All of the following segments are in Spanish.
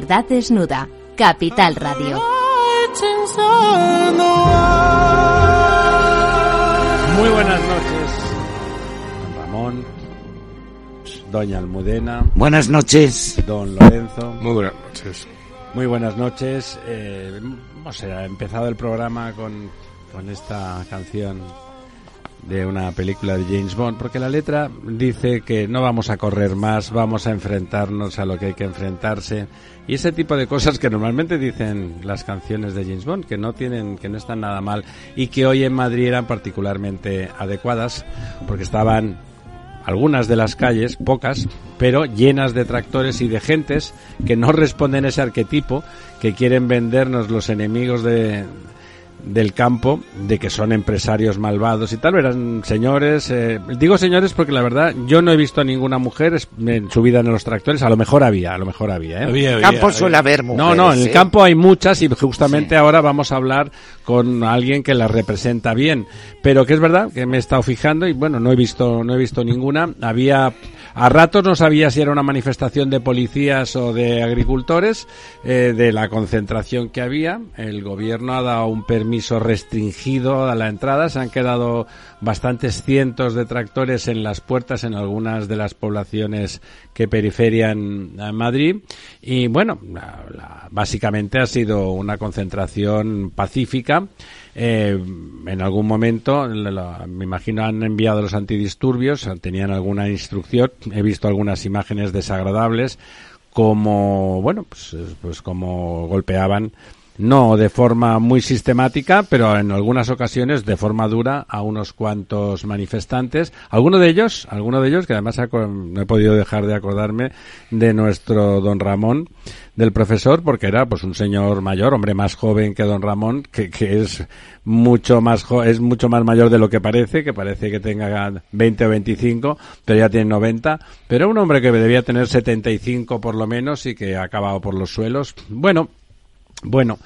Verdad desnuda. Capital Radio. Muy buenas noches, don Ramón, doña Almudena, Buenas noches. don Lorenzo. Muy buenas noches. Muy buenas noches. Eh, hemos eh, empezado el programa con, con esta canción de una película de James Bond, porque la letra dice que no vamos a correr más, vamos a enfrentarnos a lo que hay que enfrentarse y ese tipo de cosas que normalmente dicen las canciones de James Bond, que no tienen, que no están nada mal y que hoy en Madrid eran particularmente adecuadas, porque estaban algunas de las calles, pocas, pero llenas de tractores y de gentes que no responden a ese arquetipo que quieren vendernos los enemigos de, del campo de que son empresarios malvados y tal, eran señores, eh, digo señores porque la verdad yo no he visto a ninguna mujer es- en su vida en los tractores, a lo mejor había, a lo mejor había, ¿eh? Había, había, Campo había. suele haber mujeres. No, no, en el ¿eh? campo hay muchas y justamente Sí. ahora vamos a hablar con alguien que las representa bien. Pero que es verdad que me he estado fijando y bueno, no he visto, no he visto ninguna. Había, a ratos no sabía si era una manifestación de policías o de agricultores, eh, de la concentración que había. El gobierno ha dado un permiso restringido a la entrada. Se han quedado bastantes cientos de tractores en las puertas en algunas de las poblaciones que periferian a Madrid. Y bueno, la- básicamente ha sido una concentración pacífica. Eh, en algún momento, me imagino, han enviado los antidisturbios, tenían alguna instrucción. He visto algunas imágenes desagradables, como, bueno, pues, pues como golpeaban no de forma muy sistemática, pero en algunas ocasiones de forma dura a unos cuantos manifestantes. Alguno de ellos, alguno de ellos, que además no he podido dejar de acordarme de nuestro don Ramón, del profesor, porque era pues un señor mayor, hombre más joven que don Ramón, que, que es mucho más jo- es mucho más mayor de lo que parece, que parece que tenga 20 o 25, pero ya tiene 90, pero un hombre que debía tener 75 por lo menos y que ha acabado por los suelos. Bueno, bueno,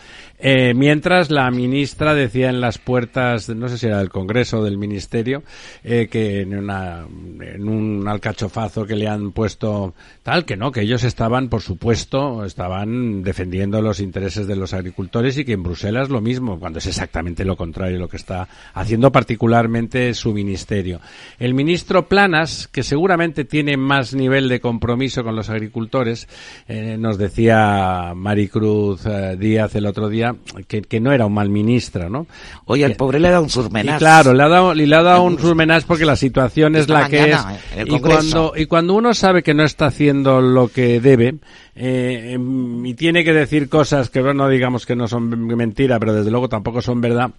eh, mientras la ministra decía en las puertas, no sé si era del Congreso o del Ministerio, eh, que en, una, en un alcachofazo que le han puesto tal, que no, que ellos estaban, por supuesto, estaban defendiendo los intereses de los agricultores y que en Bruselas lo mismo, cuando es exactamente lo contrario lo que está haciendo particularmente su ministerio. El ministro Planas, que seguramente tiene más nivel de compromiso con los agricultores, eh, nos decía Maricruz eh, Díaz el otro día, que, que no era un mal ministro, ¿no? Oye, el Que- pobre le da un Y surmenaz. claro, le ha dado, le ha dado un surmenaz porque la situación es la que es. el Y cuando, y cuando uno sabe que no está haciendo lo que debe, eh, em, y tiene que decir cosas que no digamos que no son mentira, pero desde luego tampoco son verdad,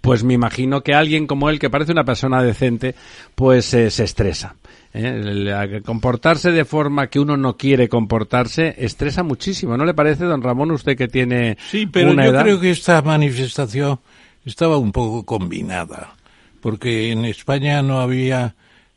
pues me imagino que alguien como él, que parece una persona decente, pues eh, se estresa. ¿Eh? El- comportarse de forma que uno no quiere comportarse estresa muchísimo. ¿No le parece, don Ramón, usted que tiene Sí, pero una yo edad? creo que esta manifestación estaba un poco combinada, porque en España no había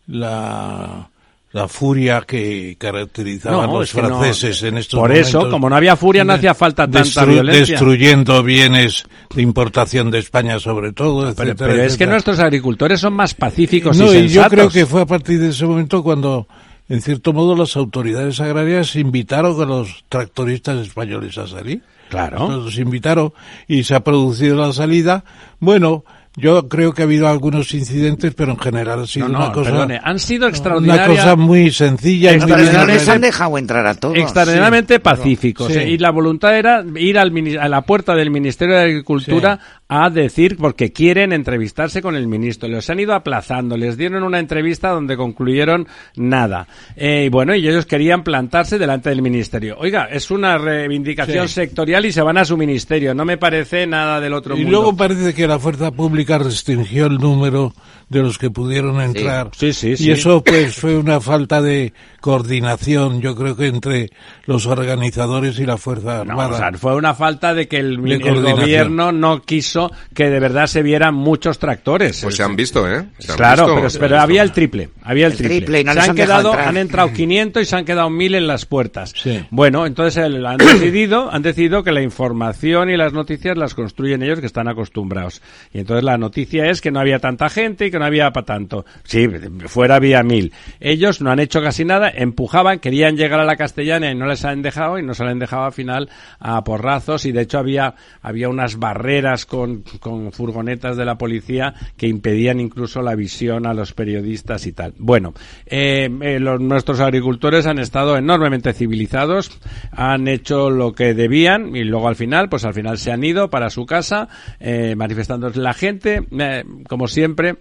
la, la furia que caracterizaba No, a los no. franceses en estos Por momentos. eso, como no había furia, no hacía falta tanta destru- violencia. Destruyendo bienes de importación de España sobre todo, Pero, etcétera, pero es que nuestros agricultores son más pacíficos No, y y yo sensatos. creo que fue a partir de ese momento cuando, en cierto modo, las autoridades agrarias invitaron a los tractoristas españoles a salir. Claro. Los invitaron y se ha producido la salida. Bueno, yo creo que ha habido algunos incidentes, pero en general ha sido No, no, una cosa, perdone, han sido una extraordinarias. cosa muy sencilla extraordinariamente- han dejado entrar a todos. extraordinariamente pacíficos. Sí. eh, Y la voluntad era ir al a la puerta del Ministerio de Agricultura a decir, porque quieren entrevistarse con el ministro. Los han ido aplazando, les dieron una entrevista donde concluyeron nada. Eh, y bueno, y ellos querían plantarse delante del ministerio. Oiga, es una reivindicación Sí. sectorial y se van a su ministerio. No me parece nada del otro Y mundo. luego parece que la fuerza pública restringió el número de los que pudieron entrar. Sí, sí, sí. Y eso pues fue una falta de coordinación, yo creo que entre los organizadores y la Fuerza No, Armada. o sea, fue una falta de que el, De el coordinación. gobierno no quiso que de verdad se vieran muchos tractores. Pues se han visto, ¿eh? Se han Claro, visto, pero, pero había el triple, había el, El triple y no se han quedado, entrar. han entrado 500 y se han quedado 1000 en las puertas. Sí. Bueno, entonces el- han decidido, han decidido que la información y las noticias las construyen ellos que están acostumbrados. Y entonces la noticia es que no había tanta gente y que no había para tanto. Sí, fuera había 1000. Ellos no han hecho casi nada, empujaban, querían llegar a la castellana y no les han dejado y no se les han dejado al final a porrazos y de hecho había había unas barreras con, con furgonetas de la policía que impedían incluso la visión a los periodistas y tal. Bueno, eh, eh, los, nuestros agricultores han estado enormemente civilizados, han hecho lo que debían y luego al final, pues al final se han ido para su casa eh, manifestándose la gente, eh, como siempre.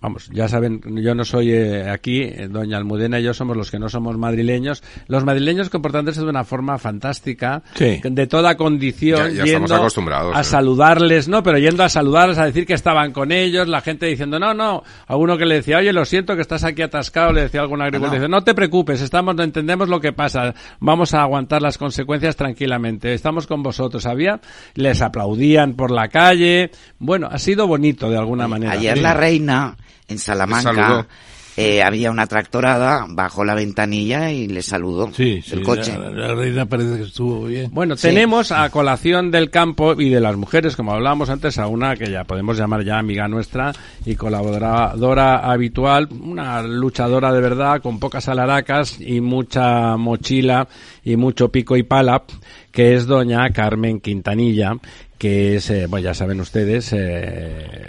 Vamos, ya saben, yo no soy eh, aquí, eh, doña Almudena y yo somos los que no somos madrileños. Los madrileños comportándose de una forma fantástica, Sí. de toda condición, Ya- ya estamos yendo acostumbrados, a eh. saludarles, ¿no? Pero yendo a saludarles, a decir que estaban con ellos, la gente diciendo, no, no, a uno que le decía, oye, lo siento que estás aquí atascado, le decía algún agricultor, dice, no te preocupes, estamos, no entendemos lo que pasa, vamos a aguantar las consecuencias tranquilamente, estamos con vosotros, había, les aplaudían por la calle, bueno, ha sido bonito de alguna manera. Ayer la reina en. Salamanca eh, había una tractorada, bajó la ventanilla y le saludó Sí, sí, el coche. La, la reina parece que estuvo bien. Bueno, Sí. tenemos a colación del campo y de las mujeres, como hablábamos antes, a una que ya podemos llamar ya amiga nuestra y colaboradora habitual, una luchadora de verdad, con pocas alaracas y mucha mochila y mucho pico y pala, que es doña Carmen Quintanilla, que es, eh, bueno, ya saben ustedes, eh,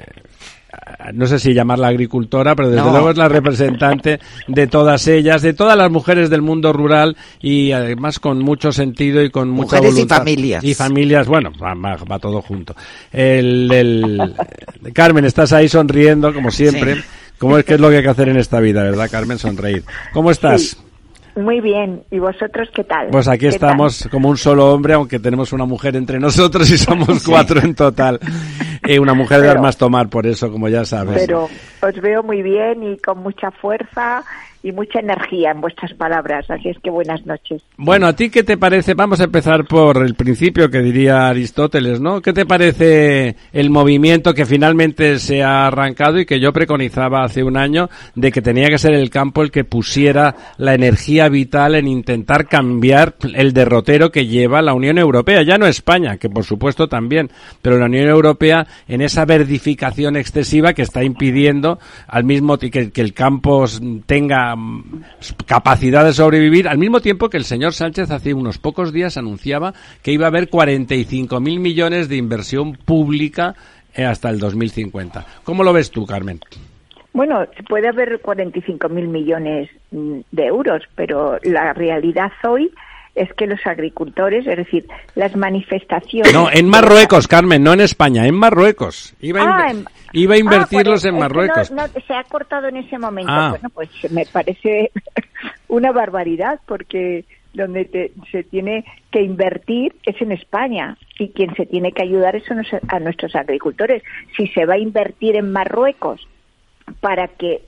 no sé si llamarla agricultora, pero desde No. luego es la representante de todas ellas, de todas las mujeres del mundo rural y además con mucho sentido y con mucha Mujeres y familias. Y familias, bueno, va, va- va todo junto. El, el- Carmen, estás ahí sonriendo como siempre. Sí. ¿Cómo es que es lo que hay que hacer en esta vida, verdad, Carmen? Sonreír. ¿Cómo estás? Sí. Muy bien. ¿Y vosotros qué tal? Pues aquí ¿Qué estamos como un solo hombre, aunque tenemos una mujer entre nosotros y somos cuatro en total. Y una mujer de Pero- más tomar, por eso, como ya sabes. Pero os veo muy bien y con mucha fuerza y mucha energía en vuestras palabras. Así es que buenas noches. Bueno, ¿a ti qué te parece? Vamos a empezar por el principio que diría Aristóteles, ¿no? ¿Qué te parece el movimiento que finalmente se ha arrancado y que yo preconizaba hace un año de que tenía que ser el campo el que pusiera la energía vital en intentar cambiar el derrotero que lleva la Unión Europea? Ya no España, que por supuesto también, pero la Unión Europea en esa verdificación excesiva que está impidiendo al mismo que, que el campo tenga mm, capacidad de sobrevivir, al mismo tiempo que el señor Sánchez hace unos pocos días anunciaba que iba a haber 45 mil millones de inversión pública eh, hasta el 2050. ¿Cómo lo ves tú, Carmen? Bueno, puede haber 45.000 millones mm, de euros, pero la realidad hoy es que los agricultores, es decir, las manifestaciones... No, en Marruecos, Carmen, no en España, en Marruecos. Iba a, Ah, en- iba a Ah, invertirlos en Marruecos. No, no, se ha cortado en ese momento. Ah. Bueno, pues me parece una barbaridad porque donde te- se tiene que invertir es en España y quien se tiene que ayudar es a nuestros agricultores. Si se va a invertir en Marruecos para que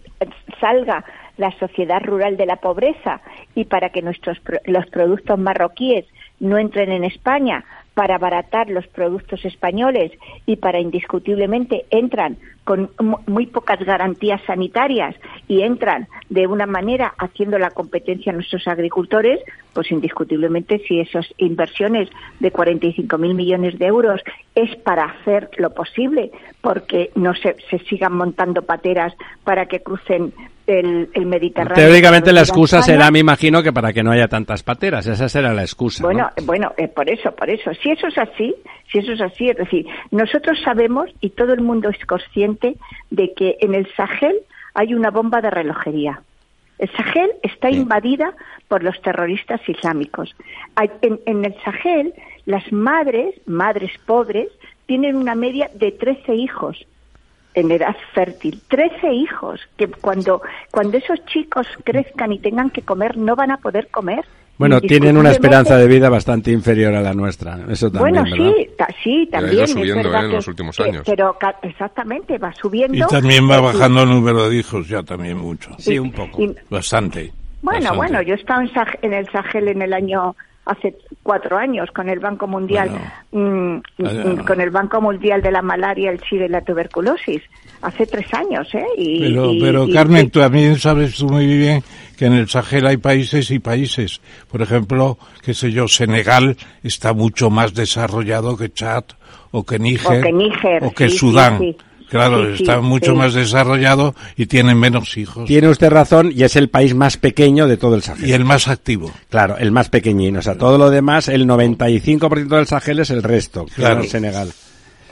salga la sociedad rural de la pobreza y para que nuestros los productos marroquíes no entren en España para abaratar los productos españoles y para indiscutiblemente entran con mu- muy pocas garantías sanitarias y entran de una manera haciendo la competencia a nuestros agricultores, pues indiscutiblemente si esas inversiones de 45 mil millones de euros es para hacer lo posible porque no se, se sigan montando pateras para que crucen el, el Mediterráneo. Teóricamente la excusa España. será, me imagino, que para que no haya tantas pateras. Esa será la excusa. ¿no? Bueno, bueno, eh, por eso, por eso. Si eso es así, si eso es así, es decir, nosotros sabemos y todo el mundo es consciente de que en el Sahel hay una bomba de relojería. El Sahel está invadida por los terroristas islámicos. En el Sahel, las madres, madres pobres, tienen una media de 13 hijos en edad fértil. 13 hijos, que cuando, cuando esos chicos crezcan y tengan que comer, no van a poder comer. Bueno, tienen una esperanza de vida bastante inferior a la nuestra. Eso también, bueno, ¿verdad? sí, ta- sí, ha ido también. es subiendo, verdad ¿eh? en los últimos que- años. Pero exactamente, va subiendo. Y también va y- bajando el número de hijos ya también mucho. Sí, un poco. y- Bastante. bueno, bastante. bueno, yo he estado en el Sahel en el año hace cuatro años con el Banco Mundial, mm, Allá. mm, con el Banco Mundial de la malaria, el SIDA y la tuberculosis. Hace tres años, ¿eh? Y, Pero, y- pero y- Carmen, tú también sabes tú muy bien que en el Sahel hay países y países. Por ejemplo, qué sé yo, Senegal está mucho más desarrollado que Chad o que Níger O que Níger, o que sí, sí, Sudán. sí. Claro, Sí, sí, está mucho sí. más desarrollado y tienen menos hijos. Tiene usted razón y es el país más pequeño de todo el Sahel. Y el más activo. Claro, el más pequeñín. O sea, todo lo demás, el 95% del Sahel es el resto, que Claro. es el Senegal.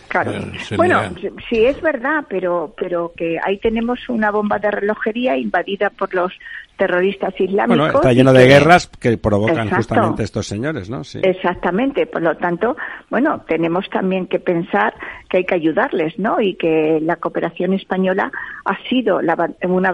Claro. Senegal. Bueno, sí es verdad, pero pero que ahí tenemos una bomba de relojería invadida por los terroristas islámicos. Bueno, está lleno de que- guerras que provocan Exacto. justamente estos señores, ¿no? Sí. Exactamente, por lo tanto, bueno, tenemos también que pensar que hay que ayudarles, ¿no? Y que la cooperación española ha sido la, una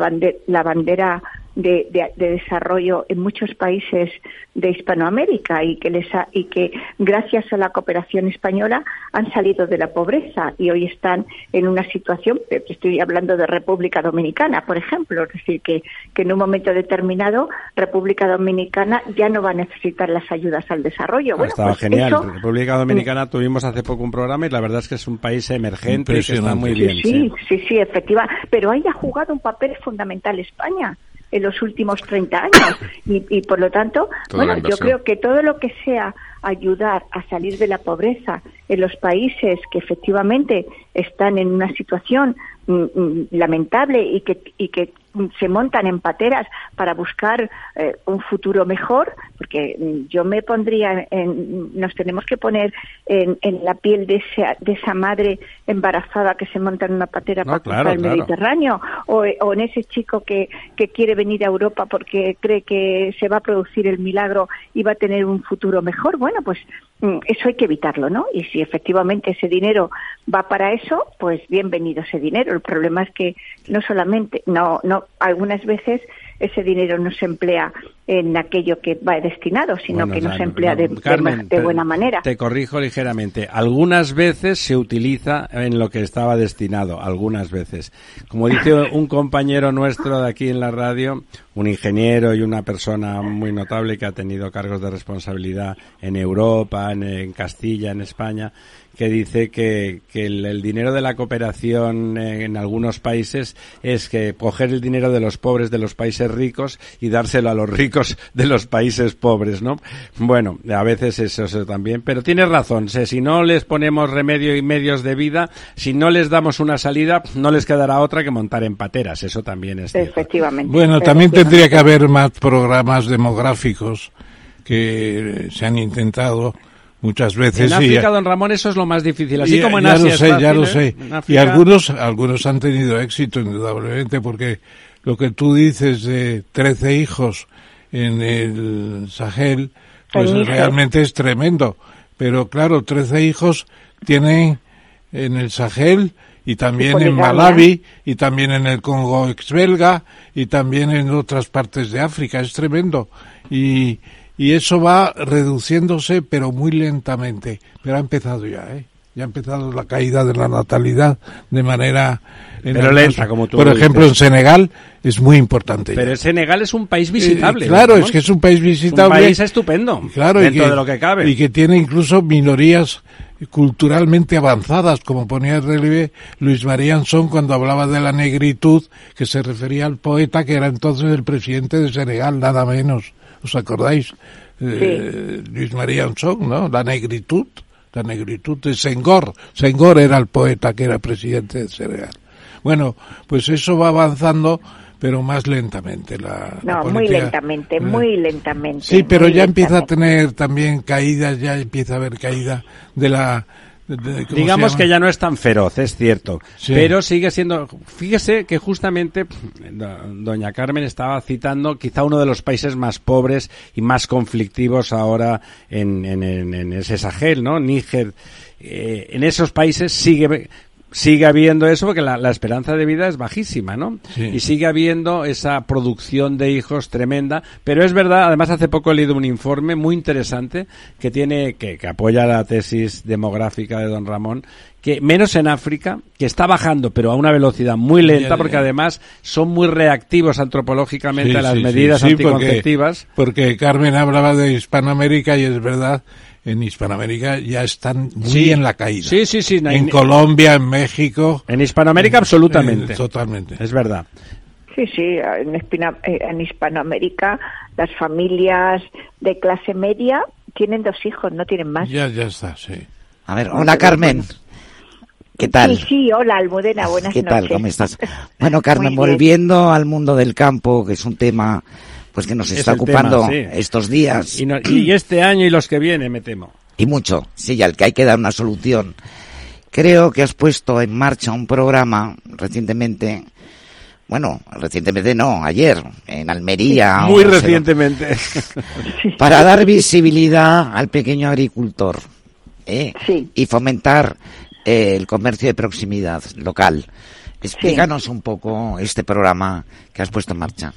la bandera de, de- de desarrollo en muchos países de Hispanoamérica y que les ha- y que gracias a la cooperación española han salido de la pobreza y hoy están en una situación, estoy hablando de República Dominicana, por ejemplo, es decir, que, que en un momento determinado República Dominicana ya no va a necesitar las ayudas al desarrollo. Bueno, Estaba pues genial. eso- República Dominicana tuvimos hace poco un programa y la verdad es que es un país emergente que está muy bien. sí, sí. sí, sí, efectiva. Pero ahí ha jugado un papel fundamental España en los últimos 30 años. Y, y por lo tanto, Toda bueno, yo creo que todo lo que sea ayudar a salir de la pobreza en los países que efectivamente están en una situación mm, mm, lamentable y que y que se montan en pateras para buscar eh, un futuro mejor, porque mm, yo me pondría en, nos tenemos que poner en, en la piel de esa, de esa madre embarazada que se monta en una patera No, para claro, cruzar el claro. Mediterráneo, o, o en ese chico que, que quiere venir a Europa porque cree que se va a producir el milagro y va a tener un futuro mejor. Bueno, pues mm, eso hay que evitarlo, ¿no? Y si efectivamente ese dinero va para eso, pues bienvenido ese dinero. El problema es que no solamente, no, no, algunas veces ese dinero no se emplea en aquello que va destinado, sino Bueno, que no se emplea de, no, Carmen, buena manera. Te corrijo ligeramente. Algunas veces se utiliza en lo que estaba destinado, algunas veces. Como dice un compañero nuestro de aquí en la radio, un ingeniero y una persona muy notable que ha tenido cargos de responsabilidad en Europa, en, en Castilla, en España, que dice que, que el, el dinero de la cooperación en, en algunos países es que coger el dinero de los pobres de los países ricos y dárselo a los ricos de los países pobres, ¿no? Bueno, a veces eso, eso también, pero tienes razón, sé, si no les ponemos remedio y medios de vida, si no les damos una salida, no les quedará otra que montar en pateras, eso también es cierto. Efectivamente. Bueno, también Efectivamente. tendría que haber más programas demográficos que se han intentado muchas veces. En y- África, don Ramón, eso es lo más difícil, así y- como en ya Asia lo es sé, ya lo ¿eh? sé. En Y algunos, algunos han tenido éxito, indudablemente, porque lo que tú dices de 13 hijos en el Sahel, Pues En realmente es tremendo. Pero claro, 13 hijos tienen en el Sahel y también en poligamia. Malawi y también en el Congo exbelga y también en otras partes de África. Es tremendo. Y, y eso va reduciéndose, pero muy lentamente. Pero ha empezado ya, ¿eh? Ya ha empezado la caída de la natalidad de manera... en Pero lenta, como tú Por lo ejemplo, dices. en Senegal es muy importante. Pero ya. Senegal es un país visitable. Eh, claro, Ramón. es que es un país Es visitable. un país estupendo. Claro, y dentro de lo que cabe. Y que tiene incluso minorías culturalmente avanzadas, como ponía en relieve Luis María Anson cuando hablaba de la negritud, que se refería al poeta que era entonces el presidente de Senegal, nada menos. ¿Os acordáis? Eh, Luis María Anson, ¿no? La negritud, la negritud de Senghor. Senghor era el poeta que era presidente de Senegal. Bueno, pues eso va avanzando, pero más lentamente. La, la No, muy lentamente, eh, muy lentamente. Sí, pero ya empieza a tener también caídas, ya empieza a haber caída de la... de- de- ¿cómo Digamos que ya no es tan feroz, es cierto. Sí. Pero sigue siendo. Fíjese que justamente do- doña Carmen estaba citando quizá uno de los países más pobres y más conflictivos ahora en, en, en- en ese Sahel, ¿no? Níger. Eh, en esos países sigue. Sigue habiendo eso porque la, la esperanza de vida es bajísima, ¿no? Sí. Y sigue habiendo esa producción de hijos tremenda. Pero es verdad, además hace poco he leído un informe muy interesante que tiene, que, que apoya la tesis demográfica de don Ramón, que menos en África, que está bajando, pero a una velocidad muy lenta, porque además son muy reactivos antropológicamente Sí, a las sí, medidas porque- anticonceptivas. Porque, Carmen hablaba de Hispanoamérica y es verdad, en Hispanoamérica ya están muy Sí. en la caída. Sí, sí, sí. En Colombia, en México. En Hispanoamérica, absolutamente. eh, totalmente. Es verdad. Sí, sí, en, Espina- eh, en Hispanoamérica las familias de clase media tienen dos hijos, no tienen más. Ya, ya está, sí. A ver, hola Carmen. ¿Qué tal? Sí, sí, hola Almudena, buenas ¿Qué tal? noches. ¿Cómo estás? Bueno, Carmen, volviendo al mundo del campo, que es un tema pues que nos Es está ocupando tema, sí. estos días Y, no- y este año y los que vienen, me temo. y mucho, sí, al que hay que dar una solución. Creo que has puesto en marcha un programa recientemente, bueno, recientemente no, ayer, en Almería. Muy recientemente. Para dar visibilidad al pequeño agricultor ¿eh? Sí. y fomentar eh, el comercio de proximidad local. Explícanos un poco este programa que has puesto en marcha.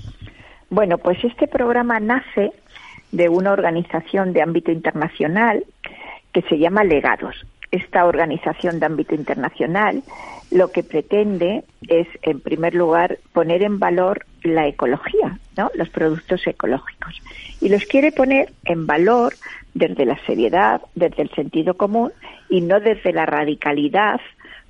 Bueno, pues este programa nace de una organización de ámbito internacional que se llama Legados. Esta organización de ámbito internacional lo que pretende es, en primer lugar, poner en valor la ecología, ¿no? los productos ecológicos. Y los quiere poner en valor desde la seriedad, desde el sentido común y no desde la radicalidad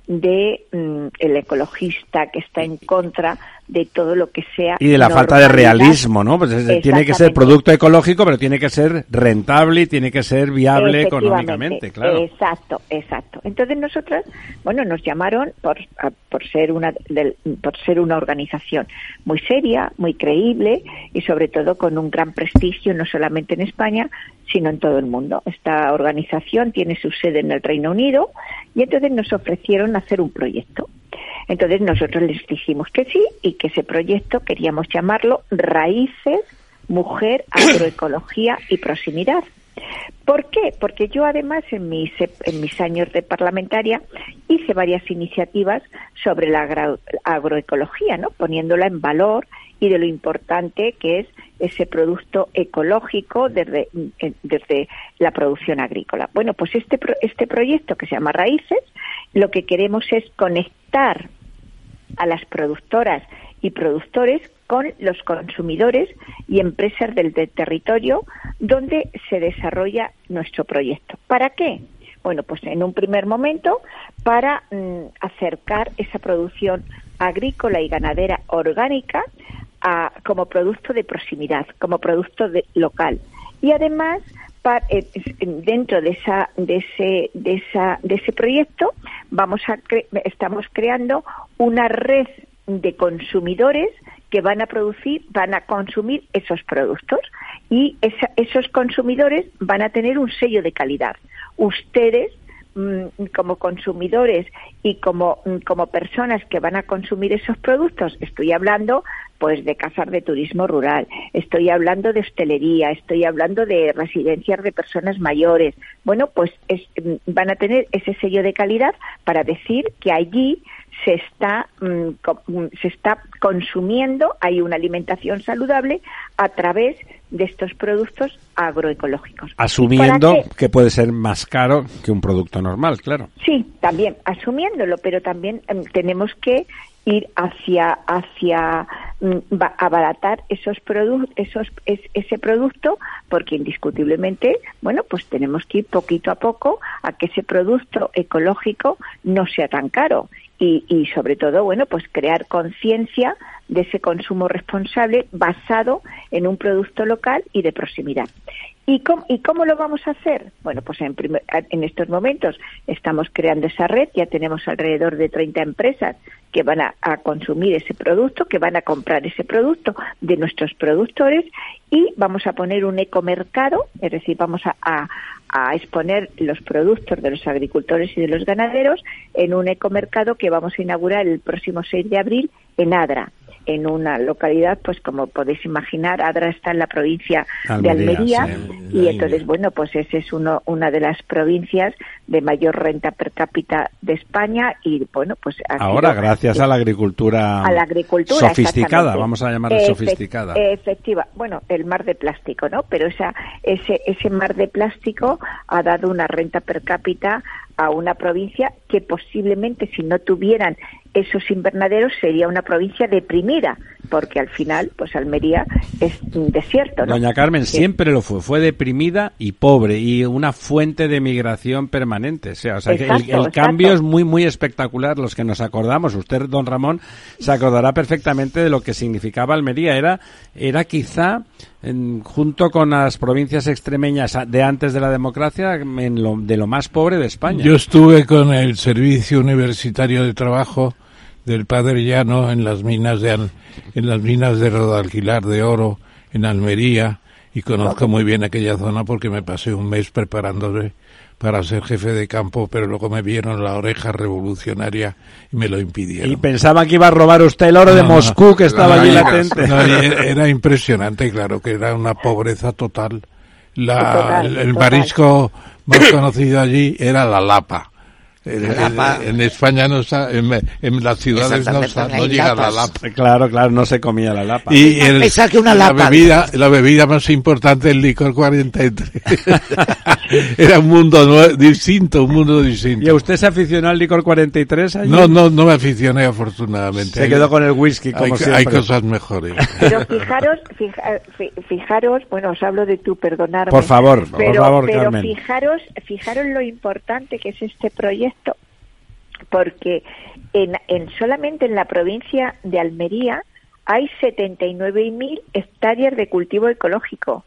de mm, el ecologista que está en contra de todo lo que sea Y de la falta de realismo, ¿no? Pues es- tiene que ser producto ecológico, pero tiene que ser rentable y tiene que ser viable económicamente, claro. Exacto, exacto. Entonces nosotros, bueno, nos llamaron por, por ser una por ser una organización muy seria, muy creíble y sobre todo con un gran prestigio no solamente en España, sino en todo el mundo. Esta organización tiene su sede en el Reino Unido y entonces nos ofrecieron hacer un proyecto. Entonces nosotros les dijimos que sí y que ese proyecto queríamos llamarlo Raíces, Mujer, Agroecología y Proximidad. ¿Por qué? Porque yo además en mis, en mis años de parlamentaria hice varias iniciativas sobre la agro- agroecología, ¿no? poniéndola en valor y de lo importante que es ese producto ecológico desde, desde la producción agrícola. Bueno, pues este, este proyecto que se llama Raíces, lo que queremos es conectar a las productoras y productores con los consumidores y empresas del, territorio donde se desarrolla nuestro proyecto. ¿Para qué? Bueno, pues en un primer momento para mm, acercar esa producción agrícola y ganadera orgánica a- como producto de proximidad, como producto de- local. Y además, dentro de esa, de ese, de esa, de ese proyecto, vamos a cre- estamos creando una red de consumidores que van a producir, van a consumir esos productos y esa- esos consumidores van a tener un sello de calidad. Ustedes mm, como consumidores y como, mm, como personas que van a consumir esos productos, estoy hablando pues de casas de turismo rural, estoy hablando de hostelería, estoy hablando de residencias de personas mayores. Bueno, pues van a tener ese sello de calidad para decir que allí se está, mm, mm, se está consumiendo, hay una alimentación saludable a través de estos productos agroecológicos. Asumiendo que puede ser más caro que un producto normal, claro. Sí, también asumiéndolo, pero también em, tenemos que ir hacia hacia mm, abaratar esos productos esos ese producto porque indiscutiblemente bueno pues tenemos que ir poquito a poco a que ese producto ecológico no sea tan caro y, y sobre todo bueno pues crear conciencia de ese consumo responsable basado en un producto local y de proximidad. ¿Y cómo, ¿Y cómo lo vamos a hacer? Bueno, pues en, en estos momentos estamos creando esa red, ya tenemos alrededor de 30 empresas que van a, consumir ese producto, que van a comprar ese producto de nuestros productores y vamos a poner un ecomercado, es decir, vamos a, a, exponer los productos de los agricultores y de los ganaderos en un ecomercado que vamos a inaugurar el próximo 6 de abril en Adra en una localidad, pues como podéis imaginar, Adra está en la provincia de Almería y entonces, bueno, pues ese es uno, una de las provincias de mayor renta per cápita de España y, bueno, pues... Ahora, gracias a la agricultura, a la agricultura sofisticada, vamos a llamarla sofisticada. Efectiva, bueno, el mar de plástico, ¿no? Pero esa, ese, ese mar de plástico ha dado una renta per cápita a una provincia que posiblemente si no tuvieran esos invernaderos sería una provincia deprimida, porque al final, pues Almería es un desierto. Doña Carmen siempre lo fue, fue deprimida y pobre y una fuente de migración permanente. O sea, el, cambio es muy, muy espectacular. Los que nos acordamos, usted, don Ramón, se acordará perfectamente de lo que significaba Almería. Era, era quizá, junto con las provincias extremeñas de antes de la democracia, en lo, de lo más pobre de España. Yo estuve con el Servicio Universitario de Trabajo del Padre Llano en las minas de en las minas de Rodalquilar de oro en Almería y conozco muy bien aquella zona porque me pasé un mes preparándome para ser jefe de campo, pero luego me vieron la oreja revolucionaria y me lo impidieron. Y pensaba que iba a robar usted el oro de Moscú que estaba allí latente. era impresionante, claro, que era una pobreza total. La, el marisco más conocido allí era la lapa en, España no está, en, las ciudades no, llega la lapa. Claro, claro, no se comía la lapa. Y la bebida, la bebida más importante, el licor 43. Era un mundo distinto, un mundo distinto. ¿Y usted se aficionó al licor 43 No, no, no me aficioné afortunadamente. Se quedó con el whisky como hay, siempre. Hay cosas mejores. Pero fijaros, fijaros, bueno, os hablo de tú, perdonarme. Por favor, por favor, pero fijaros, fijaros lo importante que es este proyecto porque en, en solamente en la provincia de Almería hay 79.000 hectáreas de cultivo ecológico.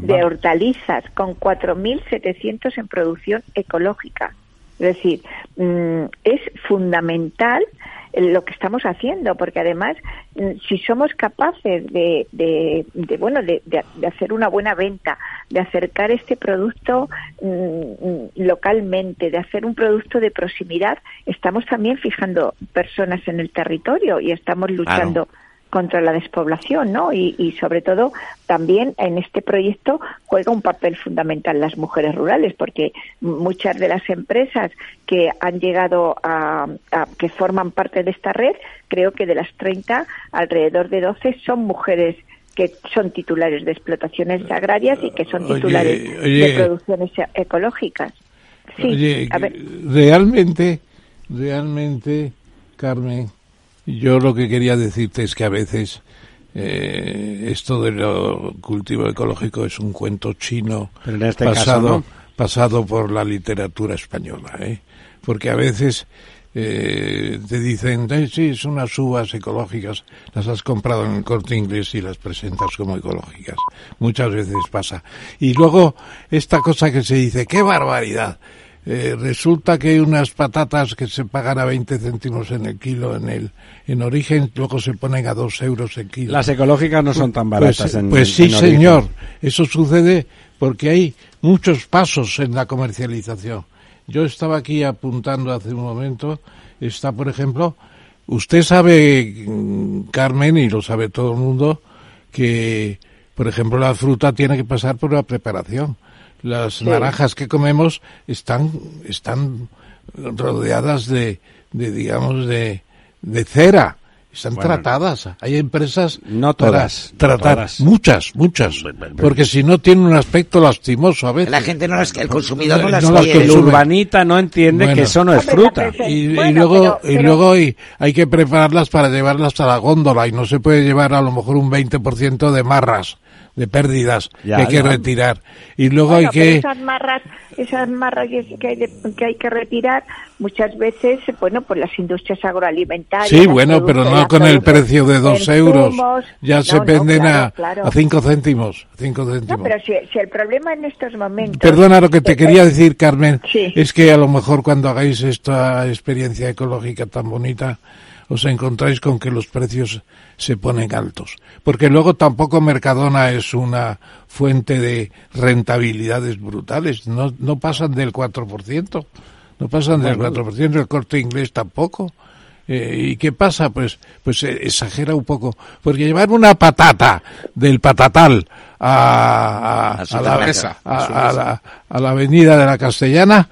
de hortalizas, con 4.700 en producción ecológica. Es decir, mm, es fundamental lo que estamos haciendo, porque además, mm, si somos capaces de, de, bueno, de, de, hacer una buena venta, de acercar este producto mm, localmente, de hacer un producto de proximidad, estamos también fijando personas en el territorio y estamos luchando contra la despoblación, ¿no? Y, sobre todo también en este proyecto juega un papel fundamental las mujeres rurales, porque muchas de las empresas que han llegado a, que forman parte de esta red, creo que de las 30, alrededor de 12 son mujeres que son titulares de explotaciones agrarias y que son titulares de producciones ecológicas. Sí, realmente, realmente, Carmen, yo lo que quería decirte es que a veces eh, esto del cultivo ecológico es un cuento chino este pasado, pasado por la literatura española, ¿eh? porque a veces eh, te dicen, sí, son unas uvas ecológicas, las has comprado en el corte inglés y las presentas como ecológicas. Muchas veces pasa. Y luego, esta cosa que se dice, qué barbaridad. Eh, resulta que hay unas patatas que se pagan a 20 céntimos en el kilo en el en origen, luego se ponen a 2 euros el kilo. Las ecológicas no son tan pues, baratas. en, pues sí, señor. Eso sucede porque hay muchos pasos en la comercialización. Yo estaba aquí apuntando hace un momento, está por ejemplo usted sabe, mm, Carmen, y lo sabe todo el mundo, que, por ejemplo, la fruta tiene que pasar por una preparación. Las naranjas que comemos están, están rodeadas de, de digamos, de, de cera. Están Bueno. tratadas. Hay empresas No para todas, no todas. muchas, muchas, porque si no tiene un aspecto lastimoso a veces. La gente no las, el consumidor no las No las quiere. El urbanita no entiende Bueno. que eso no es fruta. Y, luego, pero- y luego hay, hay que prepararlas para llevarlas a la góndola y no se puede llevar a lo mejor un 20% de marras, de pérdidas Ya, que hay que retirar. Y luego Bueno, hay que... esas marras, esas marras que hay, de- que hay que retirar, muchas veces, bueno, pues las industrias agroalimentarias. Sí, bueno, pero no con el precio de dos euros. Ya No, se no, venden claro, a, claro. a cinco céntimos. Cinco No, céntimos. pero si, si el problema en estos momentos... Perdona, lo que te quería decir, Carmen, Sí. es que a lo mejor cuando hagáis esta experiencia ecológica tan bonita, os encontráis con que los precios se ponen altos. Porque luego tampoco Mercadona es una fuente de rentabilidades brutales. No, no pasan del 4%. No pasan del 4%. El corte inglés tampoco. Eh, ¿Y qué pasa? Pues, pues exagera un poco. Porque llevar una patata del patatal a, a, A a la, mesa, a- a la- a la avenida de la Castellana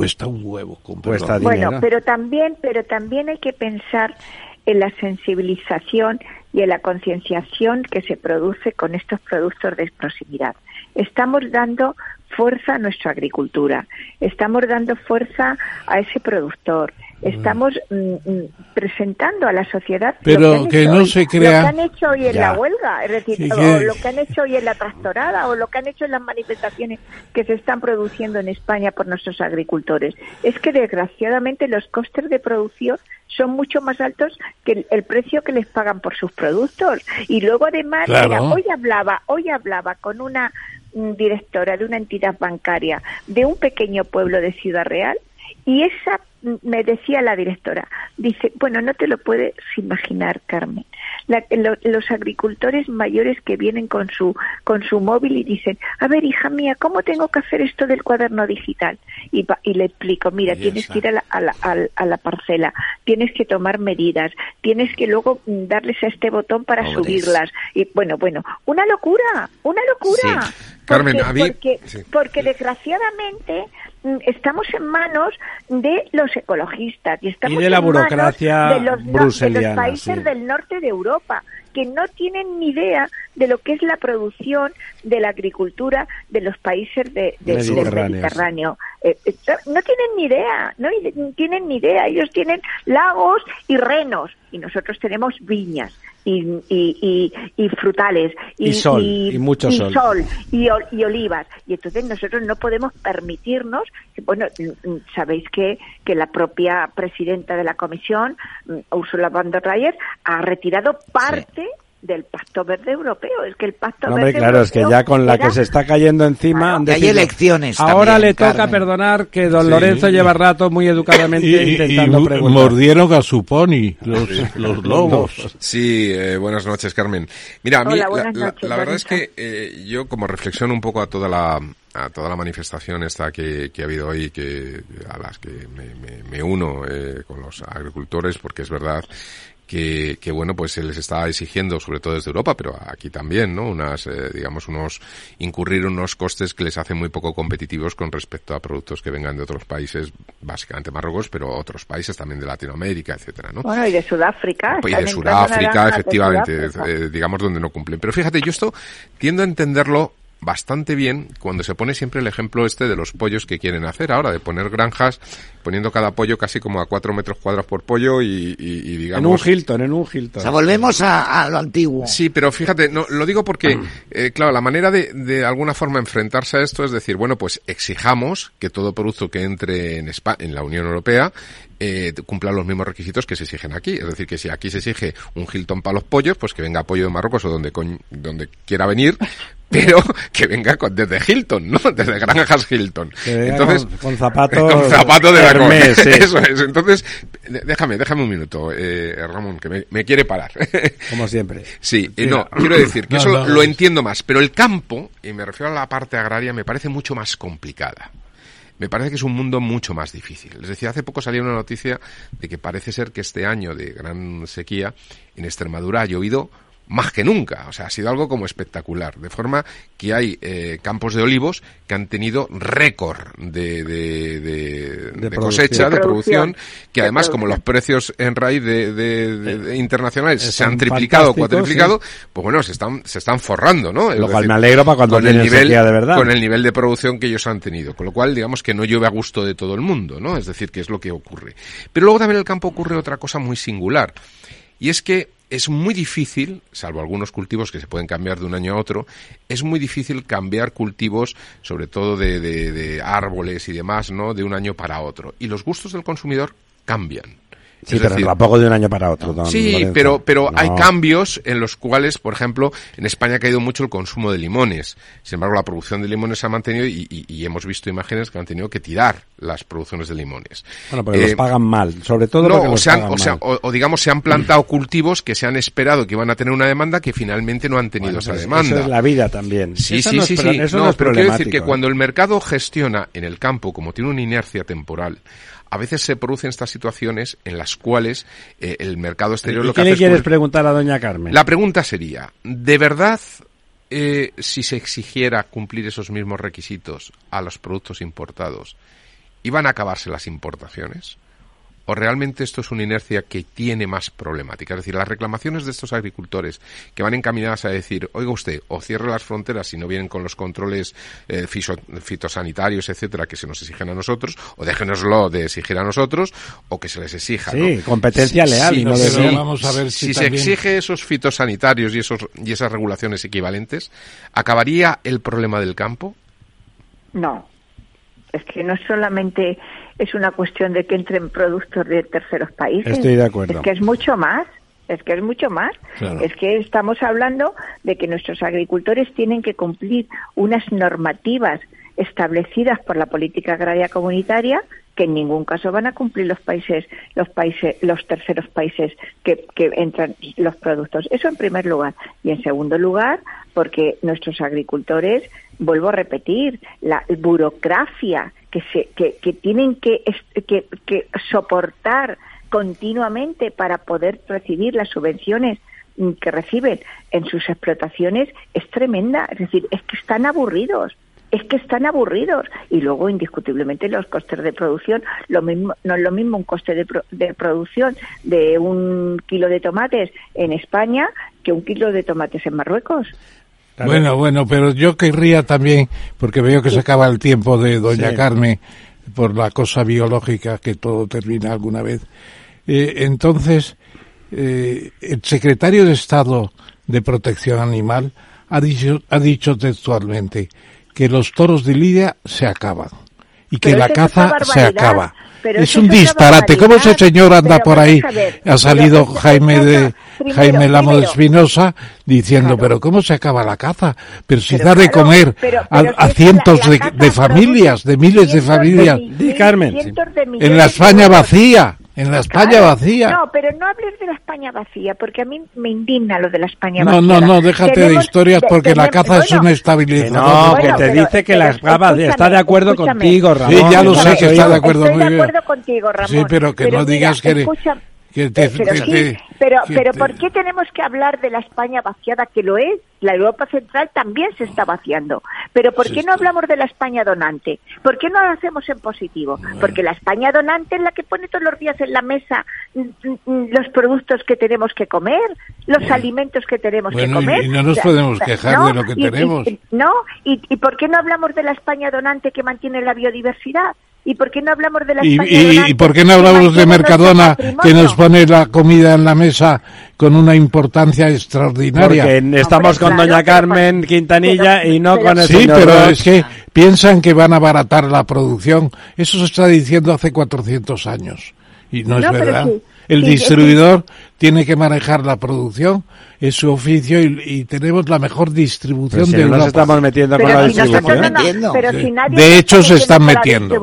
cuesta un huevo. Cuesta. Bueno, pero también, pero también hay que pensar en la sensibilización y en la concienciación que se produce con estos productos de proximidad. Estamos dando fuerza a nuestra agricultura, estamos dando fuerza a ese productor, estamos mm, mm, presentando a la sociedad lo Pero que no hoy- se lo crea- que han hecho hoy en Ya. la huelga, es decir, o lo que han hecho hoy en la tractorada o lo que han hecho en las manifestaciones que se están produciendo en España por nuestros agricultores. Es que desgraciadamente los costes de producción son mucho más altos que el, el precio que les pagan por sus productos. Y luego además, Claro. mira, hoy hablaba, hoy hablaba con una mm, directora de una entidad bancaria de un pequeño pueblo de Ciudad Real y esa me decía la directora, dice, bueno, no te lo puedes imaginar, Carmen. La- lo- los agricultores mayores que vienen con su con su móvil y dicen, a ver, hija mía, ¿cómo tengo que hacer esto del cuaderno digital? Y, y le explico, mira, tienes que ir a la, a, la, al- a la parcela, tienes que tomar medidas, tienes que luego mm, darles a este botón para Pobres. subirlas. Y bueno, bueno, una locura, una locura. Sí. Carmen, porque, a mí- porque, sí. porque desgraciadamente estamos en manos de los ecologistas y estamos de la en manos burocracia de los, no- de los países sí. del norte de Europa que no tienen ni idea de lo que es la producción de la agricultura de los países de, de- del. Mediterráneo. Eh, eh, no tienen ni idea, no tienen ni idea. Ellos tienen lagos y renos y nosotros tenemos viñas y, y, y- y frutales Y sol, y mucho sol. y, ol- y olivas. Y entonces nosotros no podemos permitirnos, bueno, mm, mm, sabéis que, que la propia presidenta de la comisión, mm, Ursula von der Leyen, ha retirado parte del Pacto Verde Europeo. Es que el Pacto No, hombre, Verde claro, es que ya con la era- que se está cayendo encima... Claro. han Que hay decidido, elecciones Ahora también, le toca Carmen. perdonar que don Sí. Lorenzo lleva rato muy educadamente Y, y- intentando y preguntar. mordieron a su pony, los, los lobos. Sí, eh, buenas noches, Carmen. Mira, a mí Hola, la, buenas la- noches, la verdad es que eh, yo como reflexiono un poco a toda la a toda la manifestación esta que, que ha habido hoy, que a las que me, me- me uno eh, con los agricultores, porque es verdad que, que bueno, pues se les está exigiendo, sobre todo desde Europa, pero aquí también, ¿no? Unas, eh, digamos, unos, incurrir unos costes que les hacen muy poco competitivos con respecto a productos que vengan de otros países, básicamente Marruecos, pero otros países también de Latinoamérica, etcétera, ¿no? Bueno, y de Sudáfrica. y de Sudáfrica, de efectivamente, Sudáfrica. eh, digamos donde no cumplen. Pero fíjate, yo esto tiendo a entenderlo bastante bien cuando se pone siempre el ejemplo este de los pollos que quieren hacer ahora, de poner granjas, poniendo cada pollo casi como a cuatro metros cuadrados por pollo y, y- y En un digamos... Hilton, en un O Hilton. sea, volvemos a, a lo antiguo. Sí, pero fíjate, no, lo digo porque, eh, claro, la manera de, de alguna forma enfrentarse a esto es decir, bueno, pues exijamos que todo producto que entre en, Espa- en la Unión Europea eh, cumpla los mismos requisitos que se exigen aquí. Es decir, que si aquí se exige un Hilton para los pollos, pues que venga pollo de Marruecos o donde, donde quiera venir, pero que venga con- desde Hilton, ¿no? Desde Granjas Hilton. Entonces, con- con zapatos con de la Hermès, sí. Eso es. Entonces, déjame, déjame un minuto, eh, Ramón, que me, me quiere parar. Como siempre. Sí, eh, no, quiero decir que No, eso no, lo, no. lo entiendo más, pero el campo, y me refiero a la parte agraria, me parece mucho más complicada. Me parece que es un mundo mucho más difícil. Es decir, hace poco salió una noticia de que parece ser que este año de gran sequía en Extremadura ha llovido más que nunca. O sea, ha sido algo como espectacular. De forma que hay eh, campos de olivos que han tenido récord de, de, de, de cosecha, de producción, que además, como los precios en raíz de, internacionales se han triplicado, cuatriplicado, pues bueno, se están, se están forrando, ¿no? Lo cual me alegro para cuando con el nivel, de verdad. Con el nivel de producción que ellos han tenido. Con lo cual, digamos que no llueve a gusto de todo el mundo, ¿no? Es decir, que es lo que ocurre. Pero luego también en el campo ocurre otra cosa muy singular. Y es que es muy difícil, salvo algunos cultivos que se pueden cambiar de un año a otro, es muy difícil cambiar cultivos, sobre todo de, de, de árboles y demás, ¿no? De un año para otro. Y los gustos del consumidor cambian. Sí, pero tampoco de un año para otro. Sí, pero, pero No. hay cambios en los cuales, por ejemplo, en España ha caído mucho el consumo de limones. Sin embargo, la producción de limones se ha mantenido y, y- y hemos visto imágenes que han tenido que tirar las producciones de limones. Bueno, porque Eh, los pagan mal, sobre todo porque o, los se han- pagan o sea, mal. o, o digamos, se han plantado cultivos que se han esperado que iban a tener una demanda que finalmente no han tenido Bueno, esa demanda. Eso es la vida también. Sí, Eso sí, no es sí, sí. Eso no, no, es pero quiero decir que ¿eh? cuando el mercado gestiona en el campo, como tiene una inercia temporal, a veces se producen estas situaciones en las cuales eh, el mercado exterior ¿Y lo que qué hace le es quieres preguntar a doña Carmen? La pregunta sería, ¿de verdad eh, si se exigiera cumplir esos mismos requisitos a los productos importados, iban a acabarse las importaciones? ¿O realmente esto es una inercia que tiene más problemática? Es decir, las reclamaciones de estos agricultores que van encaminadas a decir, oiga usted, o cierre las fronteras si no vienen con los controles eh, fiso- fitosanitarios, etcétera, que se nos exigen a nosotros, o déjenoslo de exigir a nosotros, o que se les exija. Sí, ¿no? competencia leal y no pero de- Pero vamos a ver si, si se exige esos fitosanitarios y esos y esas regulaciones equivalentes, ¿acabaría el problema del campo? No. Es que no solamente es una cuestión de que entren productos de terceros países. Estoy de acuerdo. Es que es mucho más. Es que es mucho más. Claro. Es que estamos hablando de que nuestros agricultores tienen que cumplir unas normativas establecidas por la política agraria comunitaria que en ningún caso van a cumplir los países, los países, los terceros países que, que entran los productos. Eso en primer lugar. Y en segundo lugar, porque nuestros agricultores, vuelvo a repetir, la burocracia que se, que, que tienen que, que, soportar continuamente para poder recibir las subvenciones mm, que reciben en sus explotaciones es tremenda. Es decir, es que están aburridos. Es que están aburridos. Y luego, indiscutiblemente, los costes de producción, lo mismo, no es lo mismo un coste de, de producción de un kilo de tomates en España que un kilo de tomates en Marruecos. Claro. Bueno, bueno, pero yo querría también, porque veo que se acaba el tiempo de doña Sí. Carmen, por la cosa biológica, que todo termina alguna vez. Eh, entonces, eh, el secretario de Estado de Protección Animal ha dicho, ha dicho textualmente que los toros de Lidia se acaban y que Pero la caza se acaba. Pero Es un disparate. ¿Cómo ese señor anda por ahí? Ha salido Jaime de. Primero, Jaime Lamo de. Espinosa diciendo, Claro. pero ¿cómo se acaba la caza? Pero si Pero da de claro, comer pero- a, pero a es que la- cientos la de, caza de familias, de miles de familias, cientos Di, Carmen, cientos de en la de España vacía, en la España Claro. vacía. No, pero no hables de la España vacía, porque a mí me indigna lo de la España No, vacía. no, no, déjate de Tenemos- historias de- porque la tenemos- caza es bueno, una Que estabilizador. no, Bueno, que te pero- dice que pero la acaba, está de acuerdo escúchame. contigo, Ramón. Sí, ya lo sé no que está de acuerdo Estoy muy de bien. acuerdo contigo, Ramón. Sí, pero que no mira, digas que- escucha- que te- pero te- pero, ¿por qué tenemos que hablar de la España vaciada que lo es? La Europa Central también se está vaciando. Pero ¿por qué no hablamos de la España donante? ¿Por qué no lo hacemos en positivo? Porque la España donante es la que pone todos los días en la mesa mm, mm, los productos que tenemos que comer, los alimentos que tenemos Bueno, que comer. y no nos podemos quejar de lo que y- tenemos. y- no, y, ¿y por qué no hablamos de la España donante que mantiene la biodiversidad? ¿Y por qué no hablamos de la Y, y- y por qué no hablamos de Mercadona, que nos pone la comida en la mesa con una importancia extraordinaria? Porque estamos con claro, doña pero- Carmen Quintanilla pero- y no pero- con el Sí, señor pero es que piensan que van a abaratar la producción. Eso se está diciendo hace 400 años. Y no, No, es verdad. sí. El Sí, distribuidor tiene que manejar la producción, es su oficio y, y tenemos la mejor distribución Pero si de no nos Europa. estamos metiendo con Pero la si nosotros distribución. no, no, Metiendo. pero si nadie De hecho, se están con la metiendo.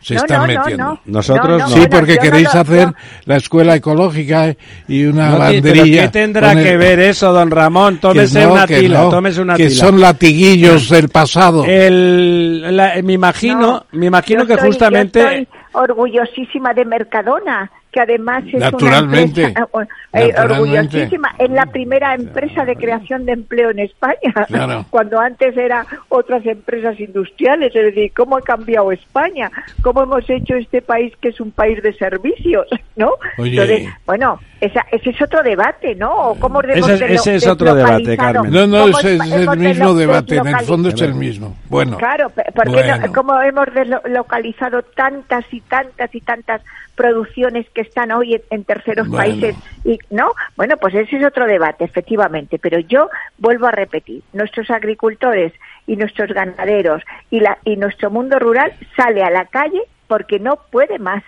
Se no, están no, no, metiendo. no. Nosotros no. Sí, bueno, porque queréis hacer la escuela ecológica y una banderilla. ¿Qué tendrá con el- que ver eso, don Ramón? que Tómese no, una que tila, no, tómese una que tila. son latiguillos del pasado. El, la- me imagino, No, me imagino que estoy- justamente yo estoy orgullosísima de Mercadona, que además es Naturalmente. una empresa eh, Naturalmente. orgullosísima. Es la primera empresa de creación de empleo en España, Claro. cuando antes eran otras empresas industriales. Es decir, ¿cómo ha cambiado España? ¿Cómo hemos hecho este país que es un país de servicios? ¿No? Oye. Entonces, bueno, esa- ese es otro debate, ¿no? ¿O cómo Ese ese es otro debate? Carmen. no, no, ¿Cómo ese es el mismo debate, en el fondo es el mismo. Bueno, Claro, porque Bueno. no- como hemos deslocalizado tantas y tantas y tantas producciones que están hoy en, en terceros Bueno. países y no, bueno, pues ese es otro debate, efectivamente. Pero yo vuelvo a repetir, nuestros agricultores y nuestros ganaderos y la y nuestro mundo rural sale a la calle porque no puede más.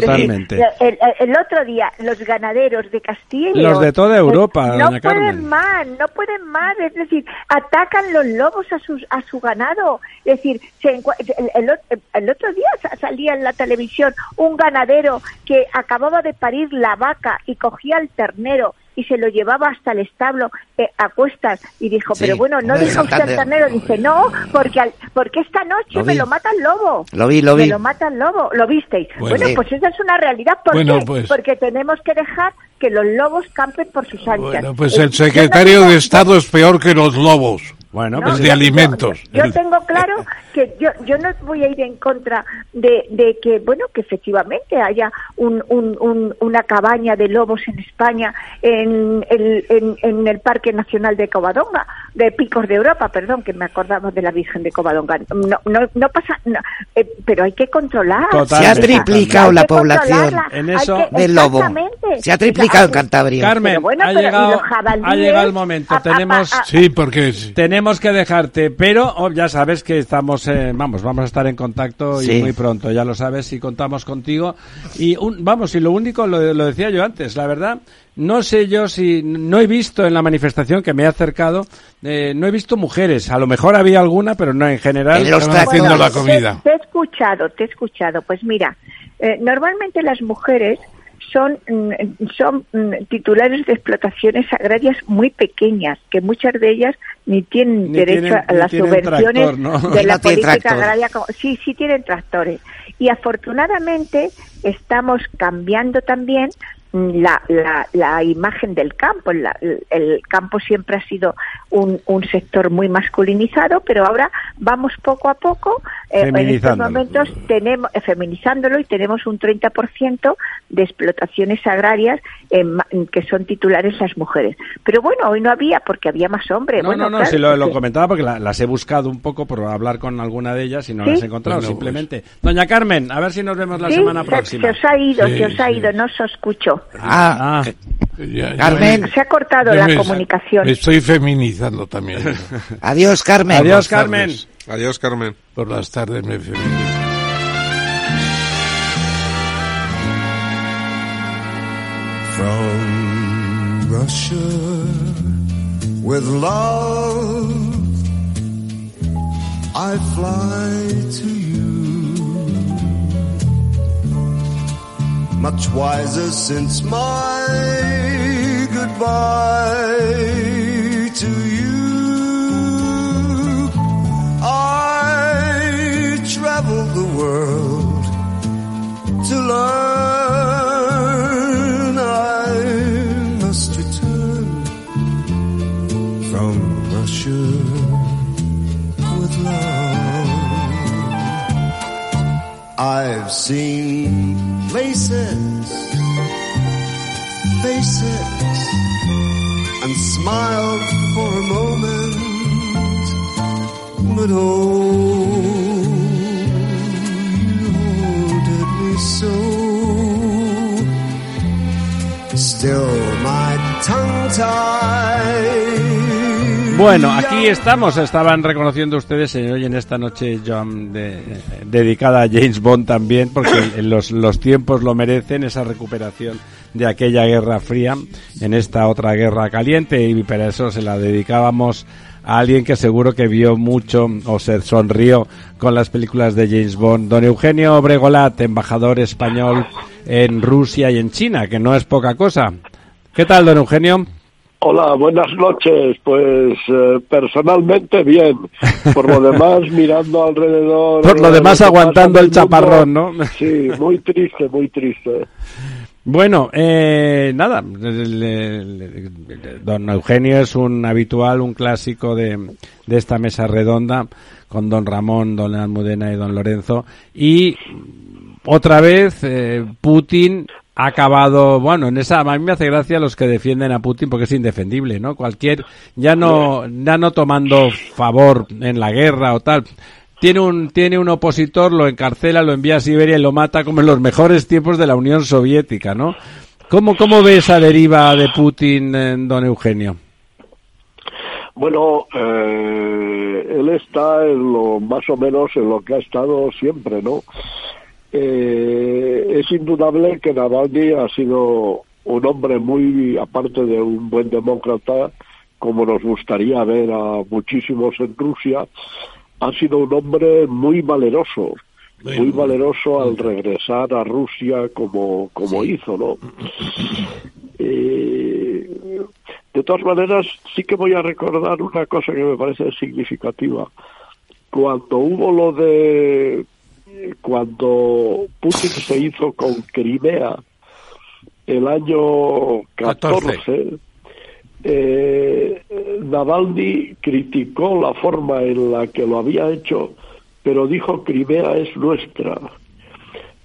Totalmente. el, otro día, los ganaderos de Castilla y Los de toda Europa, no doña pueden Carmen. más, no pueden más, es decir, atacan los lobos a sus a su ganado, es decir, se el, el ot- el otro día sa- salía en la televisión un ganadero que acababa de parir la vaca y cogía el ternero y se lo llevaba hasta el establo eh, a cuestas y dijo, Sí, pero bueno, no deja usted el Santander. ternero, dice, no, porque al- porque esta noche Lo me lo mata el lobo. Lo vi, lo Me vi. lo mata el lobo, lo visteis. Bueno. Bueno, pues esa es una realidad. ¿Por Bueno, qué? pues. Porque tenemos que dejar que los lobos campen por sus anchas. bueno, pues Eh, el secretario de Estado es peor que los lobos. Bueno, no, pues de yo- alimentos. Yo, tengo claro que yo, yo no voy a ir en contra de, de que, bueno, que efectivamente haya un, un- un- una cabaña de lobos en España, en, el- en, en el Parque Nacional de Covadonga, de Picos de Europa, perdón, que me acordamos de la Virgen de Covadonga. No, no, no pasa, no, eh, pero hay que controlar. Totalmente. Se ha triplicado la población. En eso- que- del lobo. exactamente. Se ha triplicado en Cantabria. Carmen, pero bueno, ha, pero- llegado, los jabalíes, ha llegado el momento. a- a- Tenemos, a- Sí, porque es- tenemos que dejarte, pero oh, ya sabes que estamos, eh, vamos, vamos a estar en contacto y muy pronto, ya lo sabes, si contamos contigo. Y un, vamos, y lo único, lo, lo decía yo antes, la verdad, no sé yo si, no he visto en la manifestación que me he acercado, eh, no he visto mujeres, a lo mejor había alguna, pero no en general. En los Estaban haciendo la comida. Te, te he escuchado, te he escuchado. Pues mira, eh, normalmente las mujeres son, mm, son mm, titulares de explotaciones agrarias muy pequeñas, que muchas de ellas ni tienen Ni derecho tienen- a las subvenciones tractor, ¿no? de la No política tractor. agraria. como- Sí, sí tienen tractores. Y afortunadamente estamos cambiando también la, la, la imagen del campo. La- el, campo siempre ha sido un, un sector muy masculinizado, pero ahora vamos poco a poco, eh, en estos momentos tenemos, eh, feminizándolo y tenemos un 30% de explotaciones agrarias en ma- que son titulares las mujeres. Pero bueno, hoy no había porque había más hombres. No, bueno, no, no, claro, si lo, lo comentaba porque la- las he buscado un poco por hablar con alguna de ellas y no ¿Sí? las he encontrado, pues. simplemente. Doña Carmen, a ver si nos vemos la Sí, semana se- próxima. Se os ha ido, Sí, se os ha sí. ido, no os escucho. Ah, Ah. ya- ya Carmen. me- Se ha cortado la me- comunicación. Me estoy feminizando también. adiós, Carmen. Adiós, Carmen. tardes. Adiós, Carmen. Por las tardes me feminizo. From Russia with love, I fly to you. Much wiser since my goodbye to you. I traveled the world to learn I must return from Russia with love. I've seen places, faces, and smiled for a moment, but oh, you haunted me so. Still my tongue tied. Bueno, aquí estamos. Estaban reconociendo ustedes, señor, y en esta noche John, de- dedicada a James Bond también, porque los, los tiempos lo merecen, esa recuperación de aquella guerra fría en esta otra guerra caliente, y para eso se la dedicábamos a alguien que seguro que vio mucho o se sonrió con las películas de James Bond. Don Eugenio Bregolat, embajador español en Rusia y en China, que no es poca cosa. ¿Qué tal, don Eugenio? Hola, buenas noches. Pues eh, personalmente bien. Por lo demás, mirando alrededor. Por lo demás, aguantando el chaparrón, ¿no? Sí, muy triste, muy triste. Bueno, eh, nada, don Eugenio es un habitual, un clásico de, de esta mesa redonda con don Ramón, don Almudena y don Lorenzo. Y otra vez eh, Putin ha acabado, bueno, en esa, a mí me hace gracia los que defienden a Putin porque es indefendible, ¿no? Cualquier, ya no, ya no tomando favor en la guerra o tal. Tiene un, tiene un opositor, lo encarcela, lo envía a Siberia y lo mata como en los mejores tiempos de la Unión Soviética, ¿no? ¿Cómo, cómo ve esa deriva de Putin, don Eugenio? Bueno, eh, él está en lo más o menos en lo que ha estado siempre, ¿no? Eh, es indudable que Navalny ha sido un hombre muy, aparte de un buen demócrata, como nos gustaría ver a muchísimos en Rusia, ha sido un hombre muy valeroso, muy valeroso al regresar a Rusia como, como hizo, ¿no? Eh, de todas maneras, sí que voy a recordar una cosa que me parece significativa. Cuando hubo lo de cuando Putin se hizo con Crimea el año 14, eh, Navalny criticó la forma en la que lo había hecho, pero dijo Crimea es nuestra,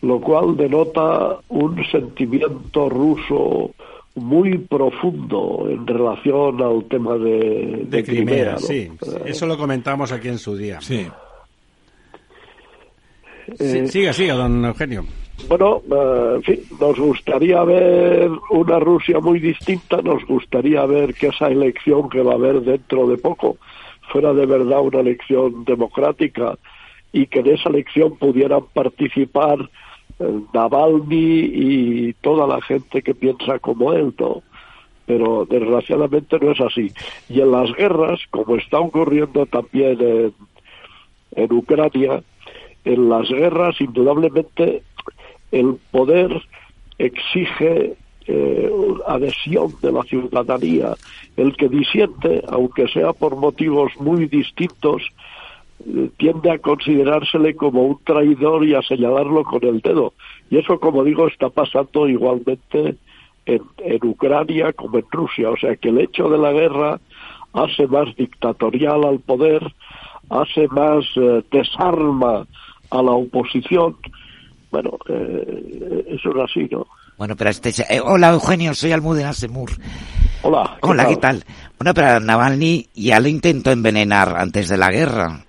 lo cual denota un sentimiento ruso muy profundo en relación al tema de, de Crimea. ¿no? sí. Eso lo comentamos aquí en su día. Sí. Sí, Eh, siga, siga, don Eugenio. Bueno, eh, en fin, nos gustaría ver una Rusia muy distinta, nos gustaría ver que esa elección que va a haber dentro de poco fuera de verdad una elección democrática y que en esa elección pudieran participar eh, Navalny y toda la gente que piensa como él, ¿no? Pero desgraciadamente no es así. Y en las guerras, como está ocurriendo también en, en Ucrania, en las guerras indudablemente el poder exige eh, adhesión de la ciudadanía. El que disiente, aunque sea por motivos muy distintos, eh, tiende a considerársele como un traidor y a señalarlo con el dedo. Y eso, como digo, está pasando igualmente en, Ucrania como en Rusia. O sea que el hecho de la guerra hace más dictatorial al poder, hace más eh, desarma a la oposición. Bueno, eh, eso es así, ¿no? Bueno, pero este... eh, hola, Eugenio, soy Almudena Semur. Hola. Hola, ¿qué tal? Bueno, pero Navalny ya lo intentó envenenar antes de la guerra.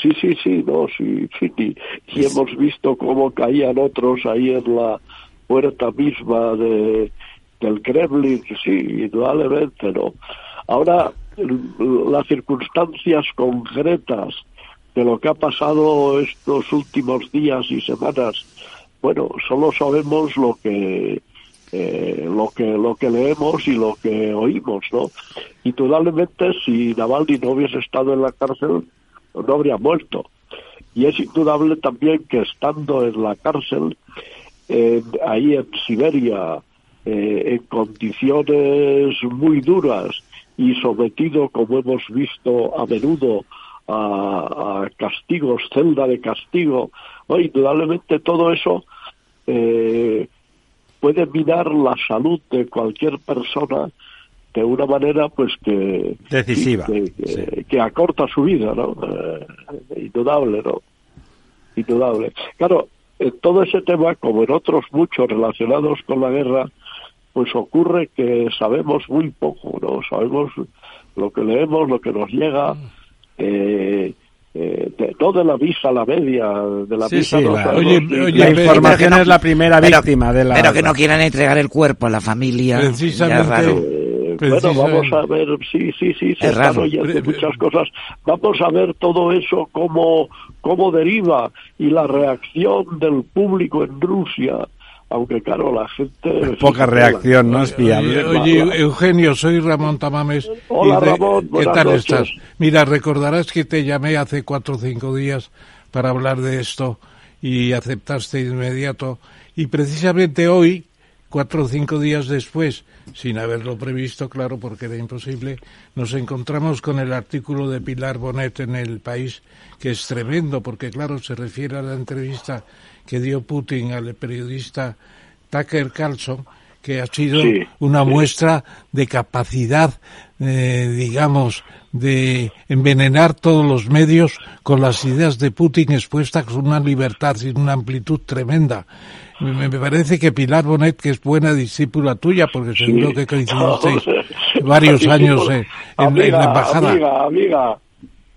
Sí, sí, sí, no, sí, sí. Y, y hemos visto cómo caían otros ahí en la puerta misma de, del Kremlin, sí, indudablemente, ¿no? Ahora, las circunstancias concretas de lo que ha pasado estos últimos días y semanas, bueno, solo sabemos lo que eh, lo que lo que leemos y lo que oímos, ¿no? Indudablemente, si Navalny no hubiese estado en la cárcel, no habría muerto. Y es indudable también que estando en la cárcel, ahí en Siberia, eh, en condiciones muy duras y sometido, como hemos visto a menudo, a, a castigos, celda de castigo, indudablemente todo eso eh, puede minar la salud de cualquier persona de una manera pues que Decisiva, que, que- sí. que acorta su vida no Eh, indudable no indudable. Claro en todo ese tema como en otros muchos relacionados con la guerra pues ocurre que sabemos muy poco no sabemos lo que leemos lo que nos llega eh, eh, de, no de la visa la media de la Sí, visa sí, no la- Oye, oye, La información no- es la primera pero- víctima de la... Pero que no quieran entregar el cuerpo a la familia. Precisamente- ya es raro. Eh, Eh, bueno, vamos a ver, sí, sí, sí, se Es están raro. oyendo muchas cosas. Vamos a ver todo eso cómo, cómo deriva y la reacción del público en Rusia. Aunque claro, la gente... Poca reacción, no es fiable. Oye, oye, Eugenio, soy Ramón Tamames. Hola, Y de- Ramón, ¿Qué tal noches. estás? Mira, recordarás que te llamé hace cuatro o cinco días para hablar de esto y aceptaste de inmediato. Y precisamente hoy, cuatro o cinco días después, sin haberlo previsto, claro, porque era imposible, nos encontramos con el artículo de Pilar Bonet en El País, que es tremendo, porque claro, se refiere a la entrevista que dio Putin al periodista Tucker Carlson, que ha sido Sí, una sí. muestra de capacidad, eh, digamos, de envenenar todos los medios con las ideas de Putin expuestas con una libertad y una amplitud tremenda. Me, me parece que Pilar Bonet, que es buena discípula tuya, porque seguro Sí. que coincidisteis varios años eh, en, en la embajada. Amiga, amiga,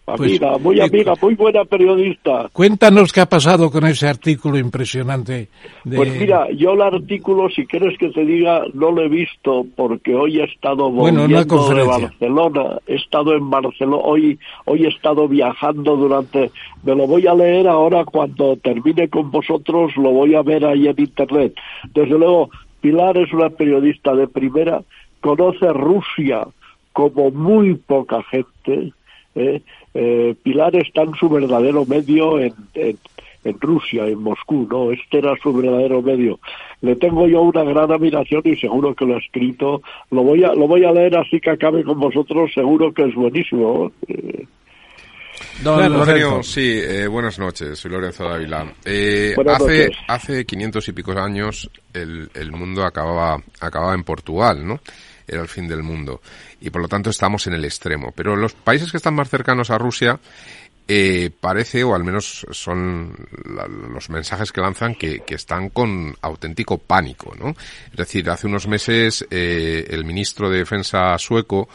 Pues, amiga, muy eh, amiga, muy buena periodista. Cuéntanos qué ha pasado con ese artículo impresionante. De... Pues mira, yo el artículo, si quieres que te diga, no lo he visto porque hoy he estado Bueno, volviendo una de. Barcelona, he estado en Barcelona, hoy, hoy he estado viajando durante, me lo voy a leer ahora cuando termine con vosotros, lo voy a ver ahí en internet. Desde luego, Pilar es una periodista de primera, conoce Rusia como muy poca gente. ¿eh? Eh, Pilar está en su verdadero medio en, en, en Rusia, en Moscú, ¿no? Este era su verdadero medio. Le tengo yo una gran admiración y seguro que lo ha escrito. Lo voy a, lo voy a leer así que acabe con vosotros, seguro que es buenísimo. Eh, Don Claro, Lorenzo. Eugenio, sí, eh, buenas noches, soy Lorenzo Dávila. Eh, hace, hace 500 y pico años el, el mundo acababa, acababa en Portugal, ¿no? Era el fin del mundo. Y por lo tanto estamos en el extremo. Pero los países que están más cercanos a Rusia, eh, parece, o al menos son los mensajes que lanzan, que, están con auténtico pánico, ¿no? Es decir, hace unos meses eh, el ministro de Defensa sueco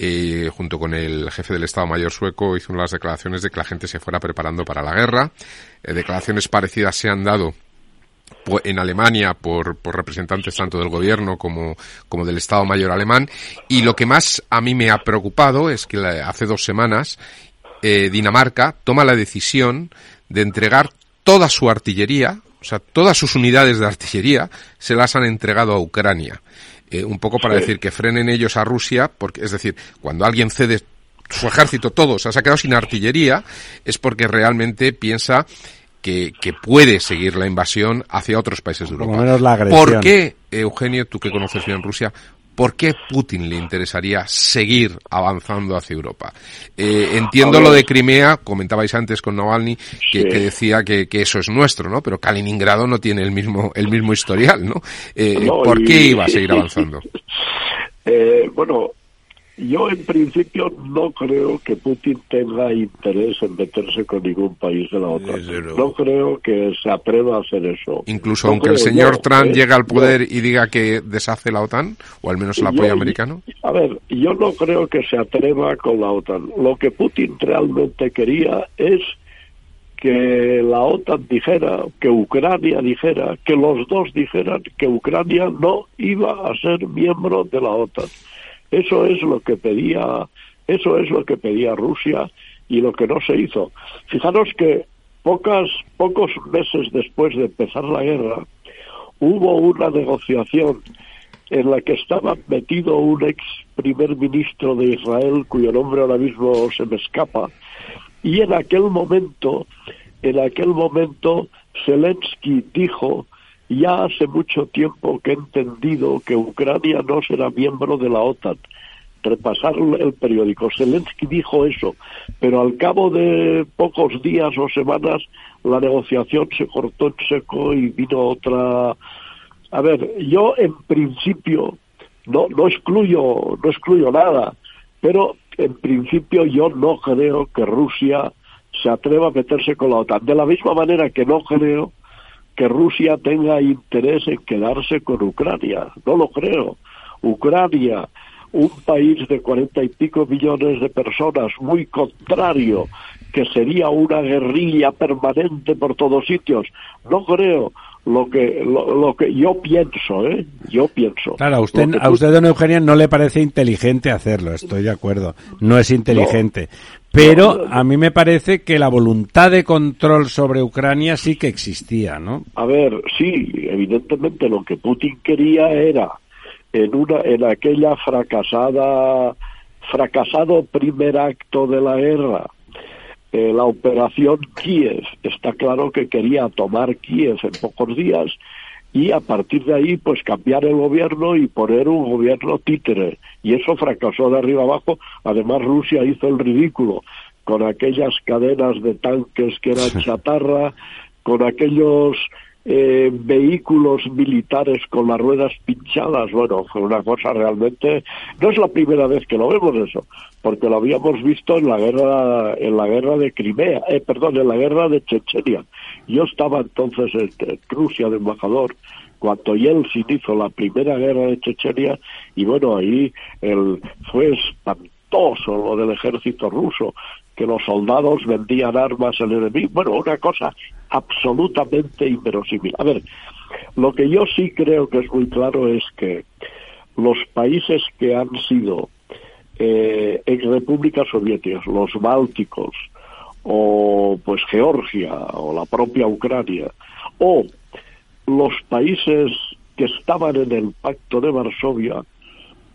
eh, junto con el jefe del Estado Mayor sueco, hizo unas declaraciones de que la gente se fuera preparando para la guerra. Declaraciones parecidas se han dado en Alemania por, por representantes tanto del gobierno como, como del Estado Mayor alemán. Y lo que más a mí me ha preocupado es que hace dos semanas eh, Dinamarca toma la decisión de entregar toda su artillería, o sea, todas sus unidades de artillería, se las han entregado a Ucrania. Eh, un poco para decir que frenen ellos a Rusia, porque es decir, cuando alguien cede su ejército, todo, se ha quedado sin artillería, es porque realmente piensa que, que puede seguir la invasión hacia otros países de Por Europa. menos la agresión. ¿Por qué, Eugenio, tú que conoces bien Rusia, por qué Putin le interesaría seguir avanzando hacia Europa? Eh, entiendo lo de Crimea, comentabais antes con Navalny, que, Sí. que decía que, que eso es nuestro, ¿no? Pero Kaliningrado no tiene el mismo, el mismo historial, ¿no? Eh, No, ¿Por y- qué iba a seguir avanzando? Eh, bueno, yo en principio no creo que Putin tenga interés en meterse con ningún país de la OTAN. No creo que se atreva a hacer eso. Incluso No aunque el señor yo, Trump ¿eh? llegue al poder Yo- y diga que deshace la OTAN, o al menos el apoyo Yo- americano. A ver, yo no creo que se atreva con la OTAN. Lo que Putin realmente quería es que la OTAN dijera, que Ucrania dijera, que los dos dijeran que Ucrania no iba a ser miembro de la OTAN. Eso es lo que pedía, eso es lo que pedía Rusia y lo que no se hizo. Fijaros que pocas, pocos meses después de empezar la guerra, hubo una negociación en la que estaba metido un ex primer ministro de Israel, cuyo nombre ahora mismo se me escapa, y en aquel momento, en aquel momento, Zelensky dijo, ya hace mucho tiempo que he entendido que Ucrania no será miembro de la OTAN. Repasar el periódico. Zelensky dijo eso, pero al cabo de pocos días o semanas la negociación se cortó en seco y vino otra. A ver, yo en principio no no excluyo no excluyo nada, pero en principio yo no creo que Rusia se atreva a meterse con la OTAN. De la misma manera que no creo que Rusia tenga interés en quedarse con Ucrania. No lo creo. Ucrania, un país de cuarenta y pico millones de personas, muy contrario, que sería una guerrilla permanente por todos sitios. No creo lo que lo, lo que yo pienso, ¿eh? Yo pienso. Claro, a usted, a usted, don Eugenia, no le parece inteligente hacerlo, estoy de acuerdo. No es inteligente. No, no. a mí me parece que la voluntad de control sobre Ucrania sí que existía, ¿no? A ver, sí, evidentemente lo que Putin quería era en una en aquella fracasada fracasado primer acto de la guerra, eh, la operación Kiev. Está claro que quería tomar Kiev en pocos días y a partir de ahí pues cambiar el gobierno y poner un gobierno títere. Y eso fracasó de arriba abajo. Además Rusia hizo el ridículo con aquellas cadenas de tanques que eran chatarra con aquellos eh, vehículos militares con las ruedas pinchadas bueno fue una cosa realmente no es la primera vez que lo vemos eso porque lo habíamos visto en la guerra en la guerra de Crimea eh, perdón en la guerra de Chechenia. Yo estaba entonces en, Rusia de embajador cuando Yeltsin hizo la primera guerra de Chechenia y bueno ahí el, fue espantoso lo del ejército ruso que los soldados vendían armas al enemigo. Bueno una cosa absolutamente inverosímil. A ver lo que yo sí creo que es muy claro es que los países que han sido eh, ex repúblicas soviéticas los bálticos o pues Georgia o la propia Ucrania o los países que estaban en el pacto de Varsovia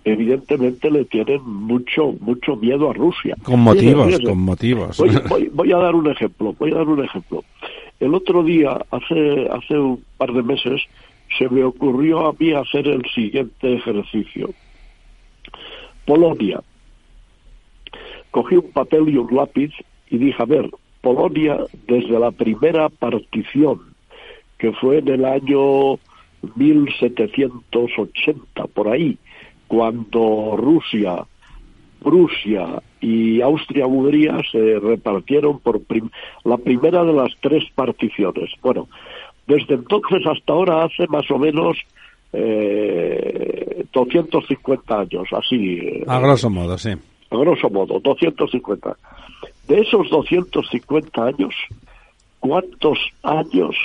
evidentemente le tienen mucho mucho miedo a Rusia. Con motivos, con motivos. Voy, voy- voy a dar un ejemplo, voy a dar un ejemplo. El otro día, hace, hace un par de meses, se me ocurrió a mí hacer el siguiente ejercicio. Polonia. Cogí un papel y un lápiz y dije, a ver, Polonia desde la primera partición, que fue en el año 1780, por ahí, cuando Rusia, Prusia y Austria-Hungría se repartieron por prim- la primera de las tres particiones. Bueno, desde entonces hasta ahora hace más o menos eh, 250 años, así. eh, A grosso modo, sí. a grosso modo, 250. De esos 250 años, ¿cuántos años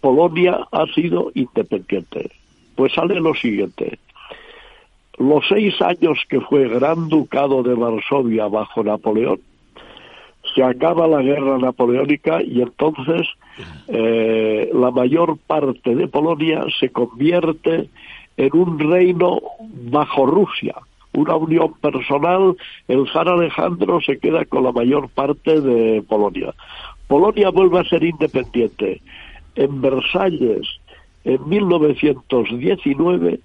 Polonia ha sido independiente? Pues sale lo siguiente. Los seis años que fue Gran Ducado de Varsovia bajo Napoleón, se acaba la guerra napoleónica y entonces eh, la mayor parte de Polonia se convierte en un reino bajo Rusia, una unión personal. El zar Alejandro se queda con la mayor parte de Polonia. Polonia vuelve a ser independiente. En Versalles, en 1919,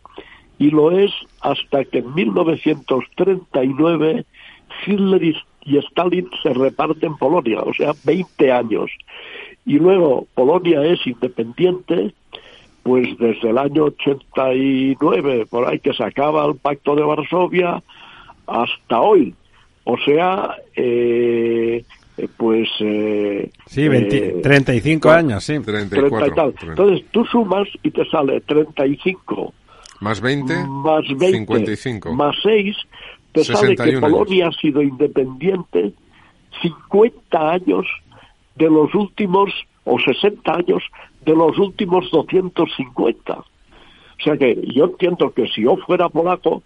y lo es hasta que en 1939 Hitler y y Stalin se reparten Polonia, o sea, 20 años. Y luego Polonia es independiente, pues desde el año 89, por ahí que se acaba el Pacto de Varsovia, hasta hoy. O sea, eh, eh, pues... Eh, Sí, 20 eh, 35 años, sí. 30 y 34. tal. Entonces tú sumas y te sale 35 Más 20, más 20 55. más 6, te sale que 61 Polonia ha sido independiente 50 años de los últimos, o 60 años de los últimos 250. O sea que yo entiendo que si yo fuera polaco,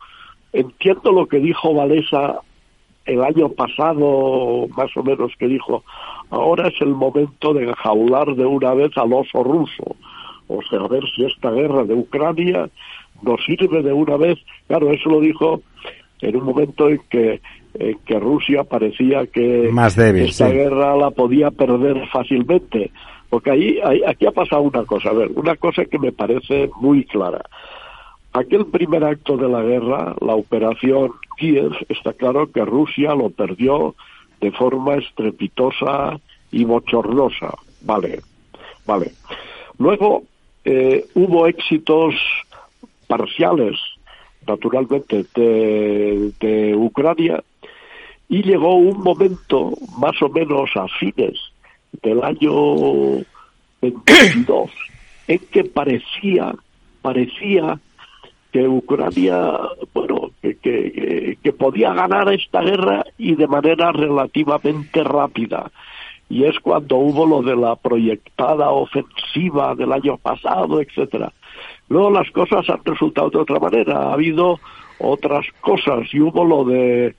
entiendo lo que dijo Valesa el año pasado, más o menos, que dijo, ahora es el momento de jaular de una vez al oso ruso. O sea, a ver si esta guerra de Ucrania nos sirve de una vez. Claro, eso lo dijo en un momento en que, en que Rusia parecía que Más débil, esta sí. guerra la podía perder fácilmente. Porque ahí, ahí- aquí ha pasado una cosa, a ver, una cosa que me parece muy clara. Aquel primer acto de la guerra, la operación Kiev, está claro que Rusia lo perdió de forma estrepitosa y bochornosa. Vale, vale. Luego eh, hubo éxitos parciales, naturalmente, de, de Ucrania y llegó un momento, más o menos a fines del año 22, en que parecía, parecía que Ucrania, bueno, que, que, que podía ganar esta guerra y de manera relativamente rápida. Y es cuando hubo lo de la proyectada ofensiva del año pasado, etcétera. Luego las cosas han resultado de otra manera. Ha habido otras cosas y hubo lo de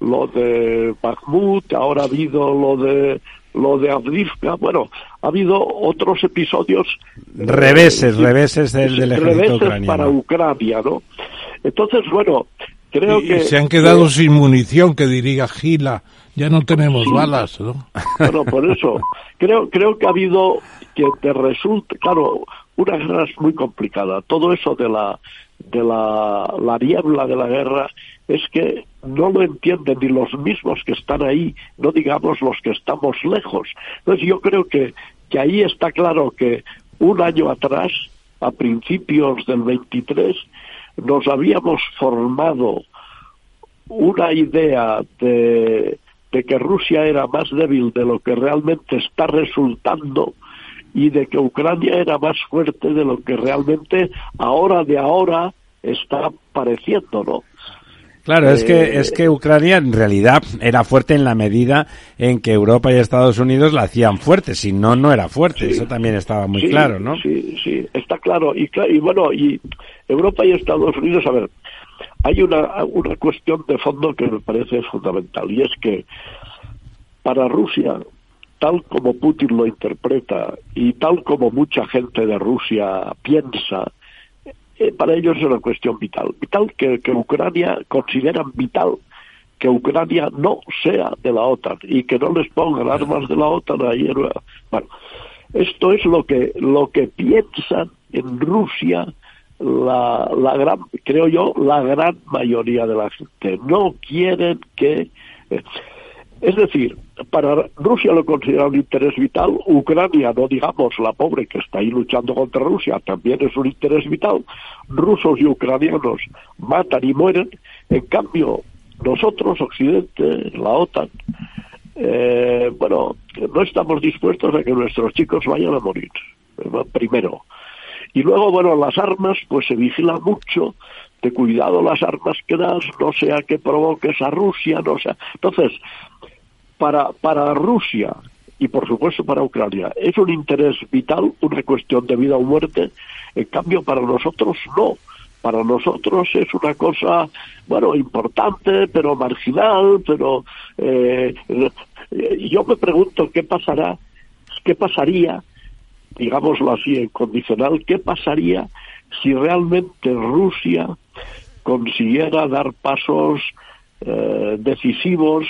lo de Bakhmut, ahora ha habido lo de lo de Avdivka, bueno, ha habido otros episodios reveses, eh, reveses del, del ejército reveses ucraniano. para Ucrania, ¿no? Entonces, bueno, creo Y que se han quedado sin munición, que diría Gila. Ya no tenemos balas, ¿no? Bueno, por eso, creo, creo que ha habido que te resulte, claro, una guerra es muy complicada. Todo eso de la, de la, la niebla de la guerra es que no lo entienden ni los mismos que están ahí, no digamos los que estamos lejos. Entonces yo creo que, que ahí está claro que un año atrás, a principios del 23, nos habíamos formado una idea de, de que Rusia era más débil de lo que realmente está resultando y de que Ucrania era más fuerte de lo que realmente ahora de ahora está pareciendo, ¿no? Claro, es que Eh, es que Ucrania en realidad era fuerte en la medida en que Europa y Estados Unidos la hacían fuerte, si no no era fuerte, Sí. eso también estaba muy Sí, claro, ¿no? Sí, sí, está claro. Y, cla- y bueno, y Europa y Estados Unidos, a ver, hay una, una cuestión de fondo que me parece fundamental y es que para Rusia, tal como Putin lo interpreta y tal como mucha gente de Rusia piensa, eh, para ellos es una cuestión vital. Vital que, que Ucrania consideran vital que Ucrania no sea de la OTAN y que no les pongan armas de la OTAN ahí. en- Bueno, esto es lo que lo que piensan en Rusia la, la gran, creo yo, la gran mayoría de la gente. No quieren que eh, es decir, para Rusia lo considera un interés vital, Ucrania, no digamos la pobre que está ahí luchando contra Rusia, también es un interés vital. Rusos y ucranianos matan y mueren, en cambio nosotros, Occidente, la OTAN, eh, bueno, no estamos dispuestos a que nuestros chicos vayan a morir, primero. Y luego, bueno, las armas, pues se vigila mucho, de cuidado las armas que das, no sea que provoques a Rusia, no sea. Entonces, para, para Rusia y por supuesto para Ucrania es un interés vital, una cuestión de vida o muerte, en cambio para nosotros no. Para nosotros es una cosa, bueno, importante, pero marginal, pero eh, yo me pregunto qué pasará, qué pasaría, digámoslo así en condicional, qué pasaría si realmente Rusia consiguiera dar pasos eh, decisivos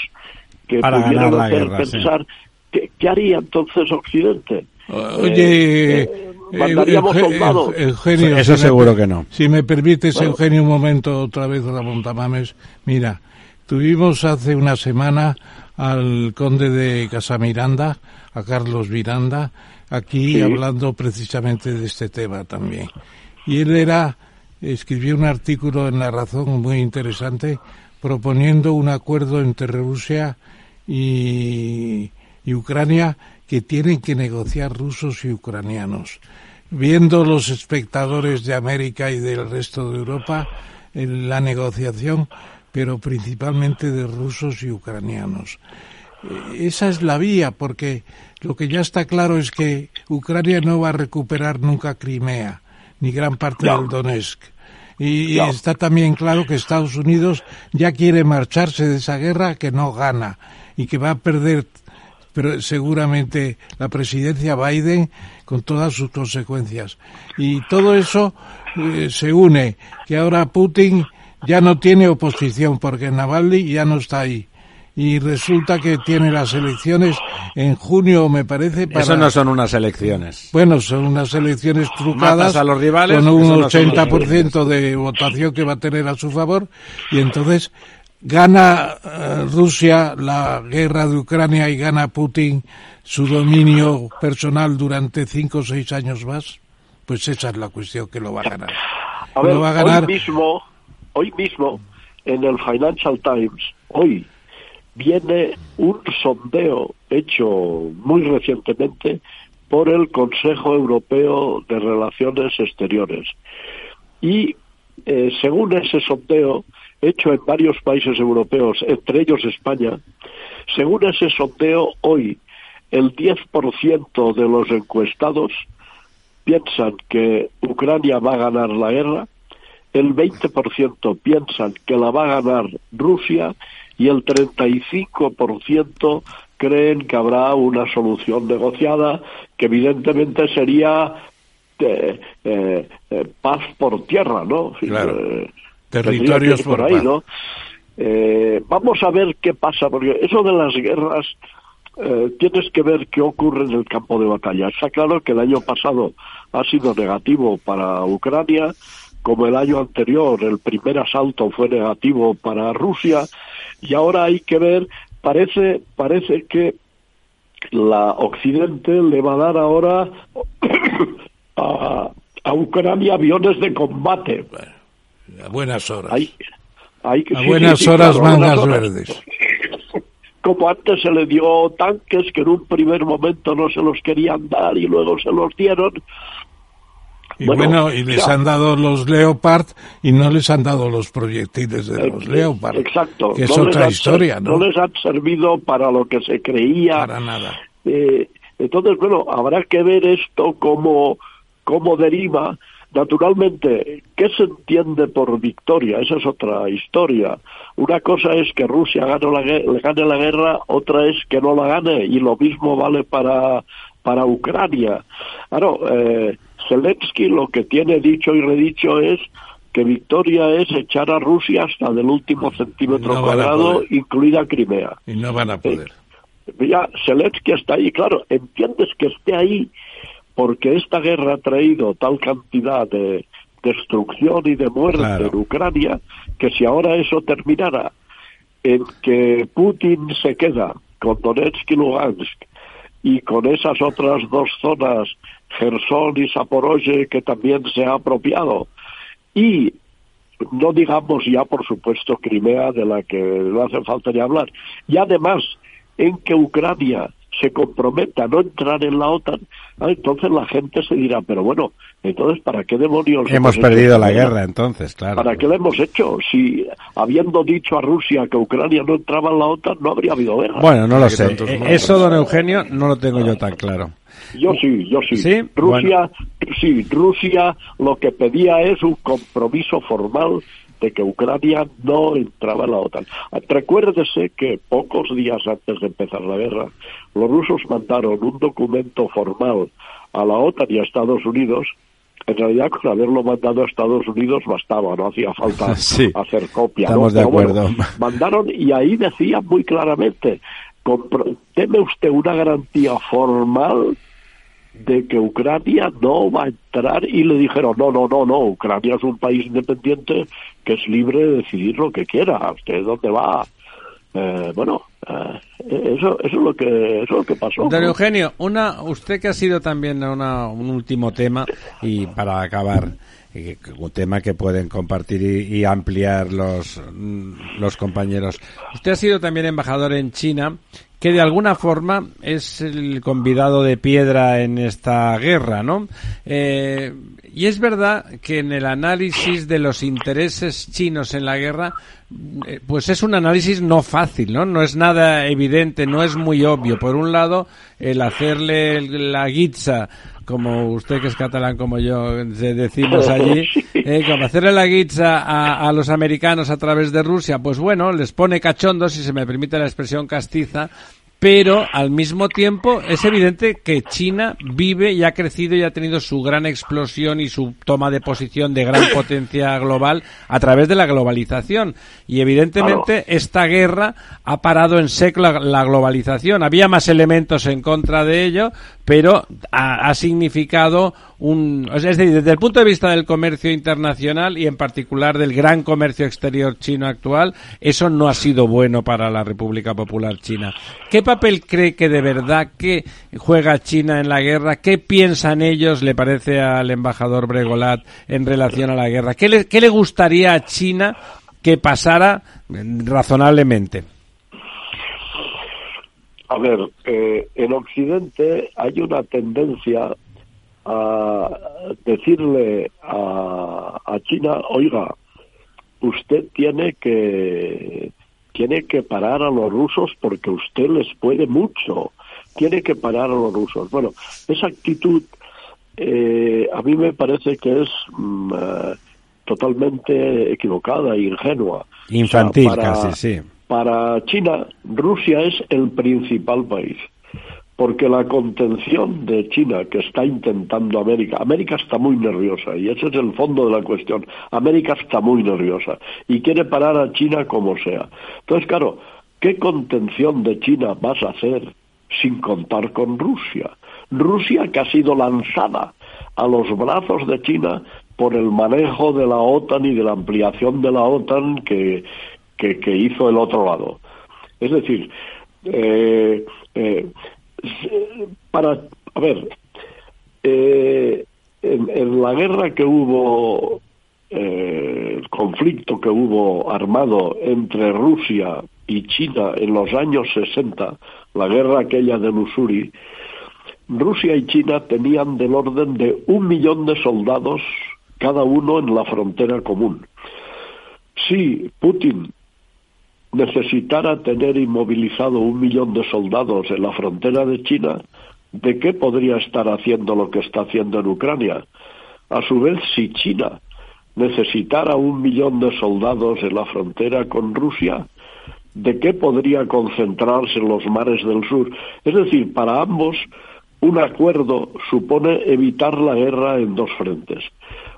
que Para pudieran ganar la hacer guerra, sí. pensar ¿qué, qué haría entonces Occidente. Oye, Eh, mandaríamos Euge- soldados. Eugenio, Eso si me seguro per- que no. Si me permites, Bueno. Eugenio, un momento otra vez a la Montamames. Mira, tuvimos hace una semana al conde de Casamiranda, a Carlos Miranda, aquí Sí. hablando precisamente de este tema también. Y él era, escribió un artículo en La Razón muy interesante proponiendo un acuerdo entre Rusia y, y Ucrania que tienen que negociar rusos y ucranianos. Viendo los espectadores de América y del resto de Europa en la negociación, pero principalmente de rusos y ucranianos. Eh, Esa es la vía, porque lo que ya está claro es que Ucrania no va a recuperar nunca Crimea, ni gran parte No. del Donetsk. Y No. está también claro que Estados Unidos ya quiere marcharse de esa guerra que no gana y que va a perder pero seguramente la presidencia Biden con todas sus consecuencias. Y todo eso eh, se une, que ahora Putin ya no tiene oposición porque Navalny ya no está ahí. Y resulta que tiene las elecciones en junio, me parece, para... Eso no son unas elecciones. Bueno, son unas elecciones trucadas a los rivales, con un no son 80% de votación que va a tener a su favor y entonces gana eh, Rusia la guerra de Ucrania y gana Putin su dominio personal durante cinco o seis años más. Pues esa es la cuestión que lo va a ganar. A ver, lo va a ganar hoy mismo, hoy mismo, en el Financial Times, hoy viene un sondeo hecho muy recientemente por el Consejo Europeo de Relaciones Exteriores. Y eh, según ese sondeo hecho en varios países europeos, entre ellos España, según ese sondeo, hoy el 10% de los encuestados piensan que Ucrania va a ganar la guerra, el 20% piensan que la va a ganar Rusia y el 35% creen que habrá una solución negociada que evidentemente sería eh, eh, eh, paz por tierra, ¿no? Claro. Territorios por, ahí. ¿no? vamos a ver qué pasa, porque eso de las guerras tienes que ver qué ocurre en el campo de batalla. Está claro que el año pasado ha sido negativo para Ucrania, como el año anterior el primer asalto fue negativo para Rusia, y ahora hay que ver, parece, parece que la Occidente le va a dar ahora a, a Ucrania aviones de combate. A buenas horas. Hay, hay que, a sí, buenas sí, horas, claro, mangas horas. verdes. Como antes se le dio tanques que en un primer momento no se los querían dar y luego se los dieron. Y Bueno, bueno, y les ya. han dado los Leopard y no les han dado los proyectiles de los Eh, Leopard. Exacto. Que es no otra han historia, ser- ¿no? les han servido para lo que se creía. Para nada. Eh, entonces, bueno, habrá que ver esto como, como deriva. Naturalmente, ¿qué se entiende por victoria? Esa es otra historia. Una cosa es que Rusia gane la, gane la guerra, otra es que no la gane, y lo mismo vale para, para Ucrania. Claro, eh, Zelensky lo que tiene dicho y redicho es que victoria es echar a Rusia hasta del último centímetro No cuadrado, incluida Crimea Y no van a poder. ya Zelensky está ahí, claro, entiendes que esté ahí porque esta guerra ha traído tal cantidad de destrucción y de muerte Claro. en Ucrania que si ahora eso terminara en que Putin se queda con Donetsk y Lugansk y con esas otras dos zonas, Gerson y Zaporozhye, que también se ha apropiado, y no digamos ya, por supuesto, Crimea, de la que no hace falta ni hablar. Y además, en que Ucrania se comprometa a no entrar en la OTAN, ah, entonces la gente se dirá, pero bueno, entonces, ¿para qué demonios Hemos perdido la guerra? guerra entonces, claro. ¿Para qué la hemos hecho? Si habiendo dicho a Rusia que Ucrania no entraba en la OTAN, no habría habido guerra. Bueno, no lo sé. Eh. Eso, don Eugenio, no lo tengo yo tan claro. Yo sí, yo sí. ¿Sí? Rusia, sí, Rusia lo que pedía es un compromiso formal de que Ucrania no entraba en la OTAN. Recuérdese que pocos días antes de empezar la guerra, los rusos mandaron un documento formal a la OTAN y a Estados Unidos. En realidad, con haberlo mandado a Estados Unidos bastaba, no hacía falta Sí, hacer copia. estamos ¿no? de bueno, acuerdo. mandaron y ahí decía muy claramente, deme usted una garantía formal de que Ucrania no va a entrar y le dijeron no no no no Ucrania es un país independiente que es libre de decidir lo que quiera usted dónde va Eh, bueno eh, eso eso es lo que eso es lo que pasó Don. Eugenio, una, usted que ha sido también una- un último tema y para acabar, un tema que pueden compartir y, ampliar los, mm, los compañeros. Usted ha sido también embajador en China, que de alguna forma es el convidado de piedra en esta guerra, ¿no? Eh, y es verdad que en el análisis de los intereses chinos en la guerra, eh, pues es un análisis no fácil, ¿no? No es nada evidente, no es muy obvio. Por un lado, el hacerle la guitza, como usted que es catalán como yo de- decimos allí, eh, como hacerle la guitza a, a los americanos a través de Rusia, pues bueno, les pone cachondos, si se me permite la expresión castiza, pero al mismo tiempo es evidente que China vive y ha crecido y ha tenido su gran explosión y su toma de posición de gran potencia global a través de la globalización. Y evidentemente esta guerra ha parado en seco la, la globalización. Había más elementos en contra de ello, pero ha, significado un... Es decir, desde el punto de vista del comercio internacional y en particular del gran comercio exterior chino actual, eso no ha sido bueno para la República Popular China. ¿Qué papel cree que de verdad que juega China en la guerra? ¿Qué piensan ellos, le parece al embajador Bregolat, en relación a la guerra? ¿Qué le, qué le gustaría a China que pasara eh, razonablemente? A ver eh, en Occidente hay una tendencia a decirle a, a China, oiga, usted tiene que tiene que parar a los rusos porque usted les puede mucho. Tiene que parar a los rusos. Bueno, esa actitud eh, a mí me parece que es mm, eh, totalmente equivocada e ingenua. Infantil O sea, para- casi, sí. Para China, Rusia es el principal país. Porque la contención de China que está intentando América, América está muy nerviosa y ese es el fondo de la cuestión. América está muy nerviosa y quiere parar a China como sea. Entonces, claro, ¿qué contención de China vas a hacer sin contar con Rusia? Rusia que ha sido lanzada a los brazos de China por el manejo de la OTAN y de la ampliación de la OTAN que, que, hizo el otro lado. Es decir, eh, eh, para, a ver, eh, en, en la guerra que hubo, eh, el conflicto que hubo armado entre Rusia y China en los años 60, la guerra aquella de Lusuri, Rusia y China tenían del orden de un millón de soldados cada uno en la frontera común. Si Putin necesitara tener inmovilizado un millón de soldados en la frontera de China, ¿de qué podría estar haciendo lo que está haciendo en Ucrania? A su vez, si China necesitara un millón de soldados en la frontera con Rusia, ¿de qué podría concentrarse en los mares del sur? Es decir, para ambos, un acuerdo supone evitar la guerra en dos frentes.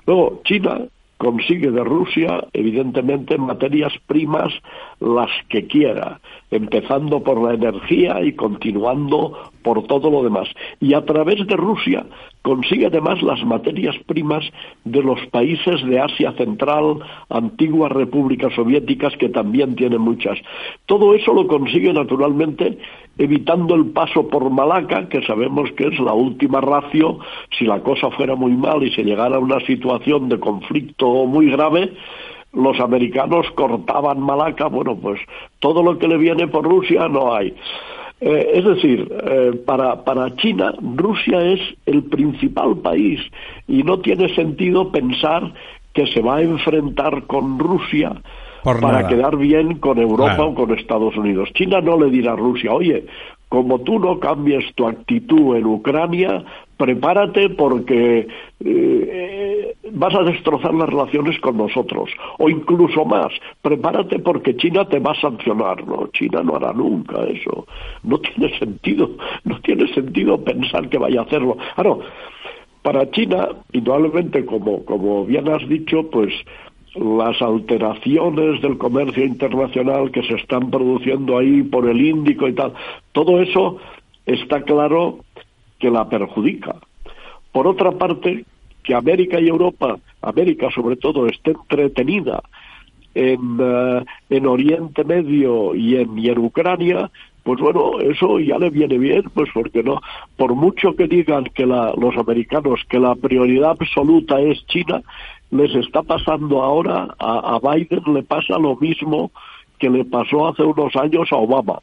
Luego, China consigue de Rusia, evidentemente, materias primas las que quiera, empezando por la energía y continuando por todo lo demás. Y a través de Rusia consigue además las materias primas de los países de Asia Central, antiguas repúblicas soviéticas que también tienen muchas. Todo eso lo consigue naturalmente evitando el paso por Malaca, que sabemos que es la última ratio, si la cosa fuera muy mal y se llegara a una situación de conflicto muy grave, los americanos cortaban Malaca, bueno, pues todo lo que le viene por Rusia no hay. Eh, es decir, eh, para, para China, Rusia es el principal país y no tiene sentido pensar que se va a enfrentar con Rusia Por para nada. quedar bien con Europa Claro. o con Estados Unidos. China no le dirá a Rusia, oye, como tú no cambies tu actitud en Ucrania, prepárate porque eh, vas a destrozar las relaciones con nosotros. O incluso más, prepárate porque China te va a sancionar. No, China no hará nunca eso. No tiene sentido, no tiene sentido pensar que vaya a hacerlo. Claro, para China, indudablemente, como, como bien has dicho, pues las alteraciones del comercio internacional que se están produciendo ahí por el Índico y tal, todo eso está claro que la perjudica. Por otra parte, que América y Europa, América sobre todo, esté entretenida en, eh, en Oriente Medio y en, y en Ucrania, pues bueno, eso ya le viene bien, pues porque no, por mucho que digan que la- los americanos que la prioridad absoluta es China, les está pasando ahora, a, a Biden le pasa lo mismo que le pasó hace unos años a Obama.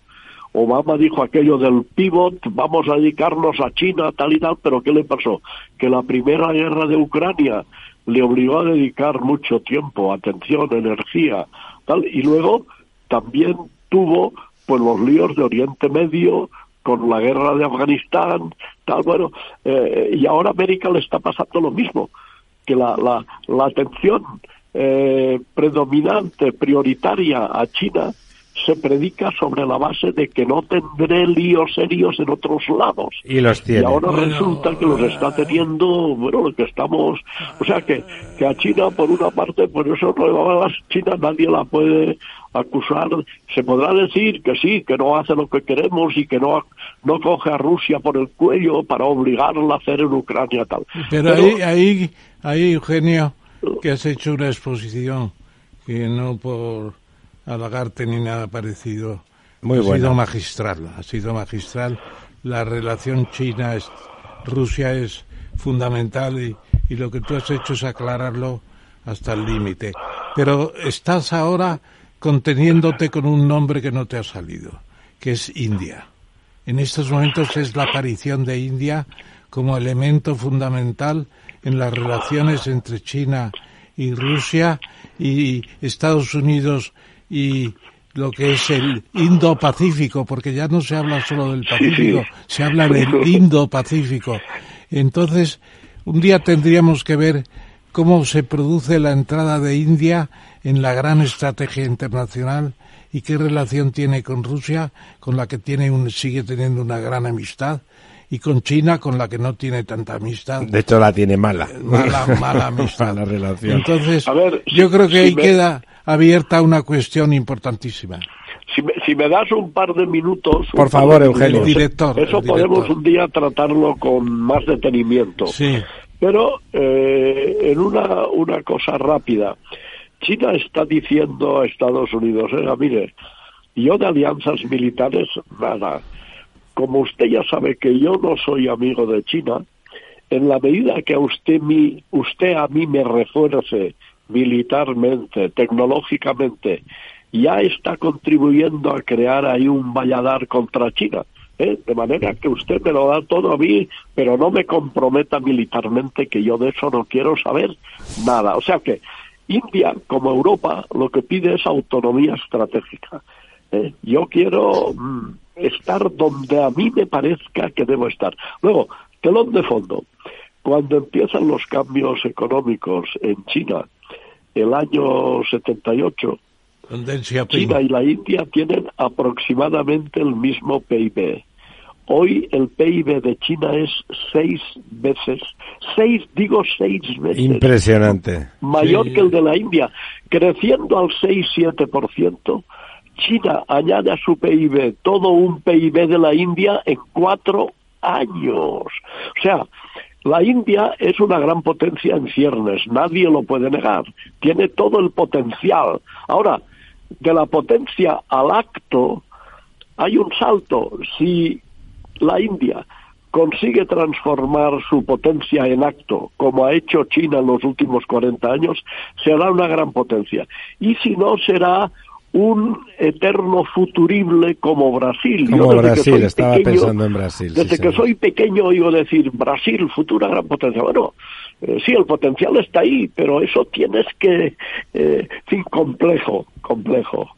Obama dijo aquello del pivot, vamos a dedicarnos a China, tal y tal, pero ¿qué le pasó? Que la primera guerra de Ucrania le obligó a dedicar mucho tiempo, atención, energía, tal, y luego también tuvo pues los líos de Oriente Medio con la guerra de Afganistán, tal, bueno, eh, y ahora América le está pasando lo mismo, que la, la, la atención eh, predominante, prioritaria a China, se predica sobre la base de que no tendré líos serios en otros lados. Y los Y tiene. ahora resulta que los está teniendo, bueno, lo que estamos, o sea que, que a China por una parte, por eso no le va a China nadie la puede acusar, se podrá decir que sí, que no hace lo que queremos y que no, no coge a Rusia por el cuello para obligarla a hacer en Ucrania tal. Pero ahí, ahí, ahí, Eugenio, que has hecho una exposición que no por halagarte ni nada parecido, Muy ha buena. sido magistral, ha sido magistral. La relación China-Rusia es fundamental y, y lo que tú has hecho es aclararlo hasta el límite. Pero estás ahora conteniéndote con un nombre que no te ha salido, que es India. En estos momentos es la aparición de India como elemento fundamental en las relaciones entre China y Rusia y Estados Unidos y lo que es el Indo-Pacífico, porque ya no se habla solo del Pacífico, se habla del Indo-Pacífico. Entonces, un día tendríamos que ver cómo se produce la entrada de India en la gran estrategia internacional y qué relación tiene con Rusia, con la que tiene un, sigue teniendo una gran amistad, y con China, con la que no tiene tanta amistad. De hecho, la tiene mala. Mala, mala amistad. la relación. Entonces, A ver, yo si- creo que si ahí me- queda abierta una cuestión importantísima. Si me, si me das un par de minutos. Por favor, Eugenio. minutos, El director, Eso el podemos director. un día tratarlo con más detenimiento. Sí, Pero eh, en una, una cosa rápida. China está diciendo a Estados Unidos, "Oiga, mire, yo de alianzas militares, nada. Como usted ya sabe que yo no soy amigo de China, en la medida que a usted, mi, usted a mí me refuerce militarmente, tecnológicamente, ya está contribuyendo a crear ahí un valladar contra China. ¿eh? De manera que usted me lo da todo a mí, pero no me comprometa militarmente, que yo de eso no quiero saber nada. O sea que India, como Europa, lo que pide es autonomía estratégica. ¿eh? Yo quiero mm, estar donde a mí me parezca que debo estar. Luego, telón de fondo. Cuando empiezan los cambios económicos en China, el año 78, con Deng Xiaoping. China y la India tienen aproximadamente el mismo PIB. Hoy el PIB de China es seis veces, seis, digo seis veces Impresionante. mayor Sí. que el de la India, creciendo al 6-7%. China añade a su PIB todo un PIB de la India en cuatro años. O sea, la India es una gran potencia en ciernes, nadie lo puede negar. Tiene todo el potencial. Ahora, de la potencia al acto hay un salto. Si la India consigue transformar su potencia en acto, como ha hecho China en los últimos 40 años, será una gran potencia. Y si no, será un eterno futurible como Brasil. Como Yo desde que Brasil, soy estaba pequeño- pensando en Brasil. sí, Desde que soy pequeño oigo decir Brasil, futura gran potencia. Bueno, eh, sí, el potencial está ahí, pero eso tienes que, eh, fin, complejo, complejo.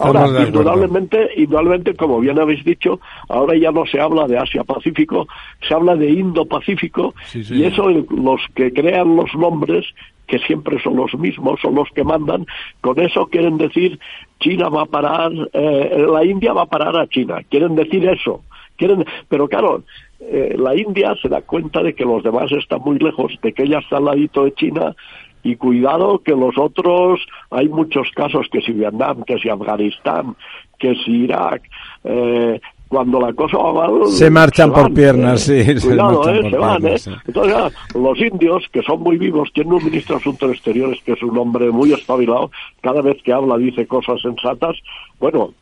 Ahora, indudablemente, indudablemente, como bien habéis dicho, ahora ya no se habla de Asia-Pacífico, se habla de Indo-Pacífico, Sí, sí. y eso los que crean los nombres, que siempre son los mismos, son los que mandan, con eso quieren decir China va a parar, eh, la India va a parar a China, quieren decir eso. Quieren, pero claro, eh, la India se da cuenta de que los demás están muy lejos, de que ella está al ladito de China y cuidado que los otros, hay muchos casos que si Vietnam, que si Afganistán, que si Irak, eh, cuando la cosa va mal... Se marchan por van, piernas, eh. sí, se Cuidado, marchan eh, por se van, piernas, eh. sí. Entonces, ah, los indios, que son muy vivos, tienen un ministro de Asuntos Exteriores que es un hombre muy espabilado, cada vez que habla dice cosas sensatas. Bueno,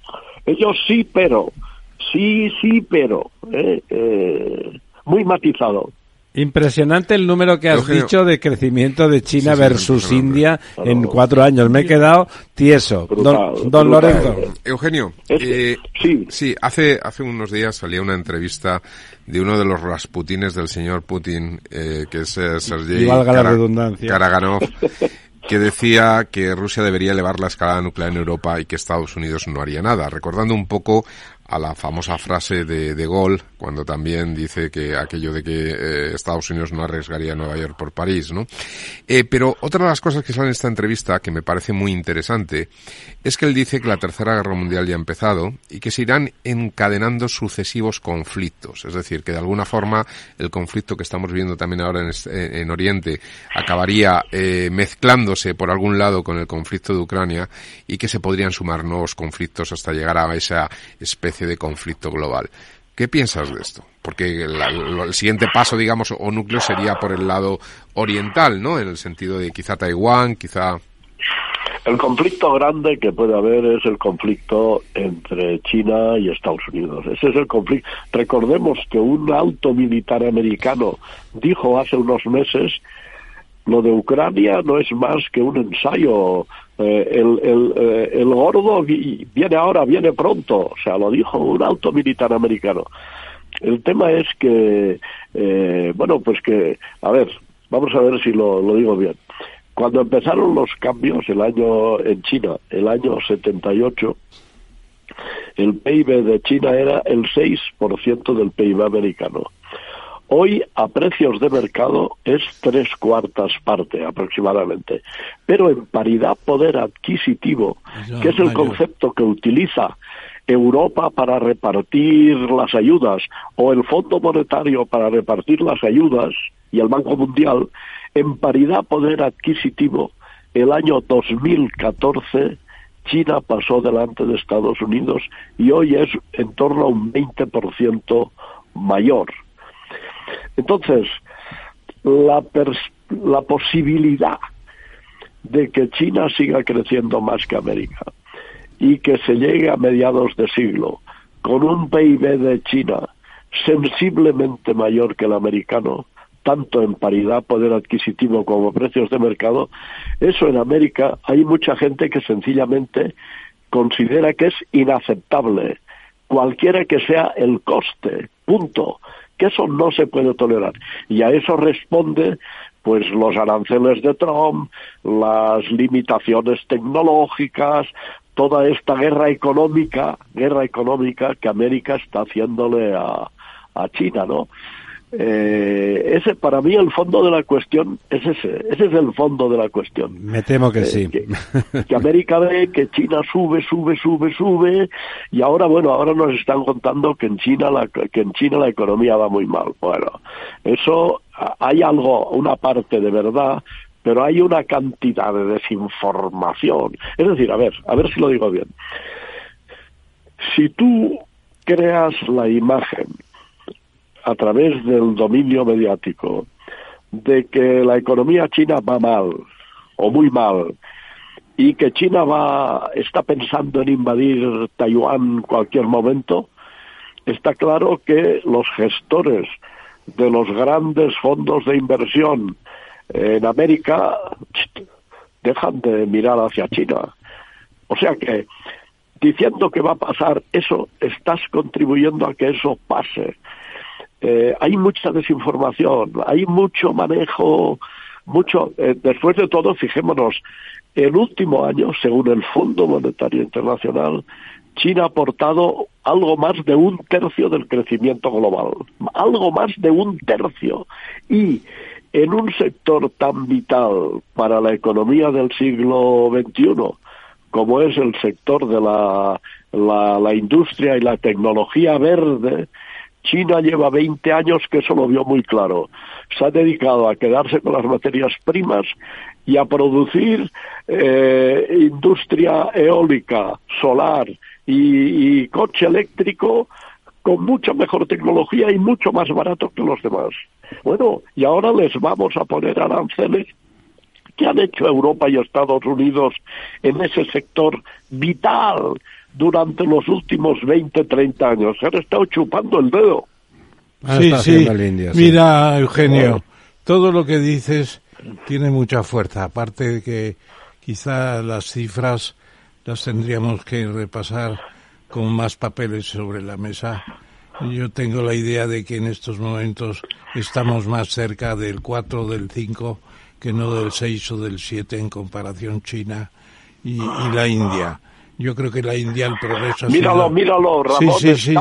ellos sí, pero, sí, sí, pero, eh, eh, muy matizado. Impresionante el número que has Eugenio. dicho de crecimiento de China Sí, sí, versus. India Claro. en cuatro años. Me he quedado tieso. Brutal, don don brutal. Lorenzo. Eugenio, eh, sí. sí, hace, hace unos días salía una entrevista de uno de los Rasputines del señor Putin, eh, que es eh, Sergei Kara-. Karaganov, que decía que Rusia debería elevar la escalada nuclear en Europa y que Estados Unidos no haría nada, recordando un poco a la famosa frase de De Gaulle, cuando también dice que aquello de que eh, Estados Unidos no arriesgaría Nueva York por París, ¿no? Eh, pero otra de las cosas que sale en esta entrevista, que me parece muy interesante, es que él dice que la Tercera Guerra Mundial ya ha empezado y que se irán encadenando sucesivos conflictos. Es decir, que de alguna forma el conflicto que estamos viendo también ahora en, este- en Oriente acabaría eh, mezclándose por algún lado con el conflicto de Ucrania y que se podrían sumar nuevos conflictos hasta llegar a esa especie de conflicto global. ¿Qué piensas de esto? Porque el siguiente paso, digamos, o núcleo sería por el lado oriental, ¿no? En el sentido de quizá Taiwán, quizá... El conflicto grande que puede haber es el conflicto entre China y Estados Unidos. Ese es el conflicto. Recordemos que un alto militar americano dijo hace unos meses lo de Ucrania no es más que un ensayo. Eh, el, el, eh, el gordo vi- viene ahora, viene pronto. O sea, lo dijo un alto militar americano. El tema es que, eh, bueno, pues que, a ver, vamos a ver si lo, lo digo bien. Cuando empezaron los cambios el año en China, el año 78, el PIB de China era el 6% del PIB americano. Hoy, a precios de mercado, es tres cuartas parte aproximadamente. Pero en paridad poder adquisitivo, que es el concepto que utiliza Europa para repartir las ayudas o el Fondo Monetario para repartir las ayudas y el Banco Mundial, en paridad poder adquisitivo, el año 2014 China pasó delante de Estados Unidos y hoy es en torno a un 20% mayor. Entonces, la, posibilidad de que China siga creciendo más que América y que se llegue a mediados de siglo con un PIB de China sensiblemente mayor que el americano, tanto en paridad, poder adquisitivo como precios de mercado, eso en América hay mucha gente que sencillamente considera que es inaceptable, cualquiera que sea el coste, punto, que eso no se puede tolerar. Y a eso responde pues los aranceles de Trump, las limitaciones tecnológicas, toda esta guerra económica, guerra económica que América está haciéndole a, a China, ¿no? Eh, ese para mí el fondo de la cuestión es ese, ese es el fondo de la cuestión. Me temo que Eh, sí. Que, que América ve que China sube, sube, sube, sube y ahora bueno, ahora nos están contando que en China la que en China la economía va muy mal. Bueno, eso hay algo, una parte de verdad, pero hay una cantidad de desinformación. Es decir, a ver, a ver si lo digo bien. Si tú creas la imagen a través del dominio mediático de que la economía china va mal o muy mal y que China va está pensando en invadir Taiwán cualquier momento, está claro que los gestores de los grandes fondos de inversión en América dejan de mirar hacia China. O sea que diciendo que va a pasar eso, estás contribuyendo a que eso pase. Eh, hay mucha desinformación, hay mucho manejo, mucho. eh, después de todo, fijémonos, el último año, según el Fondo Monetario Internacional, China ha aportado algo más de un tercio del crecimiento global, algo más de un tercio. Y en un sector tan vital para la economía del siglo XXI, como es el sector de la, la, la industria y la tecnología verde, China lleva 20 años que eso lo vio muy claro. Se ha dedicado a quedarse con las materias primas y a producir eh, industria eólica, solar y, y coche eléctrico con mucha mejor tecnología y mucho más barato que los demás. Bueno, y ahora les vamos a poner aranceles que han hecho Europa y Estados Unidos en ese sector vital durante los últimos 20, 30 años. Se han estado chupando el dedo. Ah, sí, sí. sí. Mira, Eugenio, todo lo que dices tiene mucha fuerza. Aparte de que quizá las cifras las tendríamos que repasar con más papeles sobre la mesa. Yo tengo la idea de que en estos momentos estamos más cerca del 4 del 5 que no del 6 o del 7 en comparación China y, y la India. Yo creo que la India el progreso ha Míralo, sido- míralo, Ramón, Sí, sí, sí,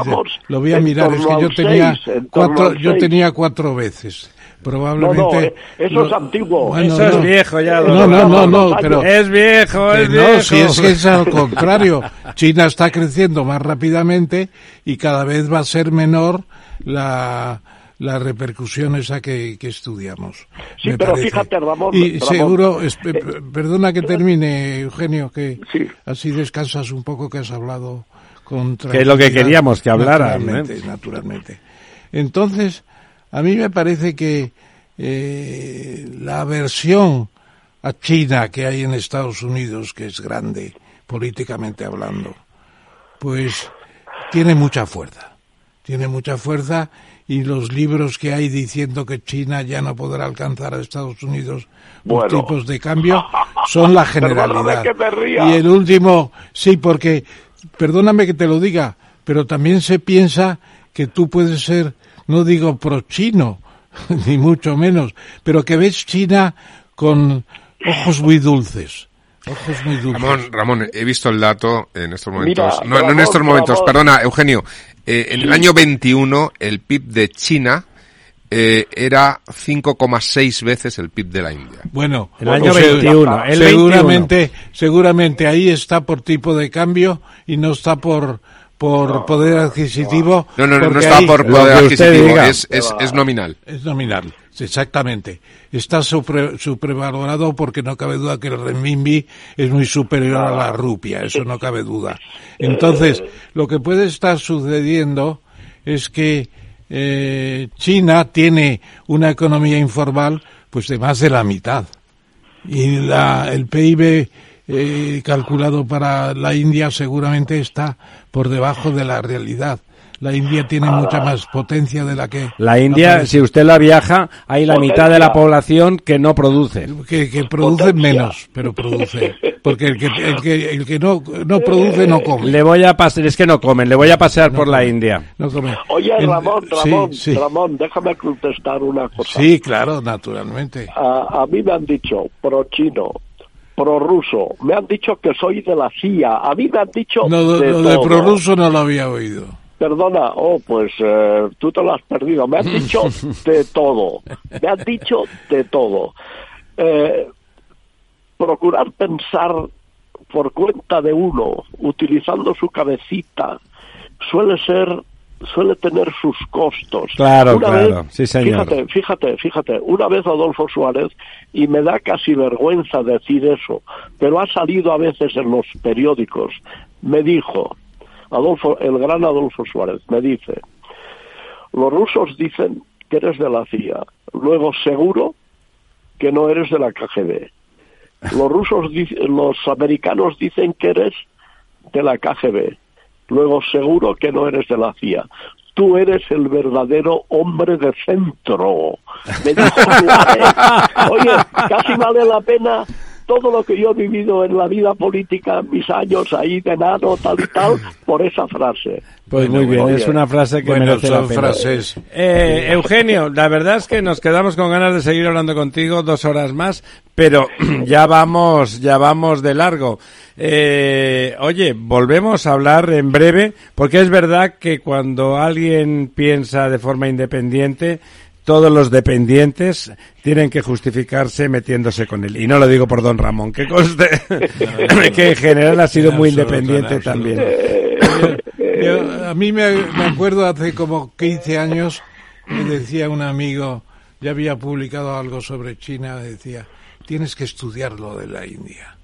lo voy a mirar. Es que yo tenía seis, cuatro, yo tenía cuatro veces. No, Probablemente. no, eh, eso es antiguo. Bueno, Eso es no. viejo ya, No, no, no, no, pero. Es viejo, es no, viejo. si es que es al contrario. China está creciendo más rápidamente y cada vez va a ser menor la, la repercusión esa que, que estudiamos. Sí, pero parece. fíjate, Ramón, Y Ramón, seguro, es- eh, perdona que termine, Eugenio, que Sí. así descansas un poco que has hablado con Que es lo que queríamos que hablara, Naturalmente, ¿eh? naturalmente. Entonces, a mí me parece que eh, la aversión a China que hay en Estados Unidos, que es grande políticamente hablando, pues tiene mucha fuerza. Tiene mucha fuerza y los libros que hay diciendo que China ya no podrá alcanzar a Estados Unidos los Bueno. tipos de cambio son la generalidad. Y el último, sí, porque, perdóname que te lo diga, pero también se piensa que tú puedes ser, no digo pro chino, ni mucho menos, pero que ves China con, ojos muy dulces. Ojos muy dulces. Ramón, Ramón, he visto el dato en estos momentos. Mira, no, no en estos momentos, Ramón. perdona, Eugenio. Eh, en el año 21, el PIB de China eh, era 5,6 veces el PIB de la India. Bueno, El año se- 21, el seguramente, seguramente ahí está por tipo de cambio y no está por por poder adquisitivo. No, no, no, no porque está ahí por poder adquisitivo, diga. es, es, es nominal. es nominal, exactamente. Está suprevalorado porque no cabe duda que el renminbi es muy superior a la rupia, eso no cabe duda. Entonces, lo que puede estar sucediendo es que eh, China tiene una economía informal pues de más de la mitad y la, el PIB eh, calculado para la India seguramente está por debajo de la realidad. La India tiene mucha más potencia de la que La India, aparece. si usted la viaja, hay la Potencia. mitad de la población que no produce. que, que produce Potencia. menos, pero produce. Porque el que, el que, el que no, no produce no come. Le voy a pasar, es que no comen, le voy a pasear por la India. No come. Oye, El- Ramón, sí, Ramón, sí. Ramón, déjame contestar una cosa. Sí, claro, naturalmente. A, a mí me han dicho pro chino, pro ruso, me han dicho que soy de la CIA, a mí me han dicho No, lo, de lo de todo. prorruso no lo había oído. Perdona, oh, pues eh, tú te lo has perdido. Me han dicho de todo. Me han dicho de todo. Eh, procurar pensar por cuenta de uno, utilizando su cabecita, suele ser, suele tener sus costos. Claro, Una claro. vez- Sí, señor. Fíjate, fíjate, fíjate. Una vez Adolfo Suárez, y me da casi vergüenza decir eso, pero ha salido a veces en los periódicos, me dijo, Adolfo, el gran Adolfo Suárez, me dice, los rusos dicen que eres de la CIA, luego seguro que no eres de la KGB. Los rusos, los americanos dicen que eres de la KGB, luego seguro que no eres de la CIA. Tú eres el verdadero hombre de centro. Me dijo Suárez. Oye, casi vale la pena todo lo que yo he vivido en la vida política, mis años ahí de nado, tal y tal, por esa frase. Pues Bueno, muy bien, es una frase que Bueno, merece la son pena. frases. Eh, Eugenio, la verdad es que nos quedamos con ganas de seguir hablando contigo dos horas más, pero ya vamos, ya vamos de largo. Eh, oye, volvemos a hablar en breve, porque es verdad que cuando alguien piensa de forma independiente, todos los dependientes tienen que justificarse metiéndose con él. Y no lo digo por don Ramón, que conste que en general ha sido muy independiente también. Yo- a mí me, me acuerdo hace como 15 años, me decía un amigo, ya había publicado algo sobre China, decía, tienes que estudiar lo de la India,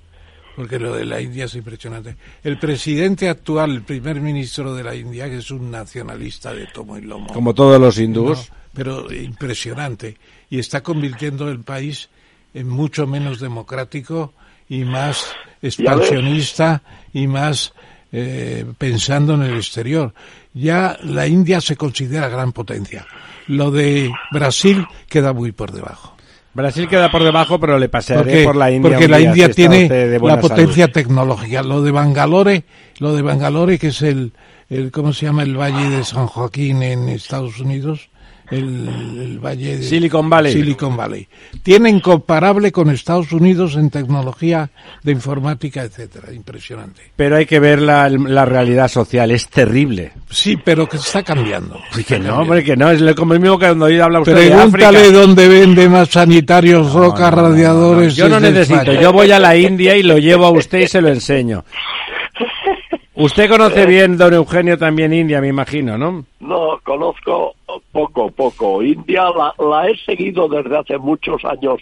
porque lo de la India es impresionante. El presidente actual, el primer ministro de la India, que es un nacionalista de tomo y lomo, Como todos los hindúes. no, pero impresionante, y está convirtiendo el país en mucho menos democrático y más expansionista y más eh, pensando en el exterior. Ya la India se considera gran potencia. Lo de Brasil queda muy por debajo. Brasil queda por debajo, pero le pasearé Porque, por la India. porque la día, India si tiene la potencia salud. tecnológica. Lo de Bangalore, lo de Bangalore que es el, el ¿cómo se llama? El Valle de San Joaquín en Estados Unidos. El, el Valle de Silicon Valley. Silicon Valley. Tiene incomparable con Estados Unidos en tecnología de informática, etcétera. Impresionante. Pero hay que ver la, la realidad social, es terrible. Sí, pero que está cambiando. Y que no, hombre, que no, es como mismo que cuando habla usted de Pregúntale África. dónde vende más sanitarios, No, rocas, no, no, no, no. radiadores. Yo no necesito, España. yo voy a la India y lo llevo a usted y se lo enseño. Usted conoce bien, don Eugenio, también India, me imagino, ¿no? No, conozco poco, poco. India la, la he seguido desde hace muchos años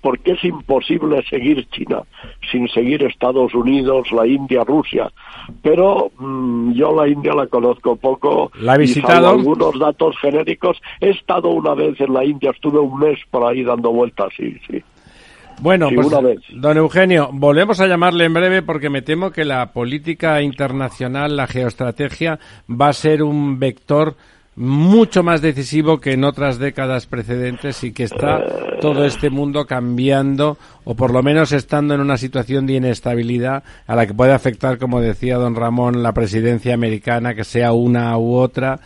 porque es imposible seguir China sin seguir Estados Unidos, la India, Rusia. Pero mm, yo la India la conozco poco. ¿La y visitado? algunos datos genéricos. He estado una vez en la India, estuve un mes por ahí dando vueltas, sí, sí. Bueno, Sí, pues, una vez. don Eugenio, volvemos a llamarle en breve porque me temo que la política internacional, la geoestrategia, va a ser un vector mucho más decisivo que en otras décadas precedentes y que está todo este mundo cambiando o por lo menos estando en una situación de inestabilidad a la que puede afectar, como decía don Ramón, la presidencia americana, que sea una u otra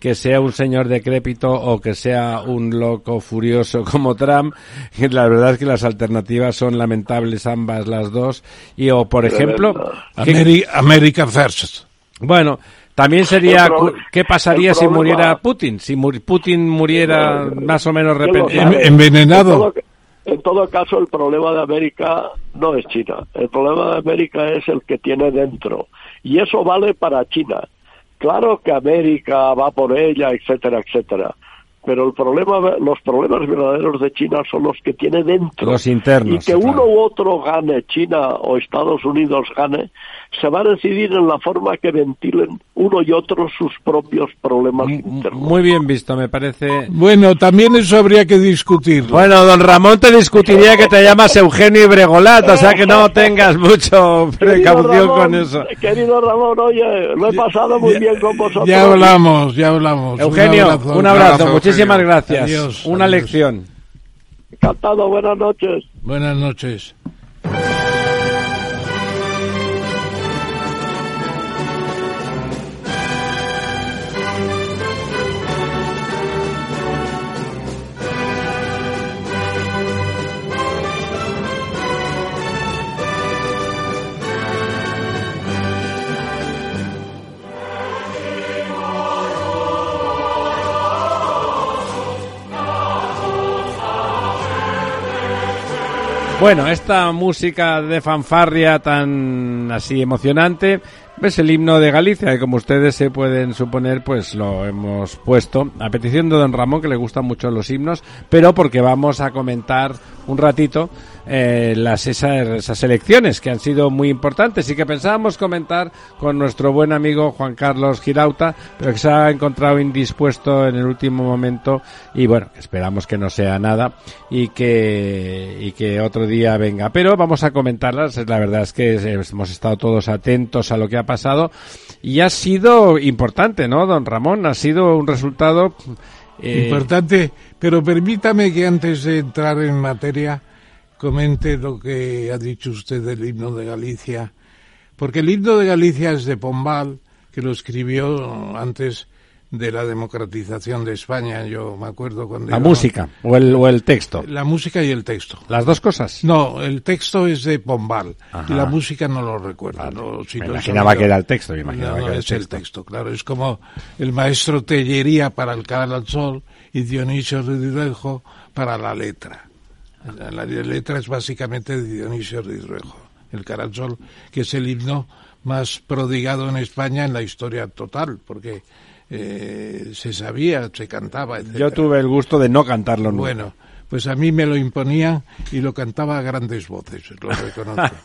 que sea un señor decrépito o que sea un loco furioso como Trump. La verdad es que las alternativas son lamentables ambas las dos. Y o por ejemplo, ¿qué- Ameri- America First. bueno, también sería qué pasaría si muriera Putin, si Putin muriera más o menos ¿Quién lo repentinamente. envenenado. En todo, en todo caso, el problema de América no es China. El problema de América es el que tiene dentro. Y eso vale para China. Claro que América va por ella, etcétera, etcétera. Pero el problema, los problemas verdaderos de China son los que tiene dentro. Los internos, Y que claro. uno u otro gane, China o Estados Unidos gane, se va a decidir en la forma que ventilen uno y otro sus propios problemas M- internos. Muy bien visto, me parece. Bueno, también eso habría que discutirlo. Bueno, don Ramón te discutiría que te llamas Eugenio Ibregolat, o sea que no tengas mucho precaución con eso. Querido Ramón, oye, lo he pasado muy bien con vosotros. Ya hablamos, ya hablamos. Eugenio, abrazo. un abrazo, abrazo, muchísimas gracias. Adiós, Una adiós. lección. Encantado, buenas noches. Buenas noches. Bueno, esta música de fanfarria tan así emocionante es el himno de Galicia, que como ustedes se pueden suponer, pues lo hemos puesto a petición de don Ramón, que le gustan mucho los himnos, pero porque vamos a comentar un ratito eh, las esas, esas elecciones que han sido muy importantes y que pensábamos comentar con nuestro buen amigo Juan Carlos Girauta, pero que se ha encontrado indispuesto en el último momento y bueno, esperamos que no sea nada y que y que otro día venga. Pero vamos a comentarlas. La verdad es que hemos estado todos atentos a lo que ha pasado y ha sido importante, ¿no, don Ramón? Ha sido un resultado eh, Importante, pero permítame que antes de entrar en materia comente lo que ha dicho usted del himno de Galicia, porque el himno de Galicia es de Pombal, que lo escribió antes de la democratización de España, yo me acuerdo cuando... la iba- música o el, o el texto. La música y el texto. Las dos cosas. No, el texto es de Pombal Ajá. y la música no lo recuerdo. Vale. no, si Me imaginaba que era el texto, me imaginaba No, no, que era el es el texto. texto, claro. Es como el maestro Tellería para el canal al sol y Dionisio Ridruejo para la letra. La, letra es básicamente de Dionisio Ridruejo, el sol, que es el himno más prodigado en España en la historia total, porque eh, se sabía, se cantaba, etc. Yo tuve el gusto de no cantarlo nunca. Bueno, pues a mí me lo imponían y lo cantaba a grandes voces, lo reconozco.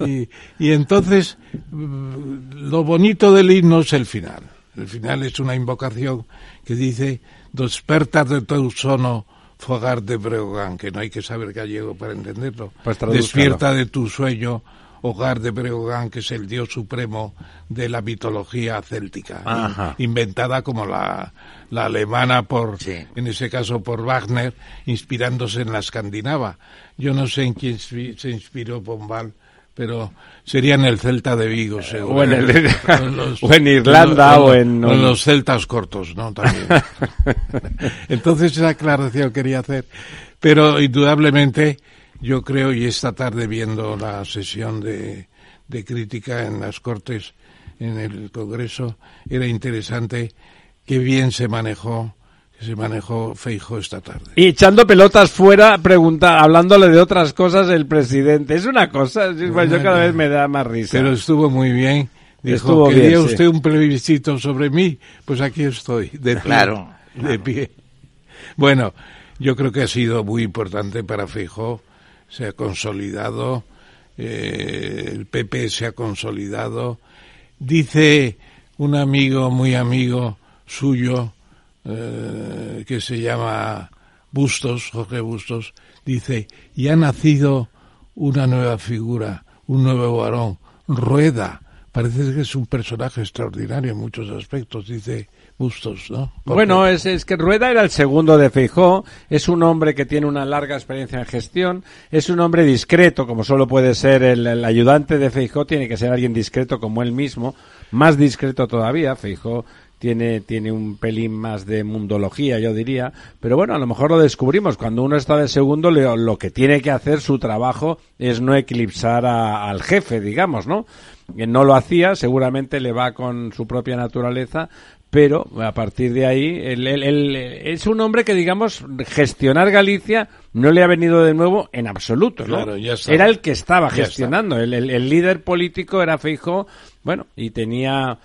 y, y entonces, mm, lo bonito del himno es el final. El final es una invocación que dice, desperta de tu sono, fogar de Breogán, que no hay que saber gallego para entenderlo. Pues. Despierta de tu sueño, hogar de Breogán, que es el dios supremo de la mitología céltica, Ajá. inventada como la, la alemana por, Sí. en ese caso por Wagner, inspirándose en la escandinava. Yo no sé en quién se inspiró Pombal, pero sería en el Celta de Vigo, seguro. o en el- Con los- o en Irlanda, o en- los celtas cortos, ¿no? También. Entonces esa aclaración quería hacer. Pero indudablemente yo creo, y esta tarde viendo la sesión de, de crítica en las Cortes, en el Congreso, era interesante que bien se manejó, que se manejó Feijo esta tarde. Y echando pelotas fuera, pregunta, hablándole de otras cosas el presidente. Es una cosa, pues yo cada vez me da más risa. Pero estuvo muy bien. Dijo, Estuvo ¿quería bien, sí. usted un plebiscito sobre mí? Pues aquí estoy, de pie. Claro, De pie. Bueno, yo creo que ha sido muy importante para Feijóo. Se ha consolidado, eh, el PP se ha consolidado. Dice un amigo, muy amigo suyo, eh, que se llama Bustos, Jorge Bustos, dice, y ha nacido una nueva figura, un nuevo varón, Rueda. Parece que es un personaje extraordinario en muchos aspectos, dice Bustos, ¿no? Bueno, es, es que Rueda era el segundo de Feijó, es un hombre que tiene una larga experiencia en gestión, es un hombre discreto, como solo puede ser el, el ayudante de Feijó, tiene que ser alguien discreto como él mismo, más discreto todavía, Feijó tiene, tiene un pelín más de mundología, yo diría. Pero bueno, a lo mejor lo descubrimos. Cuando uno está de segundo, lo, lo que tiene que hacer su trabajo es no eclipsar a- al jefe, digamos, ¿no? Que no lo hacía, seguramente le va con su propia naturaleza, pero a partir de ahí, él, él- él- es un hombre que, digamos, gestionar Galicia no le ha venido de nuevo en absoluto, ¿no? Claro, ya. Era el que estaba Ya gestionando, el, el- el líder político era Feijóo, bueno, y tenía,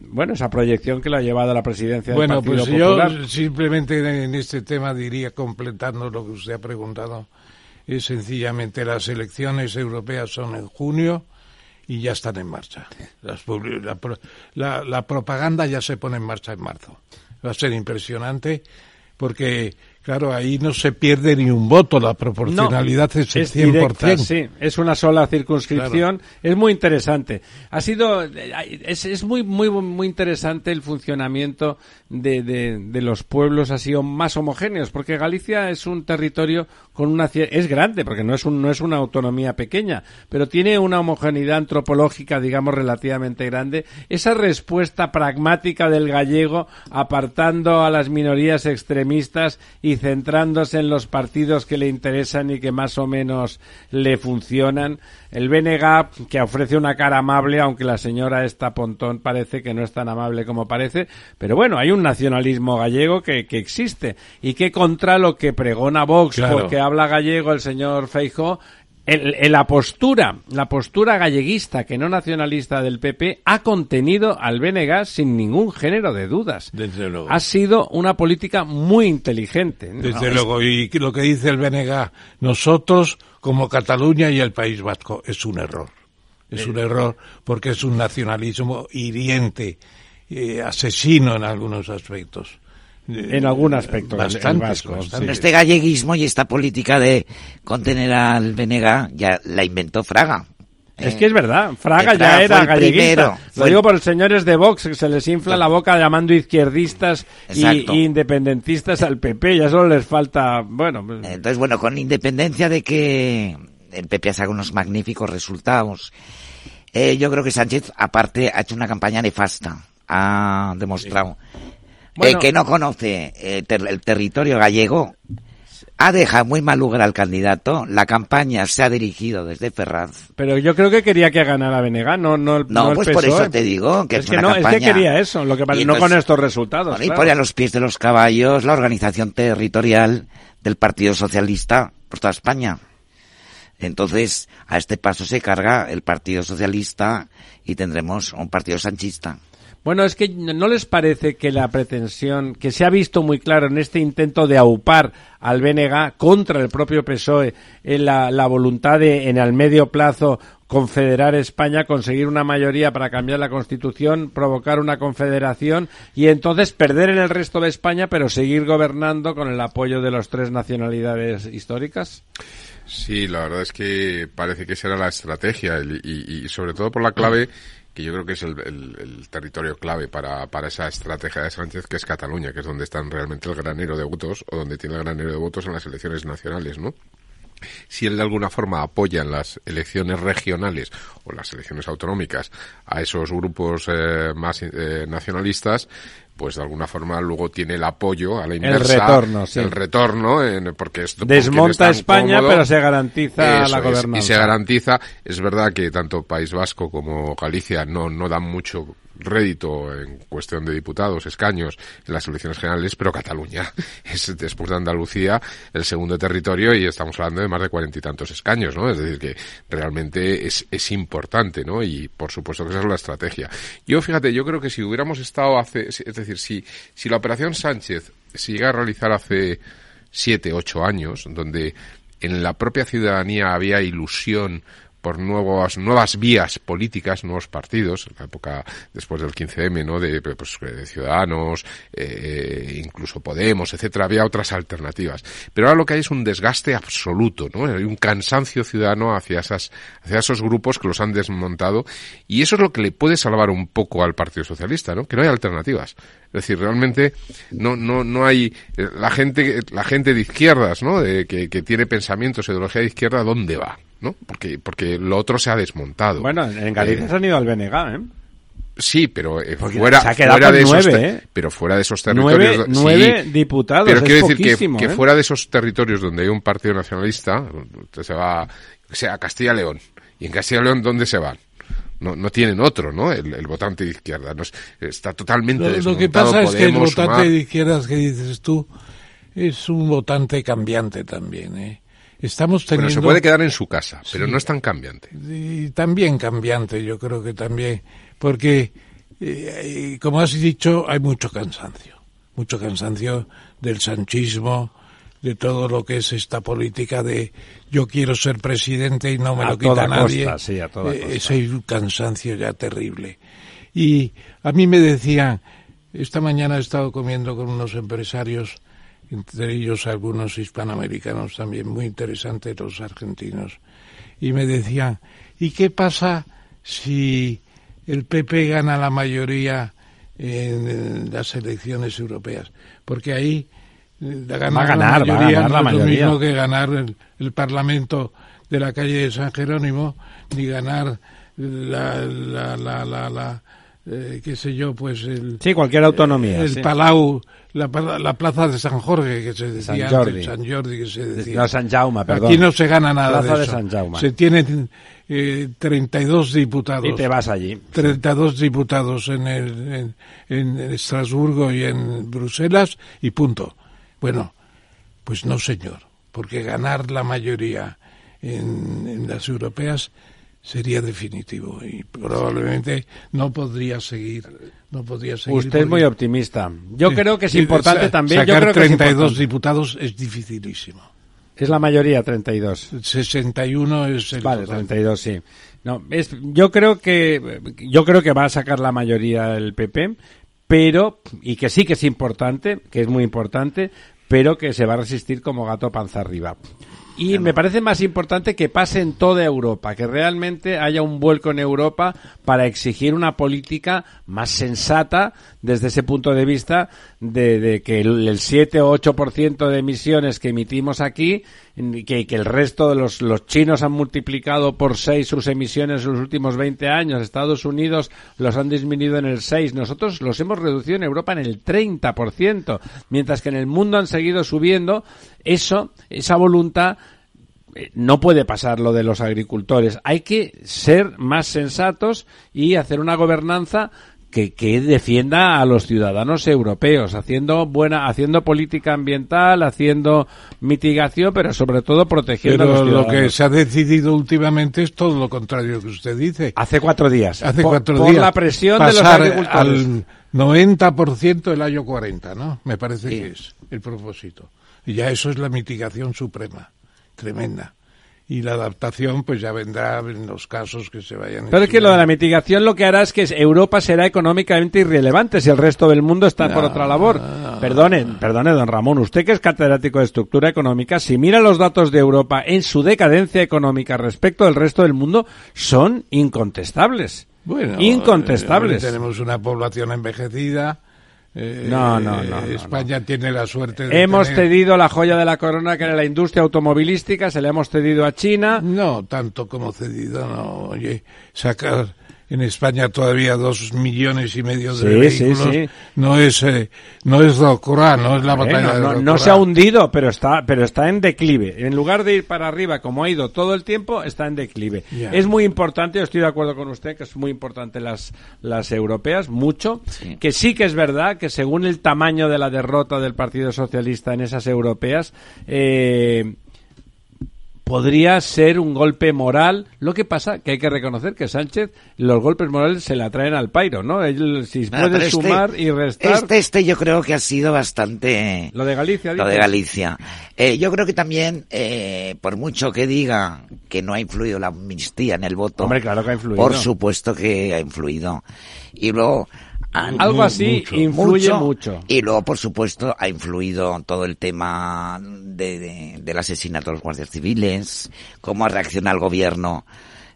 bueno, esa proyección que lo ha llevado a la presidencia del Bueno, Partido pues Popular. yo simplemente en este tema diría, completando lo que usted ha preguntado, es sencillamente las elecciones europeas son en junio y ya están en marcha. Las la, la- la propaganda ya se pone en marcha en marzo. Va a ser impresionante porque, claro, ahí no se pierde ni un voto, la proporcionalidad es el 100%. directa, sí, es una sola circunscripción, es muy interesante. Ha sido, es, es muy, muy, muy interesante el funcionamiento de, de, de los pueblos así o más homogéneos, porque Galicia es un territorio con una, es grande, porque no es un, no es una autonomía pequeña, pero tiene una homogeneidad antropológica, digamos, relativamente grande. Esa respuesta pragmática del gallego, apartando a las minorías extremistas y centrándose en los partidos que le interesan y que más o menos le funcionan. El BNG, que ofrece una cara amable, aunque la señora esta Pontón parece que no es tan amable como parece, pero bueno, hay un nacionalismo gallego que, que existe y que contra lo que pregona Vox, Claro. porque habla gallego el señor Feijóo, el- el- la postura, la postura galleguista que no nacionalista del PP ha contenido al BNG sin ningún género de dudas. Desde luego. Ha sido una política muy inteligente. ¿no? Desde luego, y lo que dice el BNG, nosotros como Cataluña y el País Vasco, es un error. Es un error porque es un nacionalismo hiriente, eh, asesino en algunos aspectos. Eh, En algún aspecto, Bastante, vasco, bastante. Pero este galleguismo y esta política de contener al Benega ya la inventó Fraga. Es Eh, que es verdad, Fraga que ya Fraga era galleguista. primero, Lo digo el- por los señores de Vox, que se les infla la boca llamando izquierdistas y, y independentistas al PP. Ya solo les falta, bueno, Entonces, bueno, con independencia de que el PP ha sacado unos magníficos resultados, eh, yo creo que Sánchez, aparte, ha hecho una campaña nefasta. Ha demostrado Bueno. eh, que no conoce eh, ter- el territorio gallego. Ha dejado muy mal lugar al candidato. La campaña se ha dirigido desde Ferraz. pero yo creo que quería que ganara Venegas, no, no, el- No, el pues por PSOE. eso te digo que es es que una no, es que quería eso, lo que Y no entonces- con estos resultados. Bueno, y claro. pone a los pies de los caballos la organización territorial del Partido Socialista por toda España. Entonces, a este paso se carga el Partido Socialista y tendremos un partido sanchista. Bueno, es que no les parece que la pretensión que se ha visto muy claro en este intento de aupar al BNG contra el propio PSOE en la, la voluntad de en el medio plazo confederar España, conseguir una mayoría para cambiar la Constitución, provocar una confederación y entonces perder en el resto de España, pero seguir gobernando con el apoyo de las tres nacionalidades históricas? Sí, la verdad es que parece que esa era la estrategia y sobre todo por la clave que yo creo que es el, territorio clave para, para esa estrategia de Sánchez, que es Cataluña, que es donde están realmente el granero de votos o donde tiene el granero de votos en las elecciones nacionales, ¿no? si él de alguna forma apoya en las elecciones regionales o las elecciones autonómicas a esos grupos eh, más eh, nacionalistas, pues de alguna forma luego tiene el apoyo a la inversa, retorno, sí. el retorno, en- porque esto Desmonta España, pero se garantiza Eso la es, gobernanza. y se garantiza, es verdad que tanto País Vasco como Galicia no, no dan mucho rédito en cuestión de diputados, escaños en las elecciones generales, pero Cataluña es después de Andalucía el segundo territorio y estamos hablando de más de cuarenta y tantos escaños, ¿no? Es decir, que realmente es, es importante, ¿no? Y por supuesto que esa es la estrategia. Yo, fíjate, yo creo que si hubiéramos estado hace, es decir, si, si la operación Sánchez se llega a realizar hace siete, ocho años, donde en la propia ciudadanía había ilusión por nuevas nuevas vías políticas, nuevos partidos, en la época después del 15M, ¿no? De, pues, de Ciudadanos, eh, incluso Podemos, etcétera, había otras alternativas. Pero ahora lo que hay es un desgaste absoluto, ¿no? Hay un cansancio ciudadano hacia esas, hacia esos grupos que los han desmontado y eso es lo que le puede salvar un poco al Partido Socialista, ¿no? Que no hay alternativas. Es decir, realmente no, no, no hay eh, la gente, la gente de izquierdas, ¿no? De, que, que tiene pensamientos, ideología de izquierda, ¿dónde va? ¿No? Porque, porque lo otro se ha desmontado. Bueno, en Galicia Eh, se han ido al BNG, ¿eh? Sí, pero eh, fuera, se ha quedado fuera de esos nueve, te- ¿eh? pero fuera de esos territorios Nueve, nueve diputados. pero es quiero decir que, fuera de esos territorios donde hay un partido nacionalista, usted se va, o sea, a Castilla y León. ¿Y en Castilla y León dónde se van? No, no tienen otro, ¿no? El, el votante de izquierda. No es- está totalmente Lo, lo que desmontado, pasa es que el votante Sumar. de izquierdas que dices tú es un votante cambiante también. ¿eh? Estamos Bueno, teniendo... se puede quedar en su casa, pero no es tan cambiante. y también cambiante, yo creo que también, porque, eh, eh, como has dicho, hay mucho cansancio, mucho cansancio del sanchismo, de todo lo que es esta política de yo quiero ser presidente y no me A lo quita toda nadie. costa, sí, a toda Eh, costa. ese es un cansancio ya terrible. Y a mí me decían, esta mañana he estado comiendo con unos empresarios, entre ellos algunos hispanoamericanos también, muy interesantes los argentinos, y me decían, ¿y qué pasa si el PP gana la mayoría en, las elecciones europeas? Porque ahí eh, ganar, Va a ganar, va la a mayoría ganar la no es lo mismo que ganar el, el Parlamento de la calle de San Jerónimo, ni ganar la, la, la, la, la, eh, qué sé yo, pues el, Sí, cualquier autonomía. el sí. Palau, la, la plaza de San Jorge que se San decía Jordi. antes, San Jordi que se decía. No, San Jaume, perdón. Aquí no se gana nada Plaza de de eso. San Jaume. Se tienen eh, 32 diputados. Y te vas allí. 32 diputados en, el, en, en Estrasburgo y en Bruselas y punto. Bueno, pues no señor, porque ganar la mayoría en, en las europeas sería definitivo y probablemente no podría seguir no podría seguir Usted es muy optimista. Yo Sí. creo que es importante sa- también. Yo sacar creo que es 32 importante. diputados es dificilísimo Es la mayoría, 32. 61 es el Vale, total. 32, sí. No, es, yo creo que yo creo que va a sacar la mayoría el PP, pero y que sí que es importante, que es muy importante, pero que se va a resistir como gato panza arriba. Y me parece más importante que pase en toda Europa, que realmente haya un vuelco en Europa para exigir una política más sensata desde ese punto de vista de, de que el, el 7 o 8% de emisiones que emitimos aquí, que, que el resto de los, los chinos han multiplicado por 6 sus emisiones en los últimos 20 años, Estados Unidos los han disminuido en el 6, nosotros los hemos reducido en Europa en el 30%, mientras que en el mundo han seguido subiendo, eso, esa voluntad eh, no puede pasar lo de los agricultores. Hay que ser más sensatos y hacer una gobernanza que, que defienda a los ciudadanos europeos, haciendo buena, haciendo política ambiental, haciendo mitigación, pero sobre todo protegiendo a los pero lo ciudadanos. que se ha decidido últimamente es todo lo contrario que usted dice Hace cuatro días. hace Por- cuatro por días la presión de los pasar agricultores. al 90% el año 40 no me parece que es el propósito y ya eso es la mitigación suprema tremenda y la adaptación pues ya vendrá en los casos que se vayan Pero es que lo de la mitigación lo que hará es que Europa será económicamente irrelevante si el resto del mundo está por otra labor. Perdone, perdone, don Ramón, usted que es catedrático de estructura económica, si mira los datos de Europa en su decadencia económica respecto del resto del mundo, son incontestables. Bueno, incontestables. eh, tenemos una población envejecida. Eh, No, no, no, no, España tiene la suerte de Hemos tener- cedido la joya de la corona que era la industria automovilística, se la hemos cedido a China. No, tanto como cedido, no. Oye, sacar en España todavía dos millones y medio de Sí, sí, vehículos sí. no es eh, no es Docora, no es la Bueno, batalla de no, no Docora. se ha hundido, pero está, pero está en declive. En lugar de ir para arriba como ha ido todo el tiempo, está en declive. Es muy importante, yo estoy de acuerdo con usted, que es muy importante las, las europeas, mucho. Sí. Que sí que es verdad que según el tamaño de la derrota del Partido Socialista en esas europeas, eh, podría ser un golpe moral. Lo que pasa que hay que reconocer que Sánchez los golpes morales se la traen al pairo, ¿no? Él, si puede este- sumar y restar. Este, este yo creo que ha sido bastante... Lo de Galicia, Lo de. Galicia. Eh, yo creo que también, eh, por mucho que diga que no ha influido la amnistía en el voto, Hombre, claro que ha influido. por supuesto que ha influido. Y luego... han- Algo así influye mucho. Y luego, por supuesto, ha influido todo el tema de, de- del asesinato de los guardias civiles, cómo ha reaccionado el gobierno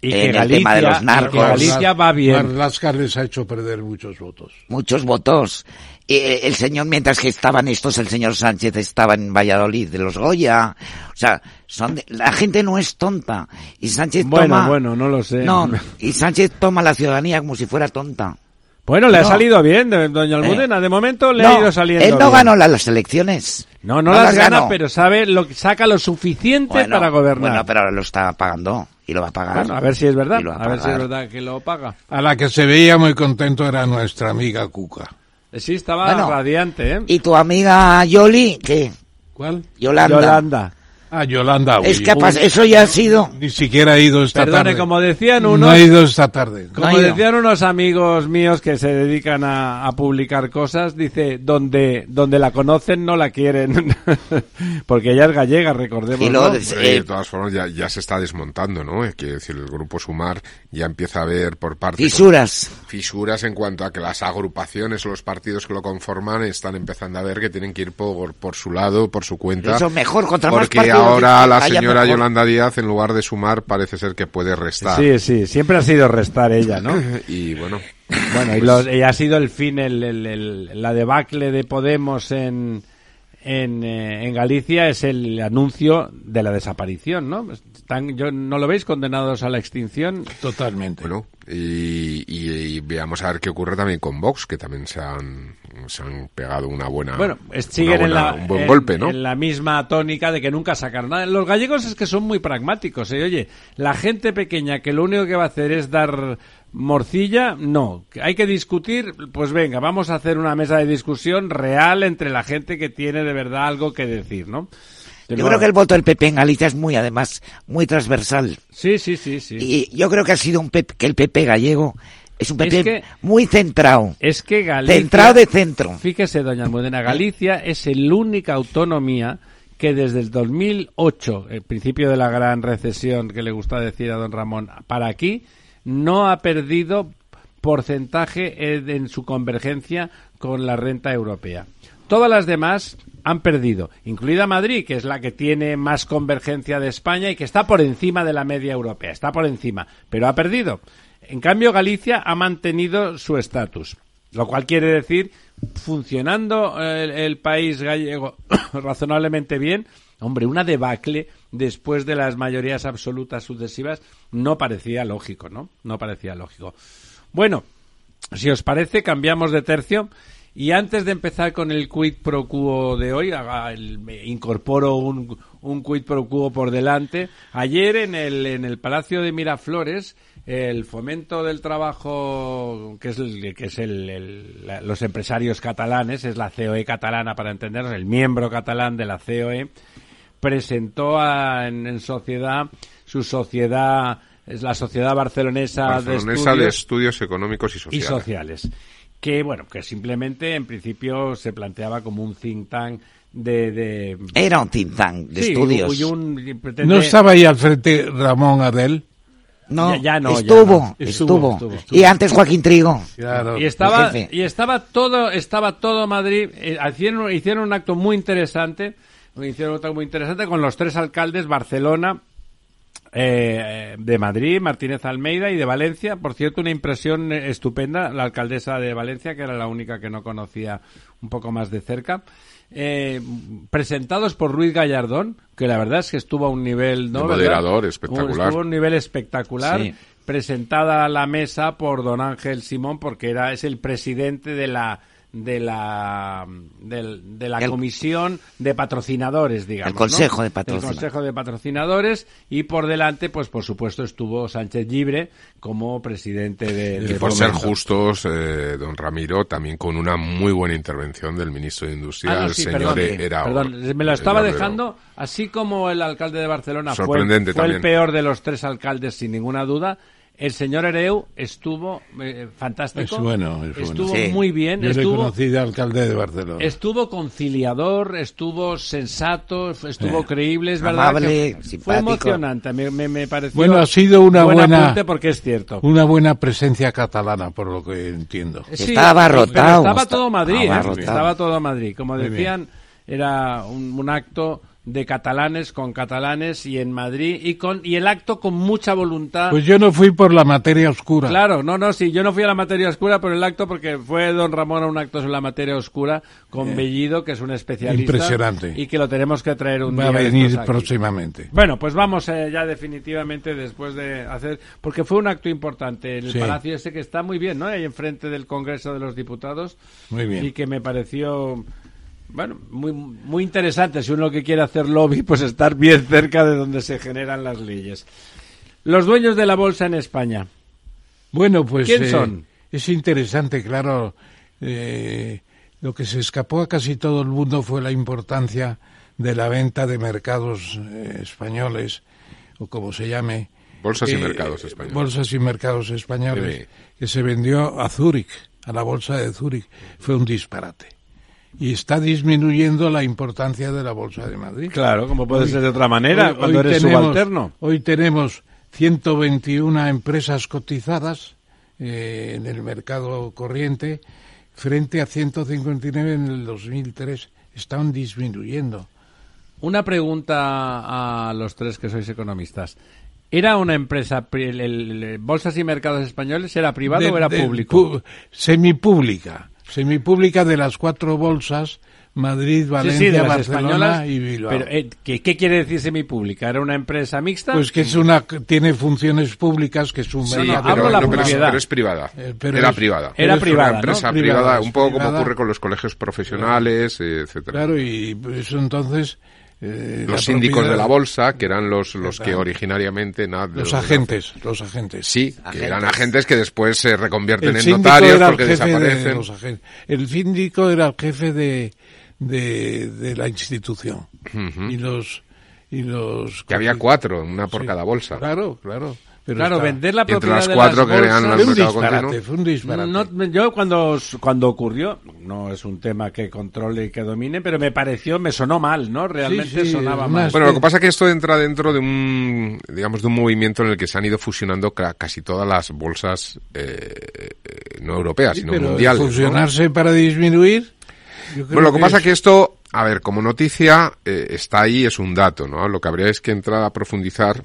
Y en el tema de los narcos. Galicia va bien. Marlaska les ha hecho perder muchos votos. muchos votos. Eh, el señor, mientras que estaban estos, el señor Sánchez estaba en Valladolid de los Goya. O sea, son de- la gente no es tonta. Y Sánchez Bueno, toma... bueno, no lo sé. No, y Sánchez toma la ciudadanía como si fuera tonta. Bueno, le ha No. salido bien, de- doña Almudena. De momento le ha No, ido saliendo él no bien. ganó la- las elecciones. No, no, las gana, ganó. pero sabe lo que saca lo suficiente Bueno, para gobernar. Bueno, pero ahora lo está pagando y lo va a pagar. Bueno, a ver si es verdad. A ver si es verdad que lo paga. A la que se veía muy contento era nuestra amiga Cuca. Eh, Sí, estaba Bueno, radiante, ¿eh? ¿Y tu amiga Yoli? ¿Qué? ¿Cuál? Yolanda. Yolanda. Ah, Yolanda. Es uy, que ha uy, pas- eso ya ha sido. Ni siquiera ha ido esta Perdone, tarde. como decían No unos... ha ido esta tarde. Como No decían unos amigos míos que se dedican a, a publicar cosas, dice, donde, donde la conocen no la quieren. Porque ella es gallega, recordemos. Y luego ¿no? Eh, de todas formas, ya, ya se está desmontando, ¿no? Es que decir, el grupo Sumar ya empieza a ver por parte... Fisuras. Fisuras en cuanto a que las agrupaciones o los partidos que lo conforman están empezando a ver que tienen que ir por, por su lado, por su cuenta. Eso mejor, contra más Porque partidos ahora la señora mejor. Yolanda Díaz, en lugar de sumar, parece ser que puede restar. Sí, sí, siempre ha sido restar ella, ¿no? Y bueno, Bueno, y, los- y ha sido el fin, el, el- el- la debacle de Podemos en, en, eh, en Galicia es el anuncio de la desaparición, ¿no? Están, yo, ¿No lo veis condenados a la extinción? Totalmente. bueno, y, y- y veamos a ver qué ocurre también con Vox, que también se han, se han pegado una buena, Bueno, siguen en, la, un buen en- golpe, ¿no? en la misma tónica de que nunca sacaron nada. Los gallegos es que son muy pragmáticos. ¿eh? Oye, la gente pequeña que lo único que va a hacer es dar morcilla, no. Hay que discutir, pues venga, vamos a hacer una mesa de discusión real entre la gente que tiene de verdad algo que decir, ¿no? Yo creo que el voto del PP en Galicia es muy, además, muy transversal. Sí, sí, sí, sí. Y yo creo que ha sido un PP, que el PP gallego es un PP Es que- muy centrado. Es que Galicia... Centrado de centro. Fíjese, doña Almudena, Galicia es la única autonomía que desde el 2008, el principio de la gran recesión que le gusta decir a don Ramón, para aquí, no ha perdido porcentaje en su convergencia con la renta europea. Todas las demás han perdido, incluida Madrid, que es la que tiene más convergencia de España y que está por encima de la media europea, está por encima, pero ha perdido. En cambio, Galicia ha mantenido su estatus, lo cual quiere decir, funcionando eh, el, el país gallego razonablemente bien, hombre, una debacle después de las mayorías absolutas sucesivas no parecía lógico, ¿no? No parecía lógico. Bueno, si os parece, cambiamos de tercio. Y antes de empezar con el quid pro quo de hoy, me incorporo un, un quid pro quo por delante. Ayer en el, en el Palacio de Miraflores, el fomento del trabajo, que es, el, que es el, el- la- los empresarios catalanes, es la COE catalana para entendernos, el miembro catalán de la COE, presentó a- en, en sociedad su sociedad, es la Sociedad Barcelonesa, Barcelonesa de de Estudios Estudios Económicos y y Sociales. Que, bueno, que simplemente en principio se planteaba como un think tank de... de Era un think tank de Sí, estudios. y un- y pretende- ¿No estaba ahí al frente Ramón Adel? No, Ya- ya no, ya estuvo, no. estuvo, Estuvo, estuvo, estuvo. Y antes Joaquín Trigo. Claro. y estaba y estaba todo estaba todo Madrid eh, hicieron hicieron un acto muy interesante hicieron un acto muy interesante con los tres alcaldes Barcelona eh, de Madrid, Martínez Almeida y de Valencia. Por cierto, una impresión eh, estupenda, la alcaldesa de Valencia, que era la única que no conocía un poco más de cerca. Eh, presentados por Ruiz Gallardón, que la verdad es que estuvo a un nivel... ¿no, moderador, espectacular. Estuvo a un nivel espectacular. Sí. Presentada a la mesa por don Ángel Simón, porque era es el presidente de la de la del- de, la El- comisión de patrocinadores digamos El consejo ¿no? de El patrocinadores. consejo de patrocinadores y por delante pues por supuesto estuvo Sánchez Libre como presidente de, Y de por ser justos, eh, don Ramiro, también con una muy buena intervención del ministro de Industria, Ah, no, el señor perdón, Era perdón, me lo estaba Era- dejando, así como el alcalde de Barcelona fue, Sorprendente fue el también. peor de los tres alcaldes sin ninguna duda, el señor Ereu estuvo eh, fantástico, Es bueno, es bueno. estuvo Sí. muy bien, Yo estuvo, conocí de alcalde de Barcelona. estuvo conciliador, estuvo sensato, estuvo Eh, creíble, es verdad amable, que fue emocionante, me, me, me pareció Bueno, ha sido una buen buena- apunte porque es cierto. Una buena presencia catalana, por lo que entiendo. Sí, Estaba abarrotado. pero Estaba todo Madrid, ¿eh? estaba todo Madrid. Como decían, era un, un acto de catalanes con catalanes y en Madrid y con y el acto con mucha voluntad. Pues yo no fui por la materia oscura. Claro, no, no, sí, yo no fui a la materia oscura por el acto porque fue don Ramón a un acto sobre la materia oscura con Bellido, que es un especialista. Impresionante. Y que lo tenemos que traer un Va a día de venir estos aquí. próximamente. Bueno, pues vamos eh, ya definitivamente después de hacer, porque fue un acto importante en el Sí. palacio ese que está muy bien, ¿no? Ahí enfrente del Congreso de los Diputados. Muy bien. Y que me pareció, bueno, muy, muy interesante. Si uno que quiere hacer lobby, pues estar bien cerca de donde se generan las leyes. Los dueños de la bolsa en España. Bueno, pues ¿Quién eh, son? es interesante, claro. eh, lo que se escapó a casi todo el mundo fue la importancia de la venta de mercados eh, españoles, o como se llame. Bolsas y eh, mercados españoles. Bolsas y mercados españoles, Sí. que se vendió a Zúrich, a la bolsa de Zúrich. Fue un disparate. Y está disminuyendo la importancia de la bolsa de Madrid. Claro, como puede Hoy- ser de otra manera, hoy- cuando hoy eres tenemos- subalterno. Hoy tenemos 121 empresas cotizadas eh, en el mercado corriente frente a 159 en el 2003. Están disminuyendo. Una pregunta a los tres que sois economistas. ¿Era una empresa, el- el- el- Bolsas y Mercados Españoles, era privado De- o era de- público? pu- semipública. Semipública de las cuatro bolsas, Madrid, Valencia, sí, Barcelona y Bilbao. Pero, eh, ¿qué, qué quiere decir semipública? ¿Era una empresa mixta? pues que es una, tiene funciones públicas, que es un Sí, mercado. hablo pero, la no, pero es- propiedad. pero es privada. Eh, pero Era es- privada. Era Es privada, Una ¿no? empresa Privada, un poco como ocurre con los colegios profesionales, eh, etcétera. Claro, y eso entonces... eh, los síndicos de la bolsa, que eran los, los que originariamente... Los de- agentes, los agentes. Sí, que eran agentes que después se reconvierten El en notarios porque jefe de desaparecen. los agentes. El síndico era el jefe de, de, de la institución. Y los... Y los Que había cuatro, una por Sí. cada bolsa. Claro, claro. Pero claro, está- vender la Entre propiedad las de cuatro las que eran bolsas- Fue un disparate, fue un disparate. No, yo cuando, cuando ocurrió, no es un tema que controle y que domine, pero me pareció, me sonó mal, ¿no? Realmente sí, sonaba mal. Bueno, lo que pasa es que esto entra dentro de un, digamos, de un movimiento en el que se han ido fusionando ca- casi todas las bolsas eh, eh, no europeas, Sí, sino pero mundiales. ¿no? fusionarse para disminuir... Bueno, lo que pasa es- es que esto, a ver, como noticia eh, está ahí, es un dato, ¿no? Lo que habría es que entrar a profundizar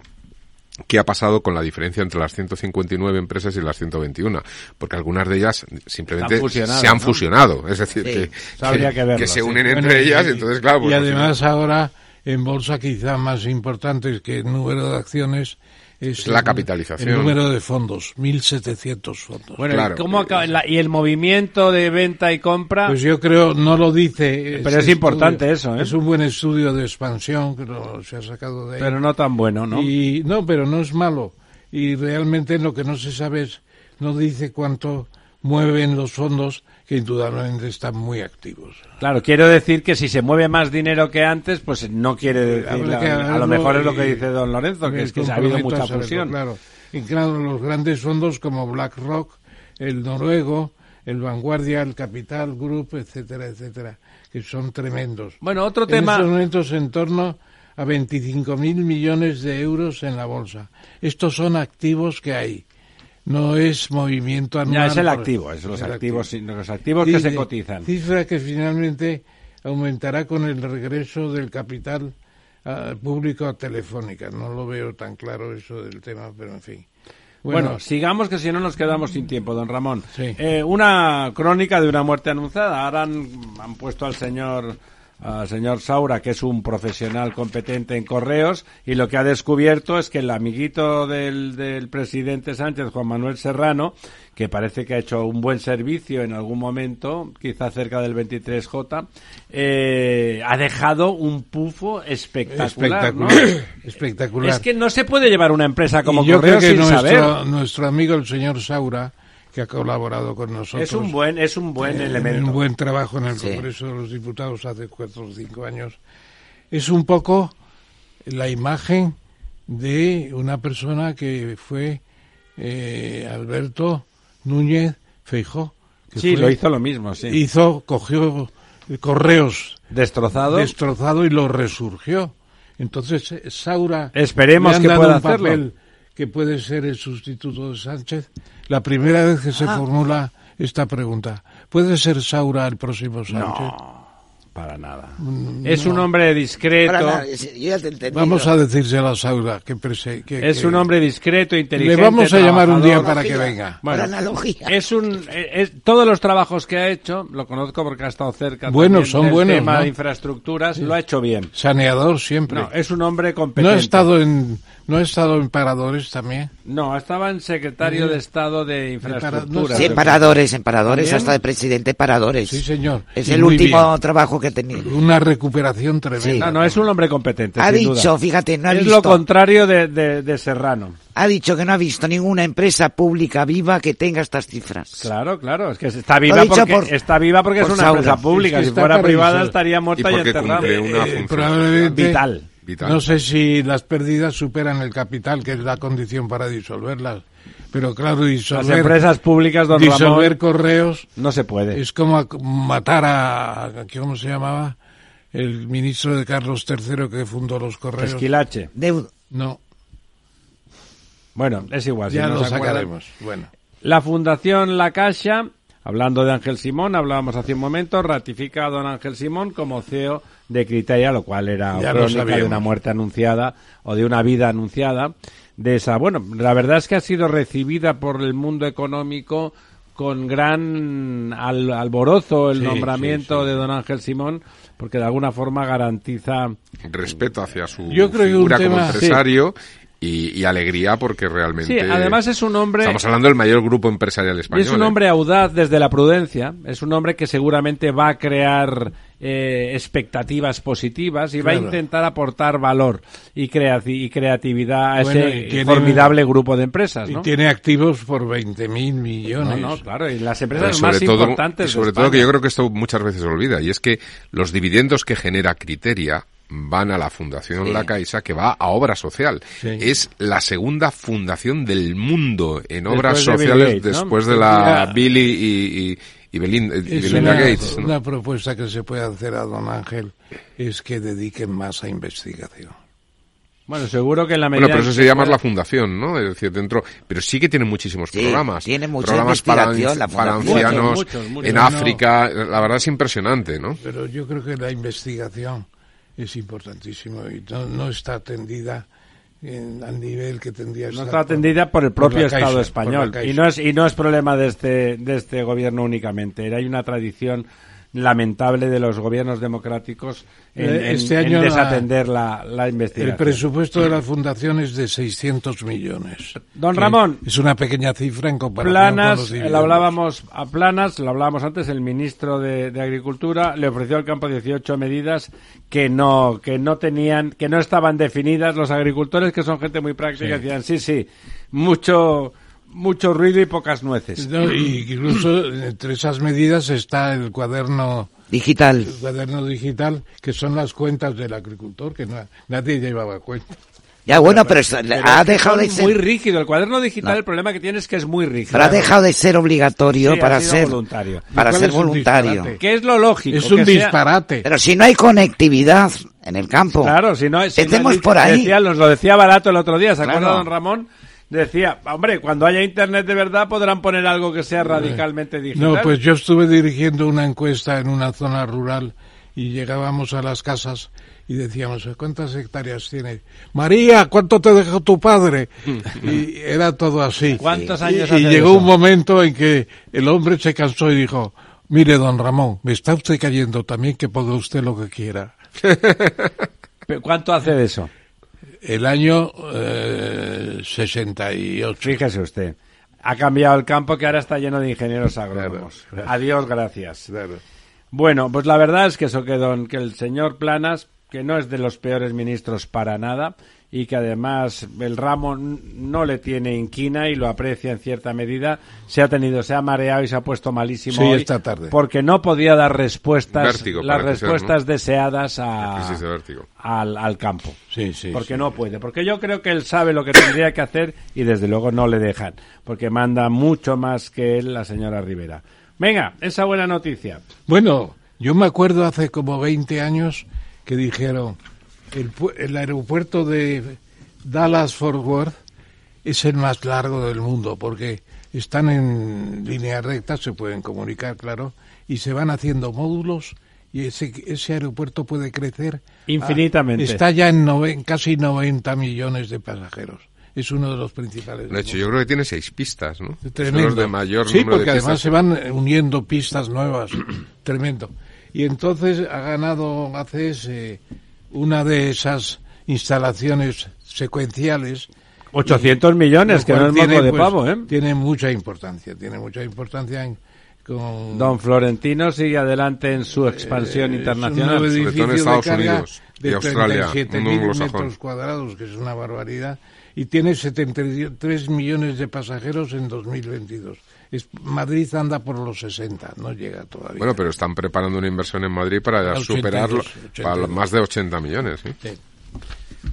qué ha pasado con la diferencia entre las 159 empresas y las 121, porque algunas de ellas simplemente se han ¿no? fusionado, es decir, Sí. que, que verlo, se sí. unen Bueno, entre y- ellas, entonces claro, pues, y al además final- ahora en bolsa quizá más importante que el número de acciones es, Es la el- capitalización. El número de fondos, 1.700 fondos. Bueno, ¿y Claro. ¿cómo acaba- la- y el movimiento de venta y compra? Pues yo creo, no lo dice. Pero es importante eso, ¿eh? Es un buen estudio de expansión que lo- se ha sacado de ahí. pero no tan bueno, ¿no? Y, no, pero no es malo. Y realmente lo que no se sabe es, no dice cuánto mueven los fondos, que indudablemente están muy activos. Claro, quiero decir que si se mueve más dinero que antes, pues no quiere decir, Habrá que a, a lo mejor es lo que dice don Lorenzo, que es que ha habido mucha saberlo, fusión. Claro. Y claro, los grandes fondos como BlackRock, el Noruego, el Vanguardia, el Capital Group, etcétera, etcétera, que son tremendos. Bueno, otro en tema... estos momentos en torno a 25.000 millones de euros en la bolsa. Estos son activos que hay. No es movimiento anual. Ya es el activo, es los el activos, activo. los activos que se cotizan. Cifra que finalmente aumentará con el regreso del capital ah, público a Telefónica. No lo veo tan claro eso del tema, pero en fin. Bueno, sigamos que si no nos quedamos sin tiempo, don Ramón. Sí. Eh, una crónica de una muerte anunciada. Ahora han, han puesto al señor al señor Saura, que es un profesional competente en correos, y lo que ha descubierto es que el amiguito del, del presidente Sánchez, Juan Manuel Serrano, que parece que ha hecho un buen servicio en algún momento, quizá cerca del 23J, eh, ha dejado un pufo espectacular. ¿no? espectacular. espectacular. Es que no se puede llevar una empresa como y yo creo correos que sin nuestro, saber. nuestro amigo el señor Saura, que ha colaborado con nosotros. Es un buen, es un buen eh, elemento. Un buen trabajo en el Sí. Congreso de los Diputados hace cuatro o cinco años. Es un poco la imagen de una persona que fue eh, Alberto Núñez Feijó. que Sí, fue- lo hizo lo mismo, sí. Hizo, cogió correos Destrozado. destrozado y lo resurgió. Entonces, eh, Saura. Esperemos le han que dado pueda un hacerlo. Que puede ser el sustituto de Sánchez. La primera vez que Ah. se formula esta pregunta: ¿puede ser Saura el próximo Sánchez? Para nada. Es un hombre discreto. Para nada, es- yo ya te he entendido. Vamos a decírselo a Saura, que, prese- que- Es que- un hombre discreto, inteligente. Le vamos a llamar un día para que venga. Bueno, Por analogía. Es un, es- todos los trabajos que ha hecho, lo conozco porque ha estado cerca Buenos, también son del buenos, tema ¿no? de infraestructuras, lo ha hecho bien. Saneador siempre. No, es un hombre No competente. ha estado en, no ha estado en paradores también. No, estaba en secretario de Estado de infraestructuras. no Sí, en paradores, en paradores, ¿También? hasta de presidente paradores. Sí, señor. Es Y el muy último bien. trabajo que tenido. Una recuperación tremenda. No, no, es un hombre competente. Ha sin dicho, duda. fíjate, no ha es visto. lo contrario de, de- de Serrano. Ha dicho que no ha visto ninguna empresa pública viva que tenga estas cifras. Claro, claro, es que está viva porque, por- está viva porque es una Saura. empresa pública. Es que si fuera privada estaría Y muerta y, porque enterrada. cumple una Eh, Vital. Vital. No sé si las pérdidas superan el capital, que es la condición para disolverlas. Pero claro, Las disolver, empresas públicas, don disolver Ramón, correos no se puede. es como a- matar a, a- ¿cómo se llamaba? El ministro de Carlos III que fundó los correos. Esquilache. Deu- No, Bueno, es igual. si ya no lo sacaremos. Bueno, La Fundación La Caixa, hablando de Ángel Simón, hablábamos hace un momento, ratifica a don Ángel Simón como CEO de Criteria, lo cual era Ya crónica de una muerte anunciada o de una vida anunciada. De esa, bueno, la verdad es que ha sido recibida por el mundo económico con gran al- alborozo el Sí, nombramiento sí, sí. de don Ángel Simón, porque de alguna forma garantiza respeto hacia su Yo creo que un figura como empresario y, y alegría porque realmente Sí, además es un hombre estamos hablando del mayor grupo empresarial Y español es un ¿eh? hombre audaz desde la prudencia, es un hombre que seguramente va a crear eh, expectativas positivas y va a intentar aportar valor y, creati- y creatividad a Bueno, ese tiene- formidable grupo de empresas. y ¿no? tiene activos por 20.000 No, millones. no, claro, y las Pero empresas sobre más todo, importantes. y sobre de todo que yo creo que esto muchas veces se olvida y es que los dividendos que genera Criteria van a la Fundación La Caixa que va a obra social. Sí. Es la segunda fundación del mundo en Después obras de sociales ¿no? después de la Ya. Billy y, y, y Belinda, y Es Belinda una, Gates. ¿no? una propuesta que se puede hacer a don Ángel es que dediquen más a investigación. Bueno, seguro que en la medida. Bueno, pero eso sería más la fundación, ¿no? Es decir, dentro, pero sí que tiene muchísimos Sí, programas. tiene mucha programas para, investigación, la para ancianos Muchos, muchos, muchos. en No. África. La verdad es impresionante, ¿no? Pero yo creo que la investigación es importantísimo y no, no está atendida en- al nivel que tendría No está atendida por el propio Estado español. Y no, es, y no es problema de este, de este gobierno únicamente. Hay una tradición lamentable de los gobiernos democráticos en, Eh, en- este año desatender la, la El investigación. presupuesto de la fundación es de 600 millones. Don Ramón. Es una pequeña cifra en comparación Planas, con los eh, lo hablábamos a Planas, lo hablábamos antes, el ministro de, de Agricultura le ofreció al campo 18 medidas que no, que no tenían, que no estaban definidas. Los agricultores, que son gente muy práctica, Sí. decían, sí, sí, mucho, mucho ruido y pocas nueces. No, y incluso entre esas medidas está el cuaderno Digital. el cuaderno digital, que son las cuentas del agricultor, que no- nadie llevaba cuenta. Ya bueno, pero, ha dejado de ser, muy rígido. El cuaderno digital, No. el problema que tiene es que es muy rígido. pero ha dejado de ser obligatorio Sí, para ser voluntario. para ¿Cuál ser voluntario. Que es lo lógico. Es un que sea- disparate. Pero si no hay conectividad en el campo, Claro, si no es. si no por ahí. Decía, nos lo decía Barato el otro día, ¿se acuerda, Claro. don Ramón? Decía, hombre, cuando haya internet de verdad podrán poner algo que sea radicalmente digital. No, pues yo estuve dirigiendo una encuesta en una zona rural y llegábamos a las casas y decíamos, ¿cuántas hectáreas tiene? María, ¿cuánto te dejó tu padre? Y era todo así. ¿Cuántos Y- años Y, hace llegó eso? un momento en que el hombre se cansó y dijo, mire, don Ramón, me está usted cayendo también que ponga usted lo que quiera. ¿Cuánto hace de eso? El año eh, 68. Fíjese usted. Ha cambiado el campo que ahora está lleno de ingenieros agrónomos. Claro. Adiós, gracias. Claro. Bueno, pues la verdad es que eso que, don, que el señor Planas, que no es de los peores ministros para nada, y que además el ramo no le tiene inquina y lo aprecia en cierta medida, se ha tenido, se ha mareado y se ha puesto malísimo Sí, hoy esta tarde. porque no podía dar respuestas, Vértigo, las ser, respuestas ¿no? deseadas a, de al, al campo. Sí, sí. porque sí. no puede, porque yo creo que él sabe lo que tendría que hacer y desde luego no le dejan, porque manda mucho más que él la señora Rivera. Venga, esa buena noticia. Bueno, yo me acuerdo hace como 20 años que dijeron el, pu- el aeropuerto de Dallas Fort Worth es el más largo del mundo porque están en línea recta, se pueden comunicar, claro, y se van haciendo módulos y ese, ese aeropuerto puede crecer Infinitamente. a- está ya en, casi 90 millones de pasajeros. Es uno de los principales. De hecho, yo creo que tiene seis pistas, ¿no? Son Tremendo. los de mayor sí, número porque de además pistas. se van eh, uniendo pistas nuevas. Tremendo. Y entonces ha ganado ACS una de esas instalaciones secuenciales. 800 millones, lo que no es moco de pues, pavo, ¿eh? Tiene mucha importancia, tiene mucha importancia en- con... Don Florentino sigue adelante en su expansión Eh, internacional. Es un nuevo Sobre todo en edificio Estados de carga Unidos y de Australia, 37.000 un anglosajón. metros cuadrados, que es una barbaridad, y tiene 73 millones de pasajeros en 2022. Es, Madrid anda por los 60, no llega todavía. Bueno, pero están preparando una inversión en Madrid para ya 82, superarlo 82. para más de 80 millones.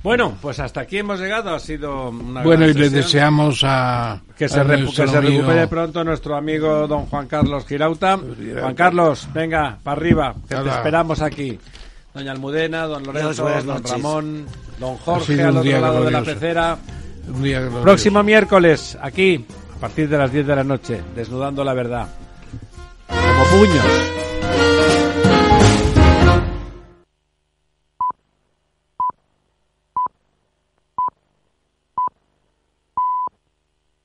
Bueno, pues hasta aquí hemos llegado. Ha sido una Bueno, gran y le deseamos a, Que a se, re- nuestro que se amigo- recupere pronto nuestro amigo don Juan Carlos Girauta. Girauta. Juan Carlos, venga, para arriba, que te esperamos aquí. Doña Almudena, don Lorenzo, don noches. Ramón, don Jorge al otro lado de la pecera. un día glorioso. Próximo miércoles, aquí, partir de las 10 de la noche, desnudando la verdad. Como puños.